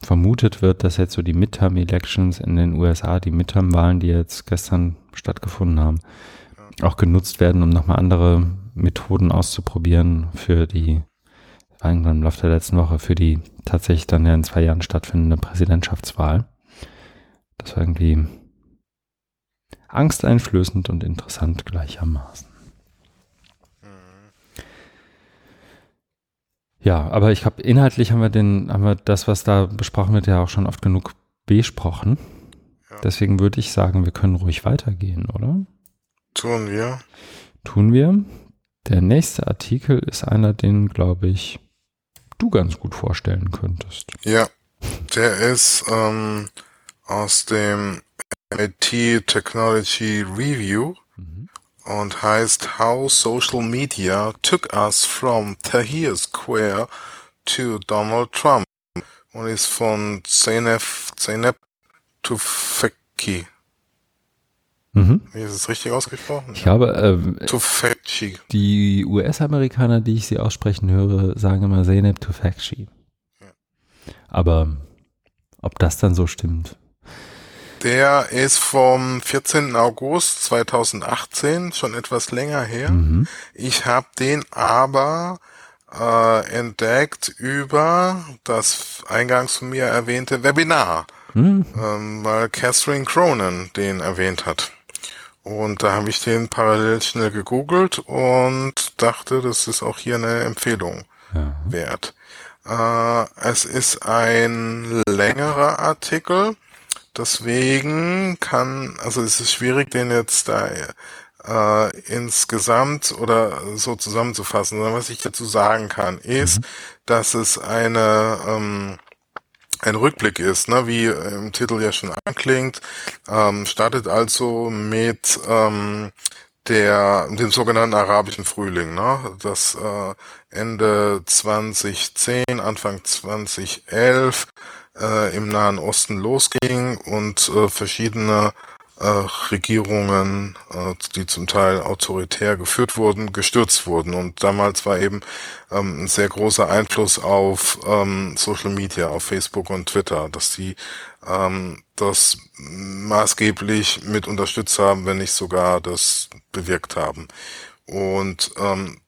vermutet wird, dass jetzt so die Midterm-Elections in den USA, die Midterm-Wahlen, die jetzt gestern stattgefunden haben, auch genutzt werden, um nochmal andere Methoden auszuprobieren für die, irgendwann im Laufe der letzten Woche, für die tatsächlich dann ja in zwei Jahren stattfindende Präsidentschaftswahl. Das war irgendwie angsteinflößend und interessant gleichermaßen. Ja, aber ich glaube, inhaltlich haben wir den, haben wir das, was da besprochen wird, ja auch schon oft genug besprochen. Ja. Deswegen würde ich sagen, wir können ruhig weitergehen, oder? Tun wir. Tun wir. Der nächste Artikel ist einer, den, glaube ich, du ganz gut vorstellen könntest. Ja, der ist ähm, aus dem MIT Technology Review mhm. und heißt How Social Media Took Us from Tahrir Square to Donald Trump und ist von Zeynep, Zeynep Tufekci. Mhm. Wie ist es richtig ausgesprochen? Ich habe ähm, die US-Amerikaner, die ich sie aussprechen höre, sagen immer Zeynep Tufekci. Ja. Aber ob das dann so stimmt? Der ist vom 14. August 2018, schon etwas länger her. Mhm. Ich habe den aber äh, entdeckt über das eingangs von mir erwähnte Webinar, mhm. ähm, weil Catherine Cronin den erwähnt hat. Und da habe ich den parallel schnell gegoogelt und dachte, das ist auch hier eine Empfehlung ja. wert. Äh, es ist ein längerer Artikel, deswegen kann, also es ist schwierig, den jetzt da äh, insgesamt oder so zusammenzufassen. Was ich dazu sagen kann, ist, mhm. dass es eine ähm, ein Rückblick ist, ne, wie im Titel ja schon anklingt, ähm, startet also mit ähm, der dem sogenannten arabischen Frühling, ne, das äh, Ende 2010, Anfang 2011 äh, im Nahen Osten losging und äh, verschiedene äh, Regierungen, äh, die zum Teil autoritär geführt wurden, gestürzt wurden. Und damals war eben ähm, ein sehr großer Einfluss auf ähm, Social Media, auf Facebook und Twitter, dass die ähm, das maßgeblich mit unterstützt haben, wenn nicht sogar das bewirkt haben. Und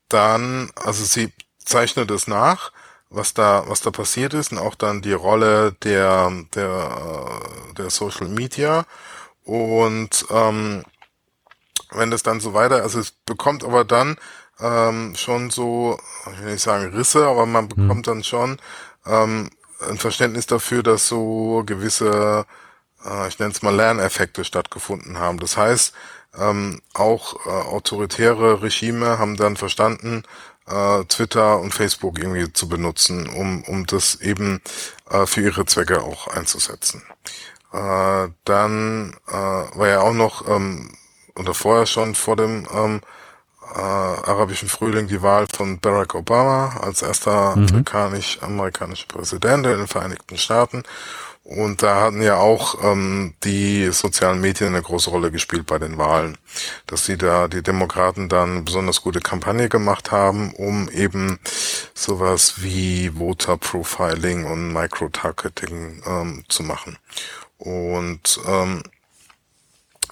dann, also sie zeichnet es nach, was da, was da passiert ist und auch dann die Rolle der, der, äh, der Social Media und ähm, wenn das dann so weiter, also es bekommt aber dann ähm, schon so, ich will nicht sagen Risse, aber man hm. bekommt mhm. dann schon ähm, ein Verständnis dafür, dass so gewisse, äh, ich nenne es mal Lerneffekte stattgefunden haben. Das heißt, ähm, auch äh, autoritäre Regime haben dann verstanden, äh, Twitter und Facebook irgendwie zu benutzen, um, um das eben äh, für ihre Zwecke auch einzusetzen. Äh, dann äh, war ja auch noch, ähm, oder vorher schon vor dem ähm, äh, arabischen Frühling die Wahl von Barack Obama als erster mhm. afrikanisch-amerikanischer Präsident in den Vereinigten Staaten. Und da hatten ja auch ähm, die sozialen Medien eine große Rolle gespielt bei den Wahlen, dass sie da die Demokraten dann besonders gute Kampagne gemacht haben, um eben sowas wie Voter Profiling und Microtargeting ähm, zu machen. Und ähm,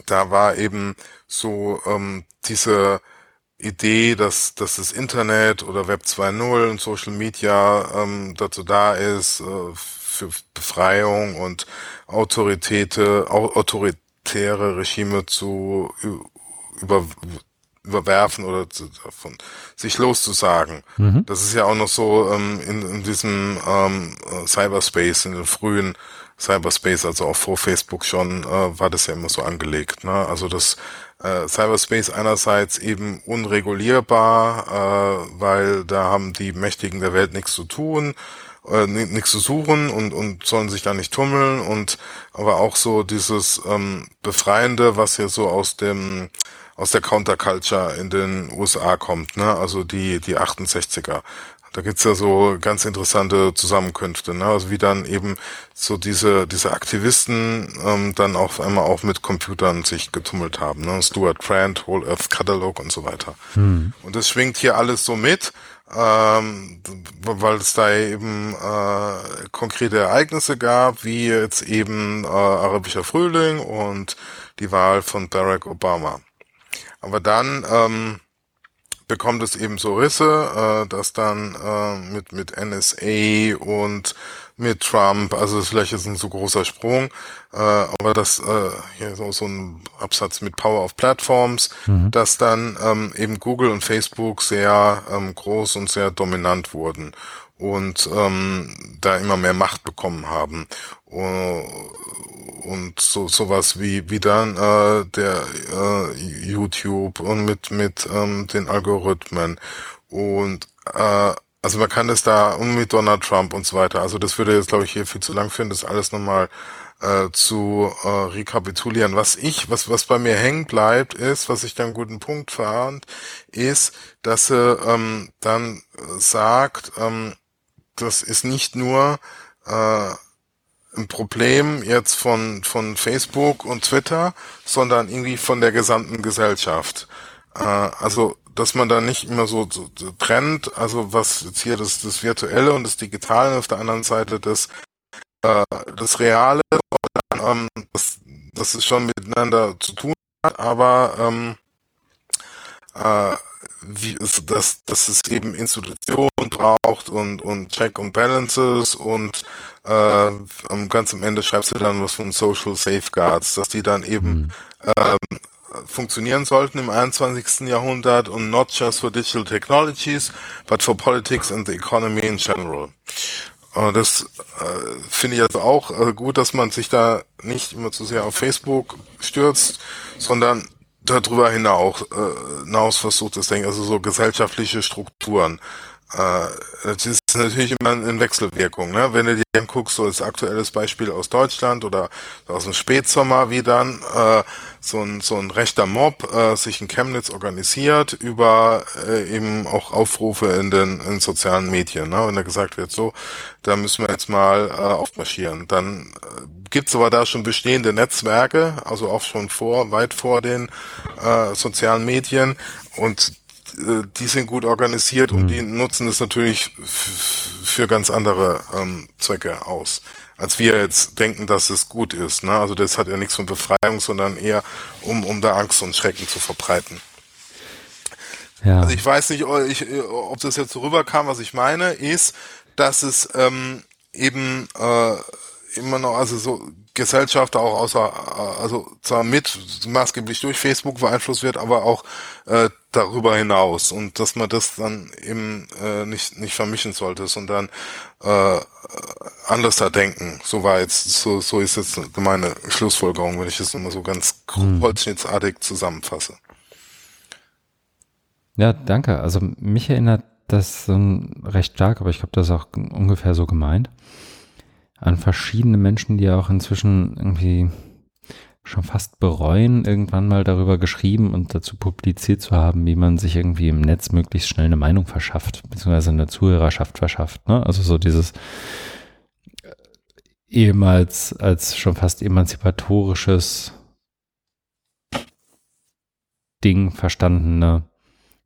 da war eben so ähm, diese Idee, dass, dass das Internet oder Web 2.0 und Social Media ähm, dazu da ist, äh, für Befreiung und Autoritäte, autoritäre Regime zu über, überwerfen oder zu, davon sich loszusagen. Mhm. Das ist ja auch noch so ähm, in, in diesem ähm, Cyberspace, in den frühen Cyberspace, also auch vor Facebook schon, äh, war das ja immer so angelegt. Ne? Also das äh, Cyberspace einerseits eben unregulierbar, äh, weil da haben die Mächtigen der Welt nichts zu tun äh, nichts zu suchen und, und sollen sich da nicht tummeln und aber auch so dieses ähm, Befreiende, was hier so aus dem aus der Counterculture in den USA kommt, ne? Also die die 68er. Da gibt's ja so ganz interessante Zusammenkünfte, ne? Also wie dann eben so diese diese Aktivisten ähm, dann auf einmal auch mit Computern sich getummelt haben, ne? Stuart Trent, Whole Earth Catalog und so weiter. Hm. Und das schwingt hier alles so mit ähm, weil es da eben äh, konkrete Ereignisse gab, wie jetzt eben äh, arabischer Frühling und die Wahl von Barack Obama. Aber dann ähm, bekommt es eben so Risse, äh, dass dann äh, mit mit NSA und mit Trump, also ist vielleicht jetzt ein so großer Sprung, äh, aber das äh, hier so, so ein Absatz mit Power of Platforms, mhm. dass dann ähm, eben Google und Facebook sehr ähm, groß und sehr dominant wurden und ähm, da immer mehr Macht bekommen haben. Und so sowas wie wie dann äh, der äh, YouTube und mit mit ähm, den Algorithmen und äh, also man kann das da und mit Donald Trump und so weiter. Also das würde jetzt, glaube ich, hier viel zu lang führen, das alles nochmal äh, zu äh, rekapitulieren. Was ich, was, was bei mir hängen bleibt, ist, was ich da einen guten Punkt fand, ist, dass sie ähm, dann sagt, ähm, das ist nicht nur äh, ein Problem jetzt von, von Facebook und Twitter, sondern irgendwie von der gesamten Gesellschaft. Äh, also dass man da nicht immer so, so, so trennt, also was jetzt hier das, das Virtuelle und das Digitale und auf der anderen Seite das, äh, das Reale, ähm, das, das ist schon miteinander zu tun hat, aber ähm, äh, wie ist das, dass es eben Institutionen braucht und, und Check und Balances und äh, ganz am Ende schreibst du dann was von Social Safeguards, dass die dann eben mhm. ähm, funktionieren sollten im 21. Jahrhundert und not just for digital technologies, but for politics and the economy in general. Und das äh, finde ich also auch äh, gut, dass man sich da nicht immer zu sehr auf Facebook stürzt, sondern darüber hinaus, äh, hinaus versucht das Denken, also so gesellschaftliche Strukturen. Äh, das ist natürlich immer in Wechselwirkung. Ne? Wenn du dir anguckst, so als aktuelles Beispiel aus Deutschland oder aus dem Spätsommer, wie dann äh, so, ein, so ein rechter Mob äh, sich in Chemnitz organisiert über äh, eben auch Aufrufe in den in sozialen Medien. Ne? Wenn da gesagt wird, so, da müssen wir jetzt mal äh, aufmarschieren. Dann äh, gibt's aber da schon bestehende Netzwerke, also auch schon vor, weit vor den äh, sozialen Medien und äh, die sind gut organisiert mhm. und die nutzen es natürlich für ganz andere ähm, Zwecke aus, als wir jetzt denken, dass es gut ist. Ne? Also das hat ja nichts von Befreiung, sondern eher um, um da Angst und Schrecken zu verbreiten. Ja. Also ich weiß nicht, ob das jetzt so rüberkam, was ich meine, ist, dass es ähm, eben äh, immer noch, also so Gesellschaft auch außer, also zwar mit maßgeblich durch Facebook beeinflusst wird, aber auch äh, darüber hinaus und dass man das dann eben äh, nicht nicht vermischen sollte, sondern äh, anders da denken. So war jetzt, so so ist jetzt meine Schlussfolgerung, wenn ich das immer so ganz hm. holzschnittsartig zusammenfasse. Ja, danke. Also mich erinnert das so recht stark, aber ich glaube, das ist auch ungefähr so gemeint an verschiedene Menschen, die auch inzwischen irgendwie schon fast bereuen, irgendwann mal darüber geschrieben und dazu publiziert zu haben, wie man sich irgendwie im Netz möglichst schnell eine Meinung verschafft, beziehungsweise eine Zuhörerschaft verschafft. Ne? Also so dieses äh, ehemals als schon fast emanzipatorisches Ding verstandene,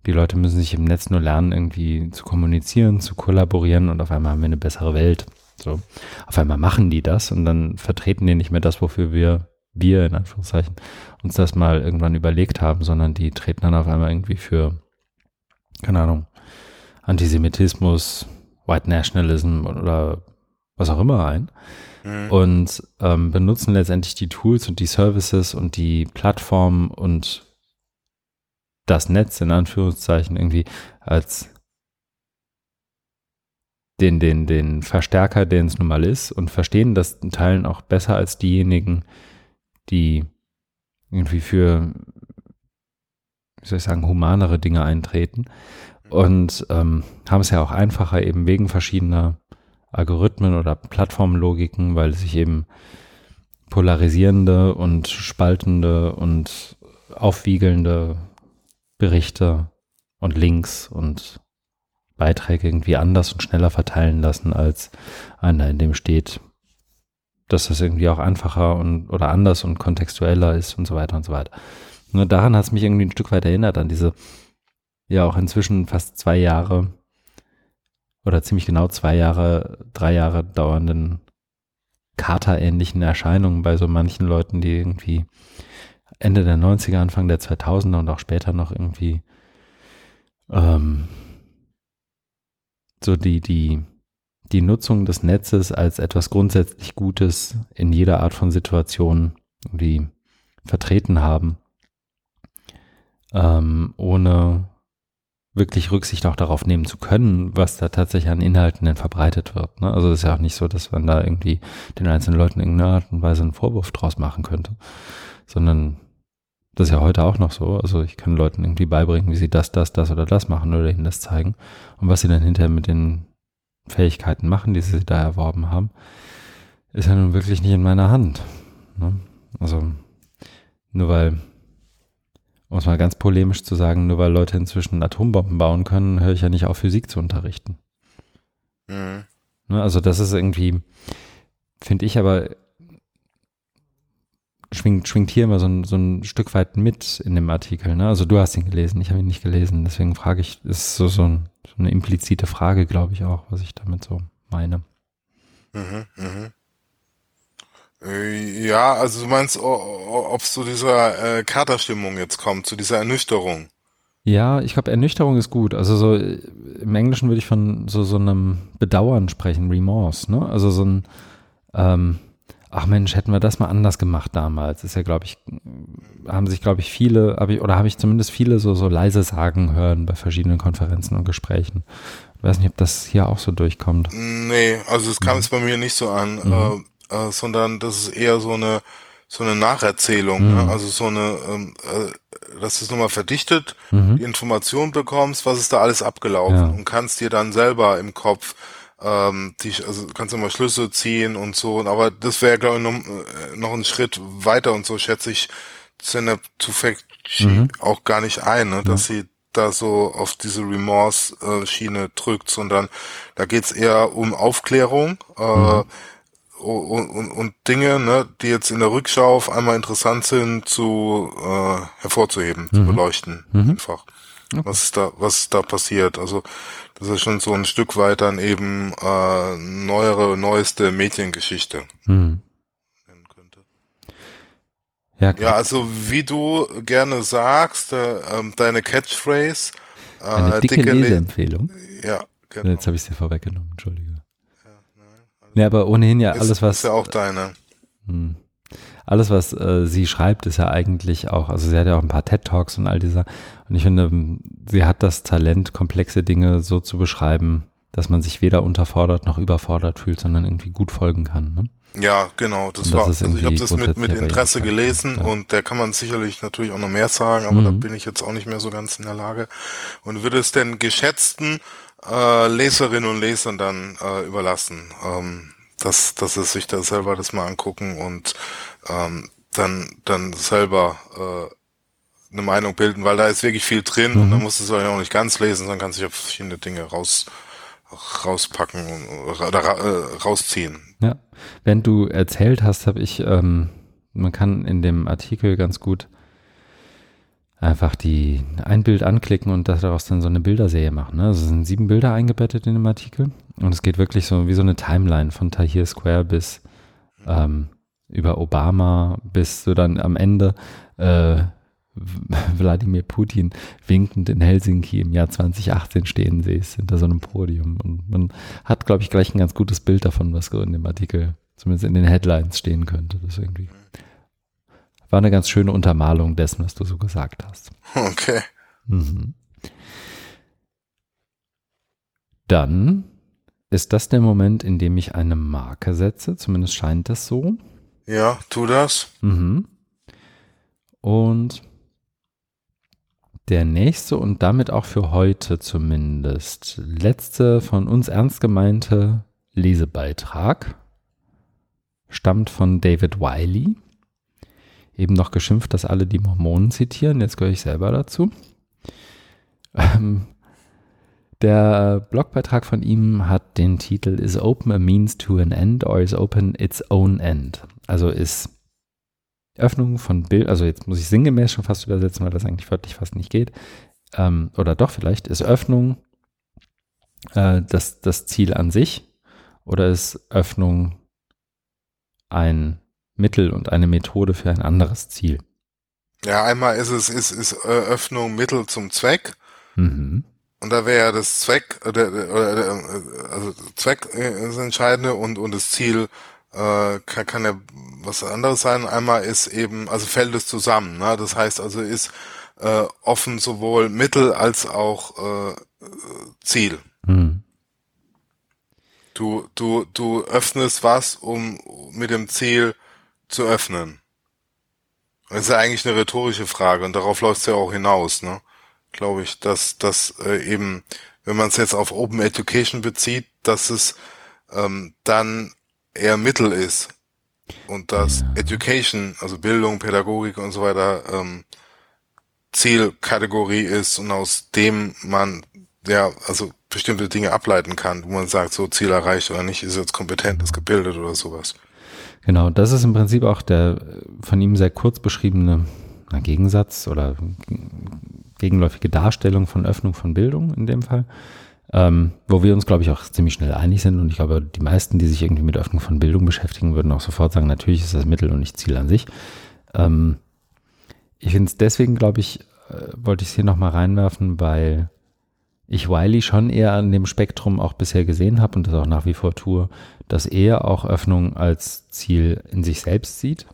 die Leute müssen sich im Netz nur lernen, irgendwie zu kommunizieren, zu kollaborieren und auf einmal haben wir eine bessere Welt. So. Auf einmal machen die das und dann vertreten die nicht mehr das, wofür wir wir in Anführungszeichen uns das mal irgendwann überlegt haben, sondern die treten dann auf einmal irgendwie für, keine Ahnung, Antisemitismus, White Nationalism oder was auch immer ein mhm. und ähm, benutzen letztendlich die Tools und die Services und die Plattformen und das Netz in Anführungszeichen irgendwie als den, den, den Verstärker, den es nun mal ist und verstehen das in Teilen auch besser als diejenigen, die irgendwie für, wie soll ich sagen, humanere Dinge eintreten. Und ähm, haben es ja auch einfacher eben wegen verschiedener Algorithmen oder Plattformlogiken, weil sich eben polarisierende und spaltende und aufwiegelnde Berichte und Links und Beiträge irgendwie anders und schneller verteilen lassen als einer, in dem steht, dass das irgendwie auch einfacher und oder anders und kontextueller ist und so weiter und so weiter. Nur daran hat es mich irgendwie ein Stück weit erinnert, an diese ja auch inzwischen fast zwei Jahre oder ziemlich genau zwei Jahre, drei Jahre dauernden Kater-ähnlichen Erscheinungen bei so manchen Leuten, die irgendwie Ende der 90er, Anfang der 2000er und auch später noch irgendwie ähm, so die, die die Nutzung des Netzes als etwas grundsätzlich Gutes in jeder Art von Situation irgendwie vertreten haben, ähm, ohne wirklich Rücksicht auch darauf nehmen zu können, was da tatsächlich an Inhalten denn verbreitet wird. Ne? Also es ist ja auch nicht so, dass man da irgendwie den einzelnen Leuten in irgendeiner Art und Weise einen Vorwurf draus machen könnte, sondern das ist ja heute auch noch so. Also ich kann Leuten irgendwie beibringen, wie sie das, das, das oder das machen oder ihnen das zeigen und was sie dann hinterher mit den Fähigkeiten machen, die sie da erworben haben, ist ja nun wirklich nicht in meiner Hand. Ne? Also nur weil, um es mal ganz polemisch zu sagen, nur weil Leute inzwischen Atombomben bauen können, höre ich ja nicht auf, Physik zu unterrichten. Mhm. Ne? Also das ist irgendwie, finde ich aber, schwingt, schwingt hier immer so ein, so ein Stück weit mit in dem Artikel. Ne? Also du hast ihn gelesen, ich habe ihn nicht gelesen, deswegen frage ich, ist so, so ein so eine implizite Frage, glaube ich auch, was ich damit so meine. Mhm, mhm. Äh, ja, also du meinst, ob es zu dieser äh, Katerstimmung jetzt kommt, zu dieser Ernüchterung. Ja, ich glaube, Ernüchterung ist gut. Also so äh, im Englischen würde ich von so, so einem Bedauern sprechen, Remorse, ne? Also so ein, ähm, ach Mensch, hätten wir das mal anders gemacht damals. Ist ja, glaube ich, haben sich, glaube ich, viele, hab ich, oder habe ich zumindest viele so, so leise sagen hören bei verschiedenen Konferenzen und Gesprächen. Ich weiß nicht, ob das hier auch so durchkommt. Nee, also es kam mhm. es bei mir nicht so an, mhm. äh, äh, sondern das ist eher so eine, so eine Nacherzählung, ne? mhm. ne? also so eine, ähm, äh, dass du es nochmal verdichtet, mhm. die Information bekommst, was ist da alles abgelaufen ja. und kannst dir dann selber im Kopf ähm, die, also kannst du mal Schlüsse ziehen und so, aber das wäre, glaube ich, noch, äh, noch ein Schritt weiter und so schätze ich Zenab to Fact mhm. auch gar nicht ein, ne, dass sie da so auf diese Remorse-Schiene drückt, sondern da geht's eher um Aufklärung äh, mhm. und, und, und Dinge, ne, die jetzt in der Rückschau auf einmal interessant sind, zu äh, hervorzuheben, mhm. zu beleuchten, mhm. einfach. Okay. Was ist da, was ist da passiert? Also das ist schon so ein Stück weit dann eben äh, neuere, neueste Mediengeschichte. Hm. Ja, ja, also wie du gerne sagst, äh, ähm, deine Catchphrase. Äh, Eine dicke, dicke Leseempfehlung. Ja, genau. Jetzt habe ich dir vorweggenommen, entschuldige. Ja, nein, also ja, aber ohnehin ja ist, alles, was. Ist ja auch deine. Hm alles, was äh, sie schreibt, ist ja eigentlich auch, also sie hat ja auch ein paar TED-Talks und all dieser. Und ich finde, sie hat das Talent, komplexe Dinge so zu beschreiben, dass man sich weder unterfordert noch überfordert fühlt, sondern irgendwie gut folgen kann. Ne? Ja, genau. Das, das war, also ich habe das mit, mit Interesse gelesen ja. und da kann man sicherlich natürlich auch noch mehr sagen, aber mhm. da bin ich jetzt auch nicht mehr so ganz in der Lage. Und würde es denn geschätzten äh, Leserinnen und Lesern dann äh, überlassen, ähm, dass, dass es sich da selber das mal angucken und ähm, dann, dann selber äh, eine Meinung bilden, weil da ist wirklich viel drin mhm. und dann muss es auch nicht ganz lesen, sondern kann sich auf verschiedene Dinge raus rauspacken oder äh, rausziehen. Ja, wenn du erzählt hast, habe ich, ähm, man kann in dem Artikel ganz gut einfach die ein Bild anklicken und daraus dann so eine Bilderserie machen. Ne? Also es sind sieben Bilder eingebettet in dem Artikel und es geht wirklich so wie so eine Timeline von Tahir Square bis ähm, über Obama bis du dann am Ende äh, Wladimir Putin winkend in Helsinki im Jahr 2018 stehen siehst hinter so einem Podium und man hat glaube ich gleich ein ganz gutes Bild davon, was in dem Artikel zumindest in den Headlines stehen könnte. Das irgendwie war eine ganz schöne Untermalung dessen, was du so gesagt hast. Okay. Mhm. Dann ist das der Moment, in dem ich eine Marke setze. Zumindest scheint das so. Ja, tu das. Mhm. Und der nächste und damit auch für heute zumindest letzte von uns ernst gemeinte Lesebeitrag stammt von David Wiley eben noch geschimpft, dass alle die Mormonen zitieren. Jetzt gehöre ich selber dazu. Ähm, der Blogbeitrag von ihm hat den Titel Is Open a Means to an End or is Open its own End? Also ist Öffnung von Bild, also jetzt muss ich sinngemäß schon fast übersetzen, weil das eigentlich wörtlich fast nicht geht. Ähm, oder doch vielleicht, ist Öffnung äh, das, das Ziel an sich oder ist Öffnung ein Mittel und eine Methode für ein anderes Ziel. Ja, einmal ist es ist, ist äh, Öffnung Mittel zum Zweck. Mhm. Und da wäre ja das Zweck, oder, oder, also Zweck ist entscheidende und, und das Ziel äh, kann, kann ja was anderes sein. Einmal ist eben, also fällt es zusammen. Ne? Das heißt also ist äh, offen sowohl Mittel als auch äh, Ziel. Mhm. Du, du, du öffnest was, um mit dem Ziel zu öffnen? Das ist ja eigentlich eine rhetorische Frage und darauf läuft es ja auch hinaus, ne? Glaube ich, dass dass äh, eben, wenn man es jetzt auf Open Education bezieht, dass es ähm, dann eher Mittel ist und dass ja. Education, also Bildung, Pädagogik und so weiter, ähm, Zielkategorie ist und aus dem man ja also bestimmte Dinge ableiten kann, wo man sagt, so Ziel erreicht oder nicht, ist jetzt kompetent, ist gebildet oder sowas. Genau, das ist im Prinzip auch der von ihm sehr kurz beschriebene Gegensatz oder gegenläufige Darstellung von Öffnung von Bildung in dem Fall, ähm, wo wir uns, glaube ich, auch ziemlich schnell einig sind. Und ich glaube, die meisten, die sich irgendwie mit Öffnung von Bildung beschäftigen, würden auch sofort sagen, natürlich ist das Mittel und nicht Ziel an sich. Ähm, ich finde es deswegen, glaube ich, äh, wollte ich es hier nochmal reinwerfen, weil ich Wiley schon eher an dem Spektrum auch bisher gesehen habe und das auch nach wie vor tue, dass er auch Öffnung als Ziel in sich selbst sieht.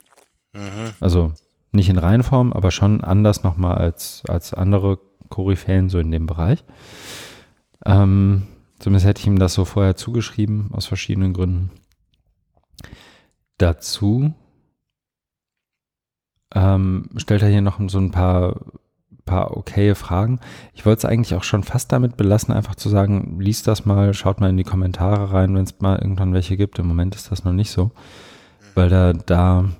Mhm. Also nicht in Reihenform, aber schon anders nochmal als, als andere Koryphäen so in dem Bereich. Ähm, zumindest hätte ich ihm das so vorher zugeschrieben, aus verschiedenen Gründen. Dazu ähm, stellt er hier noch so ein paar paar okaye Fragen. Ich wollte es eigentlich auch schon fast damit belassen, einfach zu sagen, liest das mal, schaut mal in die Kommentare rein, wenn es mal irgendwann welche gibt. Im Moment ist das noch nicht so, weil er da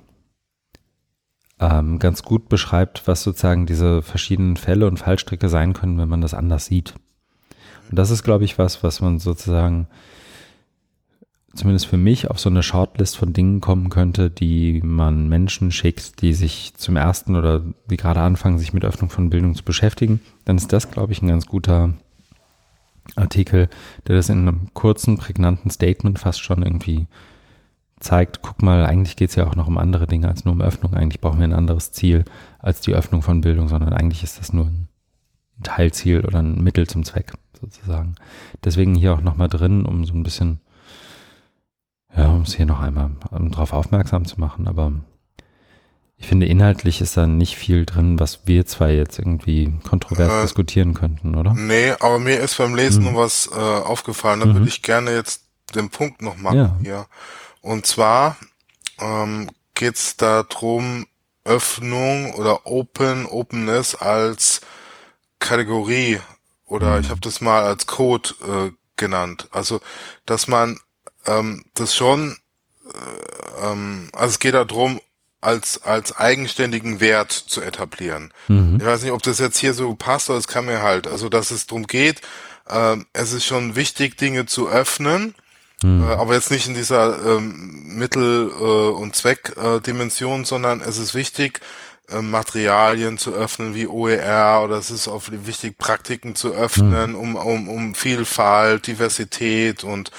ähm, ganz gut beschreibt, was sozusagen diese verschiedenen Fälle und Fallstricke sein können, wenn man das anders sieht. Und das ist, glaube ich, was, was man sozusagen zumindest für mich auf so eine Shortlist von Dingen kommen könnte, die man Menschen schickt, die sich zum ersten oder die gerade anfangen, sich mit Öffnung von Bildung zu beschäftigen, dann ist das, glaube ich, ein ganz guter Artikel, der das in einem kurzen, prägnanten Statement fast schon irgendwie zeigt, guck mal, eigentlich geht es ja auch noch um andere Dinge als nur um Öffnung. Eigentlich brauchen wir ein anderes Ziel als die Öffnung von Bildung, sondern eigentlich ist das nur ein Teilziel oder ein Mittel zum Zweck sozusagen. Deswegen hier auch nochmal drin, um so ein bisschen ja, um es hier noch einmal um darauf aufmerksam zu machen, aber ich finde, inhaltlich ist da nicht viel drin, was wir zwei jetzt irgendwie kontrovers äh, diskutieren könnten, oder? Nee, aber mir ist beim Lesen mhm. was äh, aufgefallen, da mhm. würde ich gerne jetzt den Punkt noch machen ja. hier. Und zwar ähm, geht es darum, Öffnung oder Open, Openness als Kategorie oder mhm. ich habe das mal als Code äh, genannt. Also, dass man ähm, das schon, äh, ähm, also es geht darum, als, als eigenständigen Wert zu etablieren. Mhm. Ich weiß nicht, ob das jetzt hier so passt, aber es kann mir halt, also dass es darum geht, äh, es ist schon wichtig, Dinge zu öffnen, mhm. äh, aber jetzt nicht in dieser ähm, Mittel- äh, und Zweckdimension, sondern es ist wichtig, äh, Materialien zu öffnen wie OER oder es ist auch wichtig, Praktiken zu öffnen, mhm. um, um, um Vielfalt, Diversität und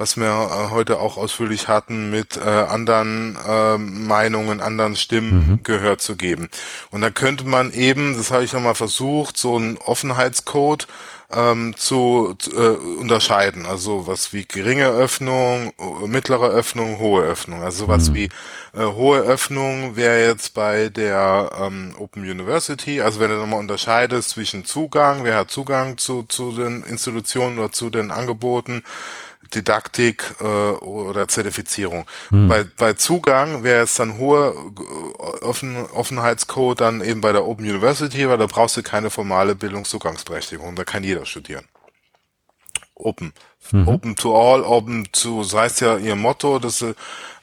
was wir äh, heute auch ausführlich hatten, mit äh, anderen äh, Meinungen, anderen Stimmen mhm. Gehör zu geben. Und da könnte man eben, das habe ich nochmal versucht, so einen Offenheitscode ähm, zu, zu äh, unterscheiden. Also was wie geringe Öffnung, mittlere Öffnung, hohe Öffnung. Also was mhm. wie äh, hohe Öffnung wäre jetzt bei der ähm, Open University, also wenn du nochmal unterscheidest zwischen Zugang, wer hat Zugang zu, zu den Institutionen oder zu den Angeboten, Didaktik äh, oder Zertifizierung. Hm. Bei, bei Zugang wäre es dann hohe äh, Offen, Offenheitscode dann eben bei der Open University, weil da brauchst du keine formale Bildungszugangsberechtigung, da kann jeder studieren. Open. Mhm. Open to all, open to, das heißt ja ihr Motto, dass sie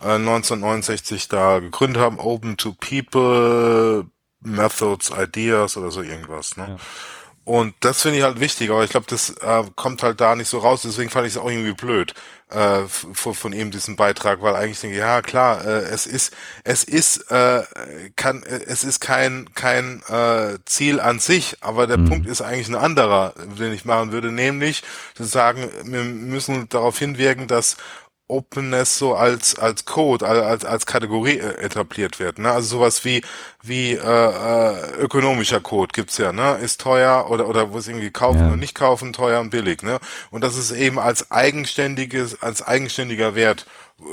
äh, 1969 da gegründet haben, open to people, methods, ideas oder so irgendwas. Ne? Ja. Und das finde ich halt wichtig, aber ich glaube, das äh, kommt halt da nicht so raus, deswegen fand ich es auch irgendwie blöd äh, von, von ihm diesen Beitrag, weil eigentlich denke ich, ja klar, äh, es ist, es ist, äh, kann, es ist kein kein äh, Ziel an sich, aber der mhm. Punkt ist eigentlich ein anderer, den ich machen würde, nämlich zu sagen, wir müssen darauf hinwirken, dass Openness so als als Code als als Kategorie äh, etabliert wird ne? Also sowas wie wie äh, äh, ökonomischer Code gibt's ja ne? Ist teuer oder oder wo es irgendwie kaufen ja. und nicht kaufen teuer und billig ne? Und das ist eben als eigenständiges als eigenständiger Wert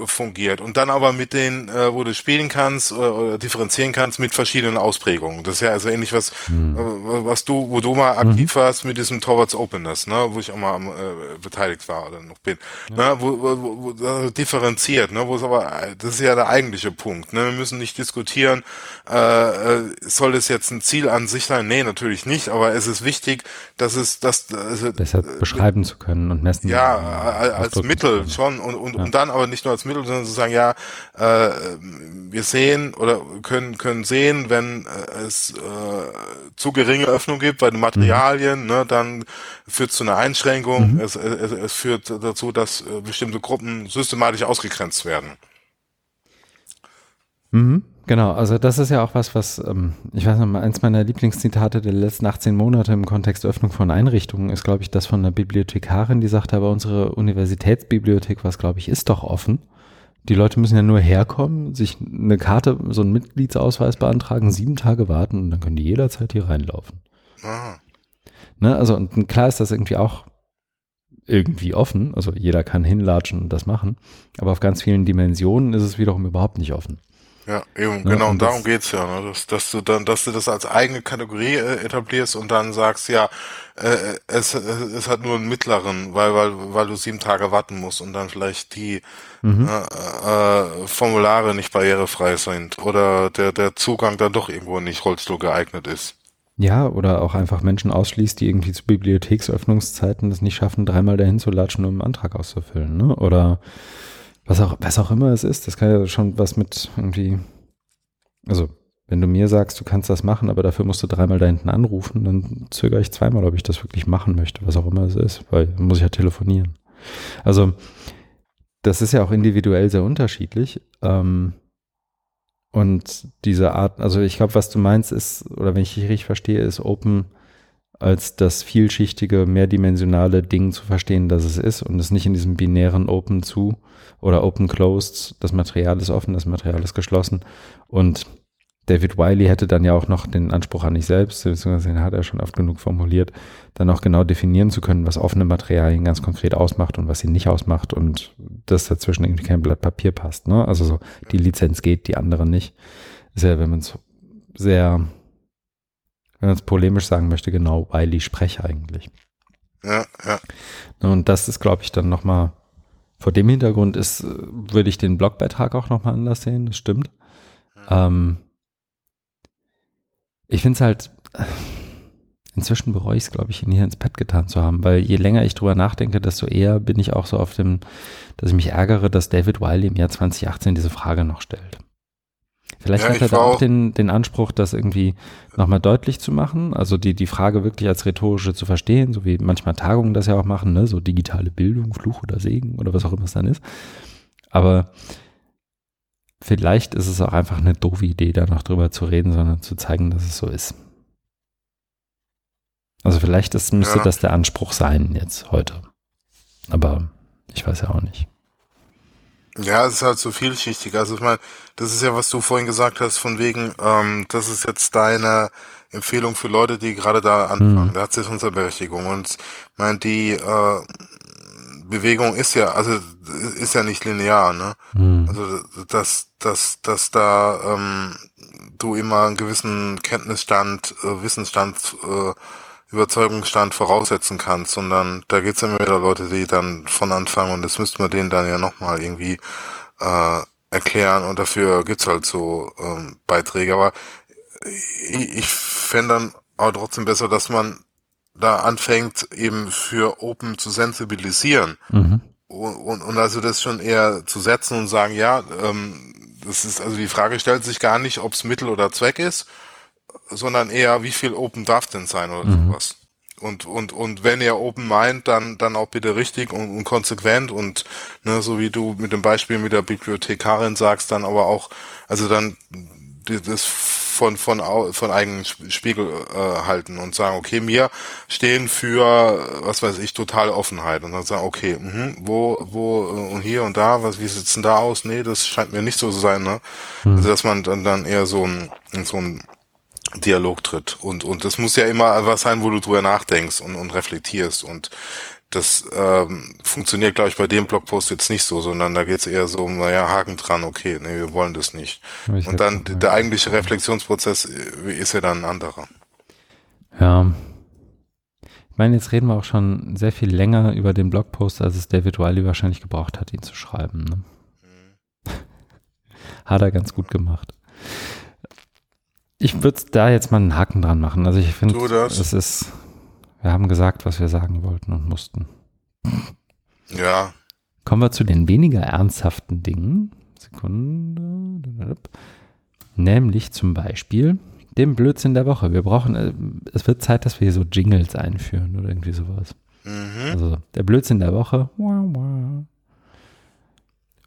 fungiert und dann aber mit den, äh, wo du spielen kannst äh, oder differenzieren kannst mit verschiedenen Ausprägungen. Das ist ja also ähnlich was, mhm. äh, was du, wo du mal aktiv mhm. warst mit diesem Towards Openness, ne, wo ich auch mal äh, beteiligt war oder noch bin, ja. ne, wo, wo, wo, differenziert, ne, wo es aber, das ist ja der eigentliche Punkt, ne, wir müssen nicht diskutieren, äh, äh, soll es jetzt ein Ziel an sich sein? Nee, natürlich nicht, aber es ist wichtig, dass es, dass, also, besser beschreiben zu können und messen. Ja, als Mittel schon und, und, ja. und dann aber nicht nur als Mittel, sondern zu sagen, ja, äh, wir sehen oder können können sehen, wenn äh, es äh, zu geringe Öffnung gibt bei den Materialien, mhm. ne, dann führt es zu einer Einschränkung. Mhm. Es, es, es führt dazu, dass äh, bestimmte Gruppen systematisch ausgegrenzt werden. Mhm. Genau, also das ist ja auch was, was, ähm, ich weiß noch mal, eins meiner Lieblingszitate der letzten 18 Monate im Kontext Öffnung von Einrichtungen ist, glaube ich, das von einer Bibliothekarin, die sagt, aber unsere Universitätsbibliothek, was glaube ich, ist doch offen. Die Leute müssen ja nur herkommen, sich eine Karte, so einen Mitgliedsausweis beantragen, sieben Tage warten und dann können die jederzeit hier reinlaufen. Ah. Ne, also und klar ist das irgendwie auch irgendwie offen, also jeder kann hinlatschen und das machen, aber auf ganz vielen Dimensionen ist es wiederum überhaupt nicht offen. Ja, eben, genau, und, darum geht's ja, ne? dass, dass du dann, dass du das als eigene Kategorie äh, etablierst und dann sagst, ja, äh, es, es hat nur einen mittleren, weil, weil, weil du sieben Tage warten musst und dann vielleicht die mhm. äh, äh, Formulare nicht barrierefrei sind oder der, der Zugang dann doch irgendwo nicht Rollstuhl geeignet ist. Ja, oder auch einfach Menschen ausschließt, die irgendwie zu Bibliotheksöffnungszeiten das nicht schaffen, dreimal dahin zu latschen, um einen Antrag auszufüllen, ne? Oder was auch, was auch immer es ist, das kann ja schon was mit irgendwie, also wenn du mir sagst, du kannst das machen, aber dafür musst du dreimal da hinten anrufen, dann zögere ich zweimal, ob ich das wirklich machen möchte, was auch immer es ist, weil dann muss ich ja telefonieren. Also das ist ja auch individuell sehr unterschiedlich. Ähm, und diese Art, also ich glaube, was du meinst ist, oder wenn ich dich richtig verstehe, ist Open als das vielschichtige, mehrdimensionale Ding zu verstehen, dass es ist und es nicht in diesem binären Open zu oder Open Closed, das Material ist offen, das Material ist geschlossen und David Wiley hätte dann ja auch noch den Anspruch an sich selbst, beziehungsweise den hat er schon oft genug formuliert, dann auch genau definieren zu können, was offene Materialien ganz konkret ausmacht und was sie nicht ausmacht und dass dazwischen irgendwie kein Blatt Papier passt. Ne? Also so, die Lizenz geht, die andere nicht. Ist ja, wenn man es sehr wenn man es polemisch sagen möchte, genau Wiley Sprech eigentlich. Ja, ja. Und das ist, glaube ich, dann nochmal, vor dem Hintergrund ist, würde ich den Blogbeitrag auch nochmal anders sehen, das stimmt. Mhm. Ähm, ich finde es halt, inzwischen bereue ich es, glaube ich, ihn hier ins Pad getan zu haben, weil je länger ich drüber nachdenke, desto eher bin ich auch so auf dem, dass ich mich ärgere, dass David Wiley im Jahr 2018 diese Frage noch stellt. Vielleicht ja, hat er da auch den, den Anspruch, das irgendwie nochmal deutlich zu machen, also die, die Frage wirklich als rhetorische zu verstehen, so wie manchmal Tagungen das ja auch machen, ne? so digitale Bildung, Fluch oder Segen oder was auch immer es dann ist. Aber vielleicht ist es auch einfach eine doofe Idee, da noch drüber zu reden, sondern zu zeigen, dass es so ist. Also vielleicht ist, müsste ja. das der Anspruch sein jetzt heute. Aber ich weiß ja auch nicht. Ja, es ist halt so vielschichtig. Also ich meine, das ist ja, was du vorhin gesagt hast, von wegen, ähm, das ist jetzt deine Empfehlung für Leute, die gerade da anfangen. Mhm. Da hat sich unsere Berechtigung. Und ich meine, die äh, Bewegung ist ja, also ist ja nicht linear, ne? Mhm. Also dass, dass, dass da ähm, du immer einen gewissen Kenntnisstand, äh, Wissensstand äh, Überzeugungsstand voraussetzen kannst, sondern da geht's immer wieder Leute, die dann von Anfang und das müsste man denen dann ja nochmal irgendwie äh, erklären und dafür gibt's halt so ähm, Beiträge. Aber ich, ich fände dann aber trotzdem besser, dass man da anfängt, eben für Open zu sensibilisieren. Mhm. Und, und, und also das schon eher zu setzen und sagen, ja, ähm, das ist, also die Frage stellt sich gar nicht, ob es Mittel oder Zweck ist, sondern eher, wie viel Open darf denn sein oder mhm. sowas. Und, und, und wenn ihr Open meint, dann, dann auch bitte richtig und, und konsequent und, ne, so wie du mit dem Beispiel mit der Bibliothekarin sagst, dann aber auch, also dann das von, von, von eigenen Spiegel äh, halten und sagen, okay, mir stehen für, was weiß ich, totale Offenheit. Und dann sagen, okay, mh, wo, wo äh, und hier und da, was, wie sieht's denn da aus? Nee, das scheint mir nicht so zu sein, ne? Mhm. Also dass man dann, dann eher so ein, so ein Dialog tritt. Und, und das muss ja immer was sein, wo du drüber nachdenkst und, und reflektierst. Und das ähm, funktioniert, glaube ich, bei dem Blogpost jetzt nicht so, sondern da geht es eher so um, naja, Haken dran, okay, nee, wir wollen das nicht. Und dann der eigentliche Reflexionsprozess äh, ist ja dann ein anderer. Ja. Ich meine, jetzt reden wir auch schon sehr viel länger über den Blogpost, als es David Wiley wahrscheinlich gebraucht hat, ihn zu schreiben. Ne? Mhm. hat er ganz gut gemacht. Ich würde da jetzt mal einen Haken dran machen. Also ich finde, es ist, wir haben gesagt, was wir sagen wollten und mussten. Ja. Kommen wir zu den weniger ernsthaften Dingen. Sekunde. Nämlich zum Beispiel dem Blödsinn der Woche. Wir brauchen, äh, es wird Zeit, dass wir hier so Jingles einführen oder irgendwie sowas. Mhm. Also der Blödsinn der Woche.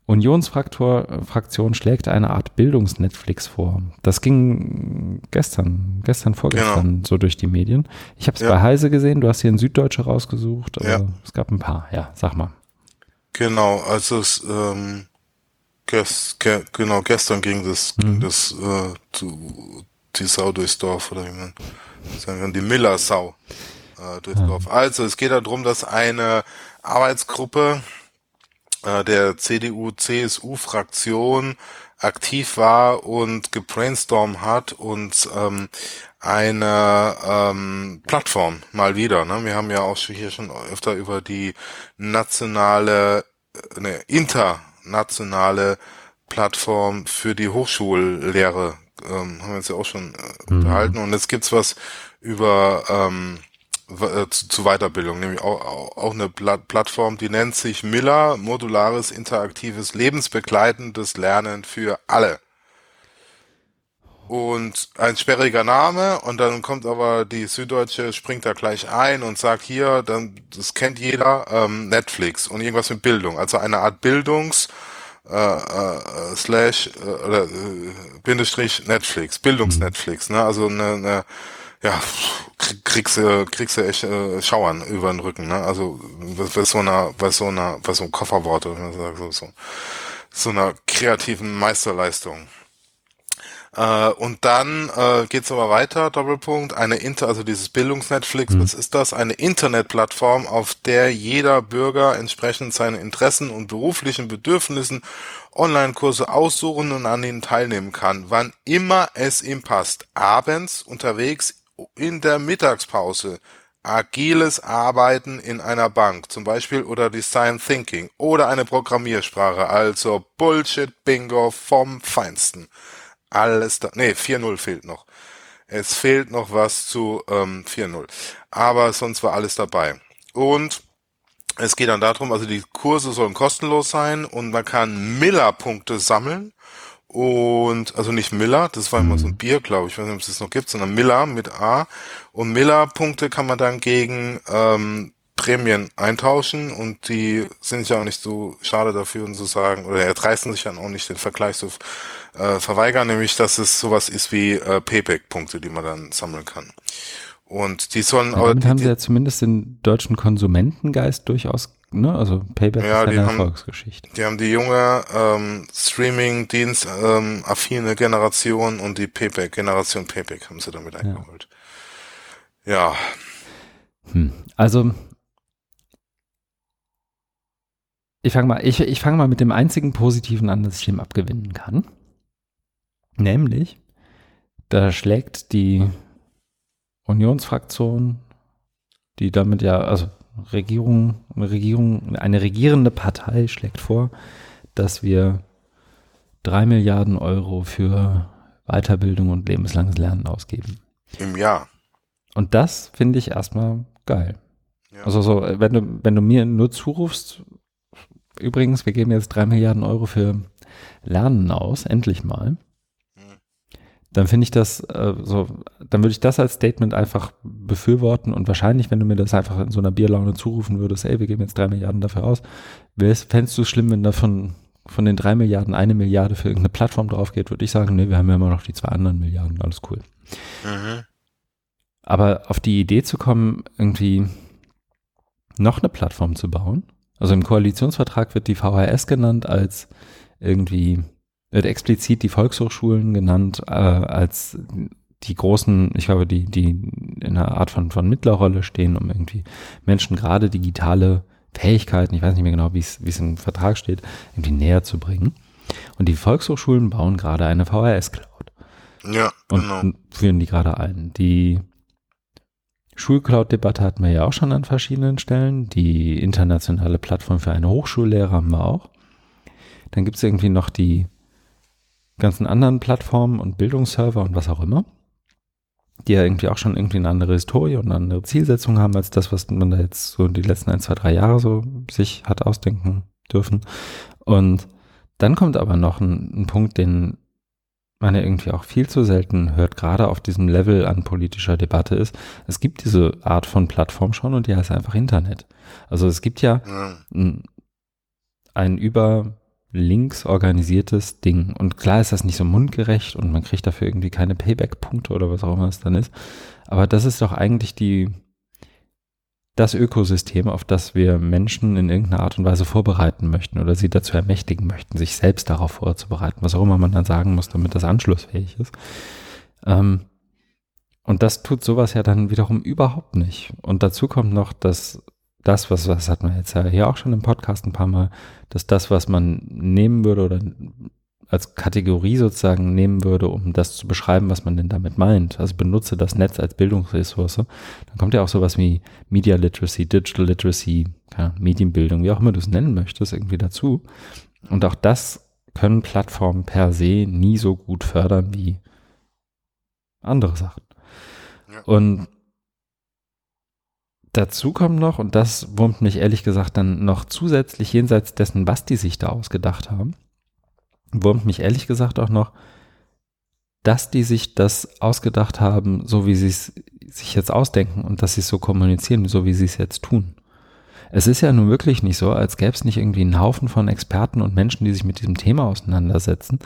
Unionsfraktion schlägt eine Art Bildungsnetflix vor. Das ging gestern, gestern, vorgestern genau. so durch die Medien. Ich habe es ja. bei Heise gesehen, du hast hier ein Süddeutsche rausgesucht, aber ja. es gab ein paar. Ja, sag mal. Genau, also es, ähm, gest, ge, genau, gestern ging das, mhm. ging das äh, zu, die Sau durchs Dorf, oder wie man sagen die Miller-Sau äh, durchs ja. Dorf. Also es geht darum, dass eine Arbeitsgruppe äh, der CDU-CSU-Fraktion aktiv war und gebrainstormt hat und ähm, eine ähm, Plattform mal wieder. Ne? Wir haben ja auch hier schon öfter über die nationale, äh, ne, internationale Plattform für die Hochschullehre ähm, haben wir uns ja auch schon äh, mhm. unterhalten. Und jetzt gibt's was über ähm, äh, zu, zu Weiterbildung, nämlich auch, auch eine Plattform, die nennt sich Miller, modulares interaktives lebensbegleitendes Lernen für alle. Und ein sperriger Name und dann kommt aber die Süddeutsche, springt da gleich ein und sagt hier, dann das kennt jeder, ähm, Netflix und irgendwas mit Bildung, also eine Art Bildungs äh, äh, slash äh, oder äh, Bindestrich Netflix, Bildungsnetflix, ne? Also eine, eine ja, kriegst du, kriegst du echt äh, Schauern über den Rücken, ne? Also bei so einer, bei so einer, bei so einem Kofferwort oder so, so, so einer kreativen Meisterleistung. Äh, und dann äh, geht's aber weiter, Doppelpunkt, eine Inter, also dieses Bildungsnetflix, mhm. was ist das? Eine Internetplattform, auf der jeder Bürger entsprechend seine Interessen und beruflichen Bedürfnissen Online-Kurse aussuchen und an ihnen teilnehmen kann, wann immer es ihm passt. Abends, unterwegs, in der Mittagspause agiles Arbeiten in einer Bank, zum Beispiel oder Design Thinking oder eine Programmiersprache, also Bullshit Bingo vom Feinsten. Alles da, nee, 4-0 fehlt noch. Es fehlt noch was zu ähm, 4.0. Aber sonst war alles dabei. Und es geht dann darum, also die Kurse sollen kostenlos sein und man kann Miller-Punkte sammeln. Und, also nicht Miller, das war immer so ein mhm. Bier, glaube ich, ich weiß nicht, ob es das noch gibt, sondern Miller mit A. Und Miller-Punkte kann man dann gegen ähm, Prämien eintauschen und die sind ja auch nicht so schade dafür und zu sagen, oder erdreisten sich dann auch nicht den Vergleich zu äh, verweigern, nämlich dass es sowas ist wie äh, Payback-Punkte, die man dann sammeln kann. Und die sollen ja, damit die, haben sie ja zumindest den deutschen Konsumentengeist durchaus, ne? Also Payback ja, ist eine haben, Erfolgsgeschichte. Die haben die junge ähm, Streaming-Dienst ähm, Generation und die Payback, Generation Payback haben sie damit eingeholt. Ja. ja. Hm. Also ich fange mal, ich, ich fange mal mit dem einzigen Positiven an, das ich ihm abgewinnen kann. Nämlich, da schlägt die Unionsfraktion, die damit ja, also Regierung, Regierung, eine regierende Partei schlägt vor, dass wir drei Milliarden Euro für Weiterbildung und lebenslanges Lernen ausgeben. Im Jahr. Und das finde ich erstmal geil. Ja. Also so, wenn du, wenn du mir nur zurufst, übrigens, wir geben jetzt drei Milliarden Euro für Lernen aus, endlich mal dann finde ich das äh, so, dann würde ich das als Statement einfach befürworten und wahrscheinlich, wenn du mir das einfach in so einer Bierlaune zurufen würdest, ey, wir geben jetzt drei Milliarden dafür aus, fändest du es schlimm, wenn davon von den drei Milliarden eine Milliarde für irgendeine Plattform drauf geht, würde ich sagen, nee, wir haben ja immer noch die zwei anderen Milliarden, alles cool. Mhm. Aber auf die Idee zu kommen, irgendwie noch eine Plattform zu bauen, also im Koalitionsvertrag wird die VHS genannt als irgendwie wird explizit die Volkshochschulen genannt äh, als die großen, ich glaube, die, die in einer Art von, von Mittlerrolle stehen, um irgendwie Menschen gerade digitale Fähigkeiten, ich weiß nicht mehr genau, wie es, wie es im Vertrag steht, irgendwie näher zu bringen. Und die Volkshochschulen bauen gerade eine VHS-Cloud. Ja, und genau. führen die gerade ein. Die Schulcloud-Debatte hatten wir ja auch schon an verschiedenen Stellen. Die internationale Plattform für eine Hochschullehrer haben wir auch. Dann gibt es irgendwie noch die ganzen anderen Plattformen und Bildungsserver und was auch immer, die ja irgendwie auch schon irgendwie eine andere Historie und eine andere Zielsetzung haben als das, was man da jetzt so die letzten ein, zwei, drei Jahre so sich hat ausdenken dürfen. Und dann kommt aber noch ein, ein Punkt, den man ja irgendwie auch viel zu selten hört, gerade auf diesem Level an politischer Debatte ist, es gibt diese Art von Plattform schon und die heißt einfach Internet. Also es gibt ja ein, ein über links organisiertes Ding. Und klar ist das nicht so mundgerecht und man kriegt dafür irgendwie keine Payback-Punkte oder was auch immer es dann ist. Aber das ist doch eigentlich die, das Ökosystem, auf das wir Menschen in irgendeiner Art und Weise vorbereiten möchten oder sie dazu ermächtigen möchten, sich selbst darauf vorzubereiten, was auch immer man dann sagen muss, damit das anschlussfähig ist. Ähm, und das tut sowas ja dann wiederum überhaupt nicht. Und dazu kommt noch, dass das, was, was hat man jetzt ja hier auch schon im Podcast ein paar Mal, dass das, was man nehmen würde oder als Kategorie sozusagen nehmen würde, um das zu beschreiben, was man denn damit meint. Also benutze das Netz als Bildungsressource. Dann kommt ja auch sowas wie Media Literacy, Digital Literacy, ja, Medienbildung, wie auch immer du es nennen möchtest, irgendwie dazu. Und auch das können Plattformen per se nie so gut fördern wie andere Sachen. Ja. Und Dazu kommt noch, und das wurmt mich ehrlich gesagt dann noch zusätzlich jenseits dessen, was die sich da ausgedacht haben, wurmt mich ehrlich gesagt auch noch, dass die sich das ausgedacht haben, so wie sie es sich jetzt ausdenken und dass sie es so kommunizieren, so wie sie es jetzt tun. Es ist ja nun wirklich nicht so, als gäbe es nicht irgendwie einen Haufen von Experten und Menschen, die sich mit diesem Thema auseinandersetzen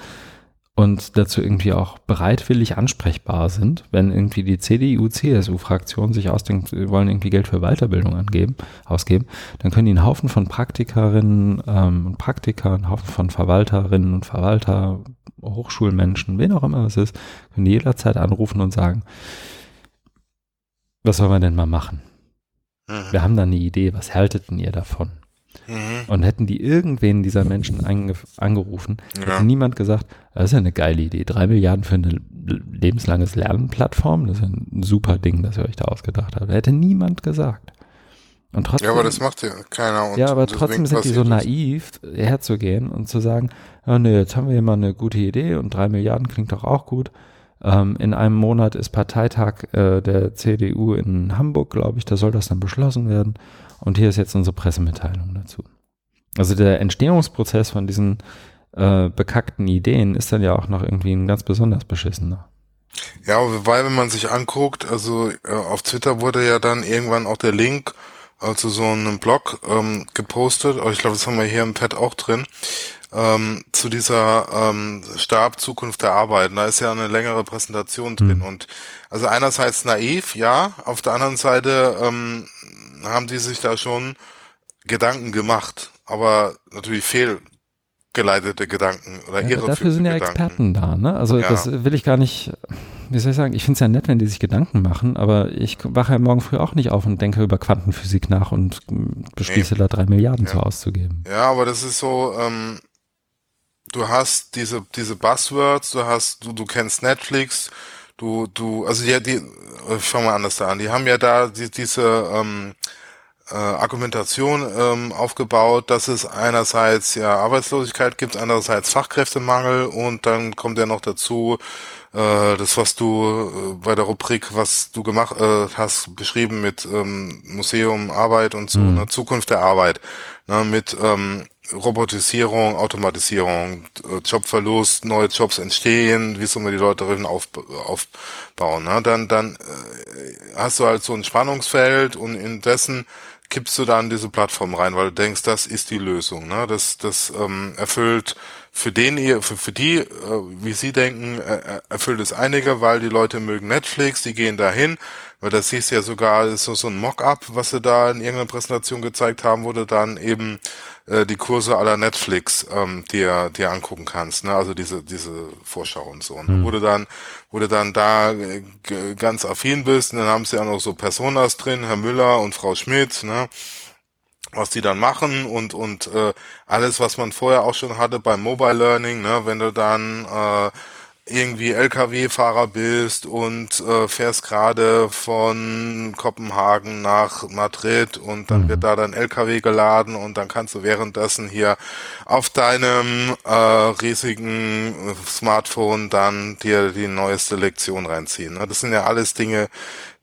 und dazu irgendwie auch bereitwillig ansprechbar sind, wenn irgendwie die CDU, CSU-Fraktion sich ausdenkt, sie wollen irgendwie Geld für Weiterbildung angeben, ausgeben, dann können die einen Haufen von Praktikerinnen ähm, und Praktiker, einen Haufen von Verwalterinnen und Verwalter, Hochschulmenschen, wen auch immer es ist, können die jederzeit anrufen und sagen, was sollen wir denn mal machen? Mhm. Wir haben da eine Idee, was haltet denn ihr davon? Mhm. Und hätten die irgendwen dieser Menschen ange angerufen, ja. hätte niemand gesagt, das ist ja eine geile Idee. Drei Milliarden für eine lebenslanges Lernplattform, das ist ja ein super Ding, das ihr euch da ausgedacht habt. Hätte niemand gesagt. Und trotzdem, ja, aber das macht ja keiner. Und ja, aber trotzdem sind die so naiv, herzugehen und zu sagen, oh nee, jetzt haben wir hier mal eine gute Idee und drei Milliarden klingt doch auch gut. Ähm, in einem Monat ist Parteitag äh, der CDU in Hamburg, glaube ich. Da soll das dann beschlossen werden. Und hier ist jetzt unsere Pressemitteilung dazu. Also der Entstehungsprozess von diesen äh, bekackten Ideen ist dann ja auch noch irgendwie ein ganz besonders beschissener. Ja, weil wenn man sich anguckt, also äh, auf Twitter wurde ja dann irgendwann auch der Link äh, zu so einem Blog ähm, gepostet, ich glaube, das haben wir hier im Pad auch drin, ähm, zu dieser ähm, Stab Zukunft der Arbeit. Da ist ja eine längere Präsentation drin mhm. und also einerseits naiv, ja, auf der anderen Seite ähm, haben die sich da schon Gedanken gemacht, aber natürlich fehlgeleitete Gedanken oder ja, Dafür sind ja Gedanken. Experten da, ne? Also ja. das will ich gar nicht, wie soll ich sagen, ich finde es ja nett, wenn die sich Gedanken machen, aber ich wache ja morgen früh auch nicht auf und denke über Quantenphysik nach und beschließe nee. da drei Milliarden ja. zu auszugeben. Ja, aber das ist so, ähm, du hast diese, diese Buzzwords, du hast, du, du kennst Netflix, du, du, also ja, die, ich fange mal anders da an, die haben ja da die, diese ähm, äh, Argumentation ähm, aufgebaut, dass es einerseits ja Arbeitslosigkeit gibt, andererseits Fachkräftemangel und dann kommt ja noch dazu, äh, das, was du äh, bei der Rubrik, was du gemacht äh, hast, beschrieben mit ähm, Museum, Arbeit und so, mhm. ne, Zukunft der Arbeit, ne, mit ähm, Robotisierung, Automatisierung, äh, Jobverlust, neue Jobs entstehen, wie soll man die Leute darin auf, aufbauen. Ne? Dann, dann äh, hast du halt so ein Spannungsfeld und in dessen kippst du dann diese Plattform rein, weil du denkst, das ist die Lösung. Ne? Das, das ähm, erfüllt für den für, für die, äh, wie sie denken, äh, erfüllt es einige, weil die Leute mögen Netflix, die gehen dahin, weil das siehst ja sogar, ist so, so ein Mock-up, was sie da in irgendeiner Präsentation gezeigt haben, wurde dann eben äh, die Kurse aller Netflix ähm, dir, dir angucken kannst, ne? Also diese, diese Vorschau und so. Mhm. Wo du dann, wo du dann da äh, ganz affin bist, und dann haben sie ja noch so Personas drin, Herr Müller und Frau Schmidt, ne? was die dann machen und und äh, alles, was man vorher auch schon hatte beim Mobile Learning, ne, wenn du dann äh, irgendwie LKW-Fahrer bist und äh, fährst gerade von Kopenhagen nach Madrid und dann mhm. wird da dein LKW geladen und dann kannst du währenddessen hier auf deinem äh, riesigen Smartphone dann dir die neueste Lektion reinziehen. Ne? Das sind ja alles Dinge,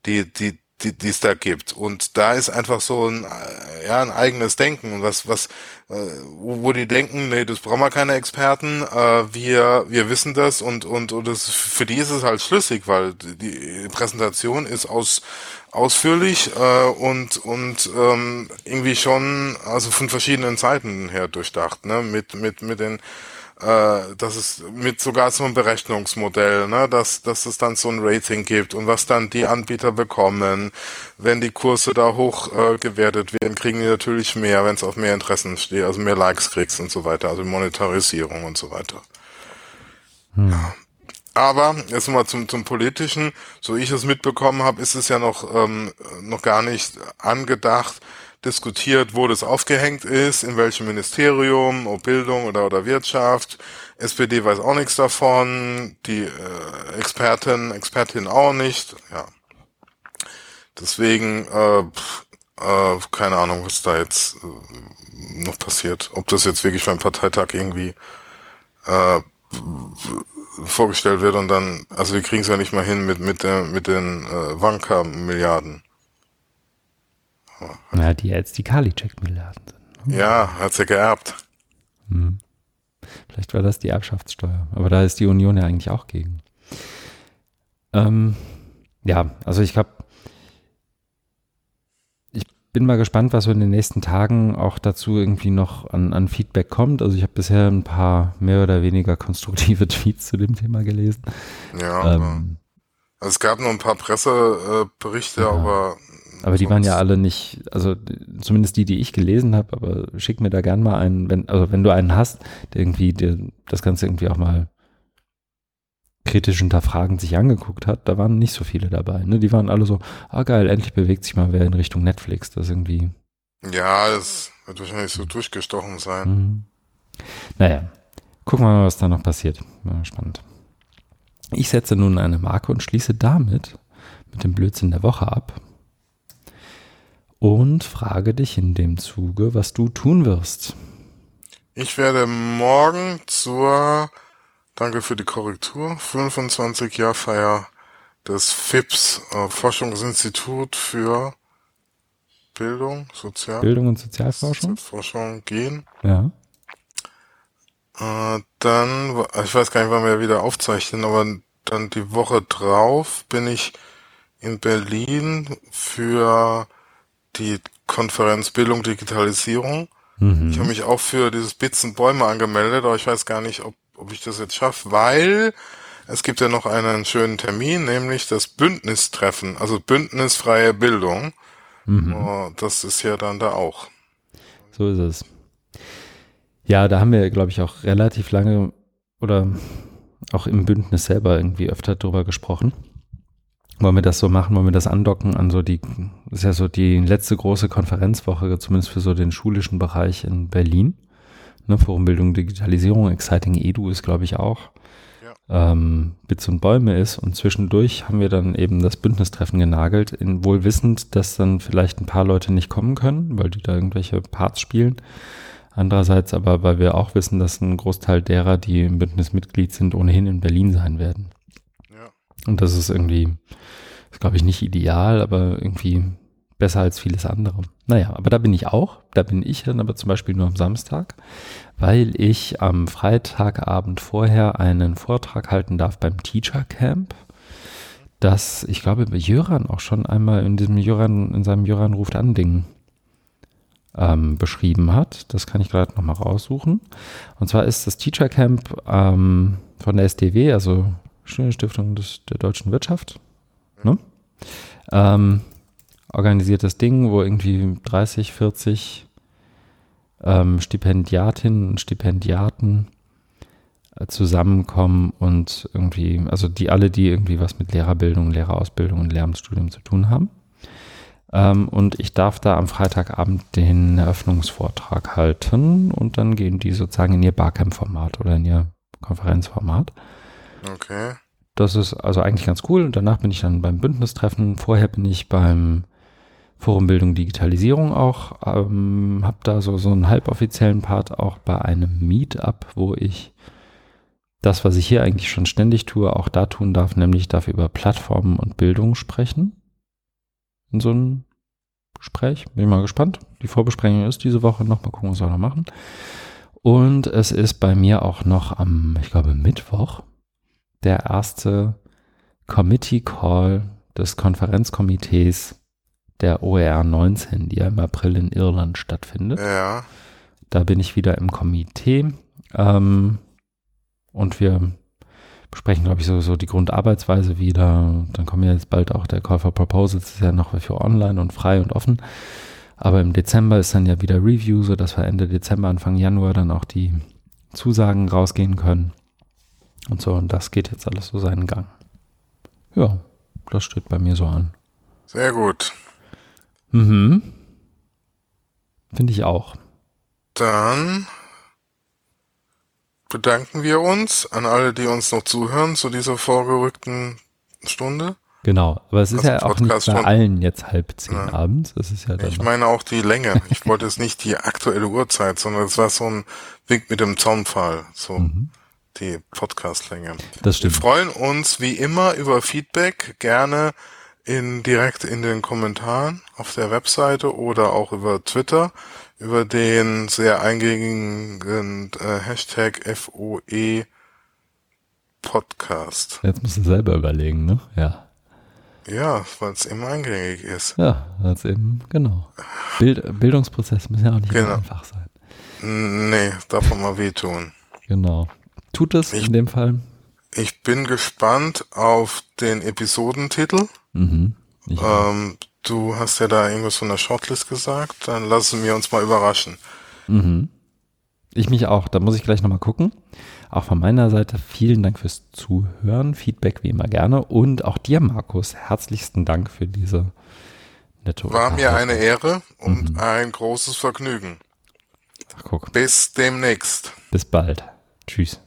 die, die, die die es da gibt. Und da ist einfach so ein, ja, ein eigenes Denken, was, was, äh, wo, wo die denken, nee, das brauchen wir keine Experten, äh, wir, wir wissen das. Und, und, und das, für die ist es halt schlüssig, weil die Präsentation ist aus, ausführlich äh, und, und ähm, irgendwie schon, also von verschiedenen Seiten her durchdacht, ne, mit, mit, mit den, äh, dass es mit sogar so einem Berechnungsmodell, ne, dass, dass es dann so ein Rating gibt und was dann die Anbieter bekommen. Wenn die Kurse da hoch äh, gewertet werden, kriegen die natürlich mehr, wenn es auf mehr Interessen steht, also mehr Likes kriegst und so weiter, also Monetarisierung und so weiter. Hm. Ja. Aber jetzt mal zum, zum Politischen, so ich es mitbekommen habe, ist es ja noch, ähm, noch gar nicht angedacht, diskutiert, wo das aufgehängt ist, in welchem Ministerium, ob Bildung oder, oder Wirtschaft. SPD weiß auch nichts davon, die äh, Experten, Expertin auch nicht. Ja. Deswegen, äh, äh, keine Ahnung, was da jetzt äh, noch passiert. Ob das jetzt wirklich beim Parteitag irgendwie äh, vorgestellt wird und dann, also wir kriegen es ja nicht mal hin mit mit der mit den äh, Wanka-Milliarden. Ja, die jetzt die Kali-Check-Milliarden sind. Ne? Ja, hat sie geerbt. Hm. Vielleicht war das die Erbschaftssteuer. Aber da ist die Union ja eigentlich auch gegen. Ähm, ja, also ich glaube, ich bin mal gespannt, was so in den nächsten Tagen auch dazu irgendwie noch an, an Feedback kommt. Also ich habe bisher ein paar mehr oder weniger konstruktive Tweets zu dem Thema gelesen. Ja, ähm, also es gab noch ein paar Presseberichte, ja. aber aber die waren ja alle nicht, also zumindest die, die ich gelesen habe, aber schick mir da gern mal einen, wenn, also wenn du einen hast, der irgendwie der das Ganze irgendwie auch mal kritisch hinterfragend sich angeguckt hat, da waren nicht so viele dabei. Ne? Die waren alle so, ah geil, endlich bewegt sich mal wer in Richtung Netflix. Das irgendwie. Ja, es wird wahrscheinlich so durchgestochen sein. Mhm. Naja, gucken wir mal, was da noch passiert. Ja, spannend. Ich setze nun eine Marke und schließe damit mit dem Blödsinn der Woche ab und frage dich in dem Zuge, was du tun wirst. Ich werde morgen zur Danke für die Korrektur. 25 Jahr Feier des FIPS, äh, Forschungsinstitut für Bildung, Sozial Bildung und Sozialforschung. Forschung gehen. Ja. Äh, dann, ich weiß gar nicht, wann wir wieder aufzeichnen, aber dann die Woche drauf bin ich in Berlin für die Konferenz Bildung Digitalisierung. Mhm. Ich habe mich auch für dieses Bits und Bäume angemeldet, aber ich weiß gar nicht, ob, ob ich das jetzt schaffe, weil es gibt ja noch einen schönen Termin, nämlich das Bündnistreffen, also Bündnisfreie Bildung. Mhm. Oh, das ist ja dann da auch. So ist es. Ja, da haben wir, glaube ich, auch relativ lange oder auch im Bündnis selber irgendwie öfter drüber gesprochen. Wollen wir das so machen, wollen wir das andocken an so die, ist ja so die letzte große Konferenzwoche, zumindest für so den schulischen Bereich in Berlin. Ne, Forum Bildung, Digitalisierung, Exciting Edu ist, glaube ich, auch. Ja. Ähm, Bits und Bäume ist und zwischendurch haben wir dann eben das Bündnistreffen genagelt, in wohl wissend, dass dann vielleicht ein paar Leute nicht kommen können, weil die da irgendwelche Parts spielen. Andererseits aber, weil wir auch wissen, dass ein Großteil derer, die im Bündnis Mitglied sind, ohnehin in Berlin sein werden. Ja. Und das ist irgendwie, ist glaube ich nicht ideal, aber irgendwie besser als vieles andere. Naja, aber da bin ich auch. Da bin ich dann aber zum Beispiel nur am Samstag, weil ich am Freitagabend vorher einen Vortrag halten darf beim Teacher Camp. Das, ich glaube, Jöran auch schon einmal in diesem Jöran, in seinem Jöran ruft an Ding ähm, beschrieben hat. Das kann ich gerade nochmal raussuchen. Und zwar ist das Teacher Camp ähm, von der SDW, also Stiftung des, der deutschen Wirtschaft, ne? ähm, organisiert das Ding, wo irgendwie 30, 40 ähm, Stipendiatinnen und Stipendiaten äh, zusammenkommen und irgendwie, also die alle, die irgendwie was mit Lehrerbildung, Lehrerausbildung und Lehramtsstudium zu tun haben. Ähm, und ich darf da am Freitagabend den Eröffnungsvortrag halten und dann gehen die sozusagen in ihr Barcamp-Format oder in ihr Konferenzformat. Okay. Das ist also eigentlich ganz cool. Und danach bin ich dann beim Bündnistreffen. Vorher bin ich beim Forum Bildung Digitalisierung auch. Ähm, habe da so, so einen halboffiziellen Part auch bei einem Meetup, wo ich das, was ich hier eigentlich schon ständig tue, auch da tun darf, nämlich darf über Plattformen und Bildung sprechen in so einem Gespräch. Bin ich mal gespannt. Die Vorbesprechung ist diese Woche noch. Mal gucken, was wir noch machen. Und es ist bei mir auch noch am, ich glaube, Mittwoch der erste Committee Call des Konferenzkomitees der OER 19, die ja im April in Irland stattfindet. Ja. Da bin ich wieder im Komitee. Ähm, und wir besprechen, glaube ich, so, so die Grundarbeitsweise wieder. Dann kommen ja jetzt bald auch der Call for Proposals, das ist ja noch für online und frei und offen. Aber im Dezember ist dann ja wieder Review, so dass wir Ende Dezember, Anfang Januar dann auch die Zusagen rausgehen können. Und so, und das geht jetzt alles so seinen Gang. Ja, das steht bei mir so an. Sehr gut. Mhm. Finde ich auch. Dann bedanken wir uns an alle, die uns noch zuhören zu dieser vorgerückten Stunde. Genau, aber es ist also ja auch nicht bei allen jetzt halb zehn ja. abends. Das ist ja ich meine auch die Länge. Ich wollte es nicht die aktuelle Uhrzeit, sondern es war so ein Wink mit dem Zaunpfahl, so mhm. Die Podcastlänge. Das stimmt. Wir freuen uns wie immer über Feedback, gerne in direkt in den Kommentaren auf der Webseite oder auch über Twitter über den sehr eingängigen äh, Hashtag FOE Podcast. Jetzt musst du selber überlegen, ne? Ja. Ja, weil es eben eingängig ist. Ja, weil es eben, genau. Bild, Bildungsprozess muss ja auch nicht genau. einfach sein. Nee, darf man mal wehtun. Genau. Tut es ich, in dem Fall? Ich bin gespannt auf den Episodentitel. Mhm. Ähm, Du hast ja da irgendwas von der Shortlist gesagt, dann lassen wir uns mal überraschen. Mhm. Ich mich auch, da muss ich gleich nochmal gucken. Auch von meiner Seite vielen Dank fürs Zuhören, Feedback wie immer gerne und auch dir, Markus, herzlichsten Dank für diese nette War mir eine Ehre und mhm. ein großes Vergnügen. Ach, guck. Bis demnächst. Bis bald. Tschüss.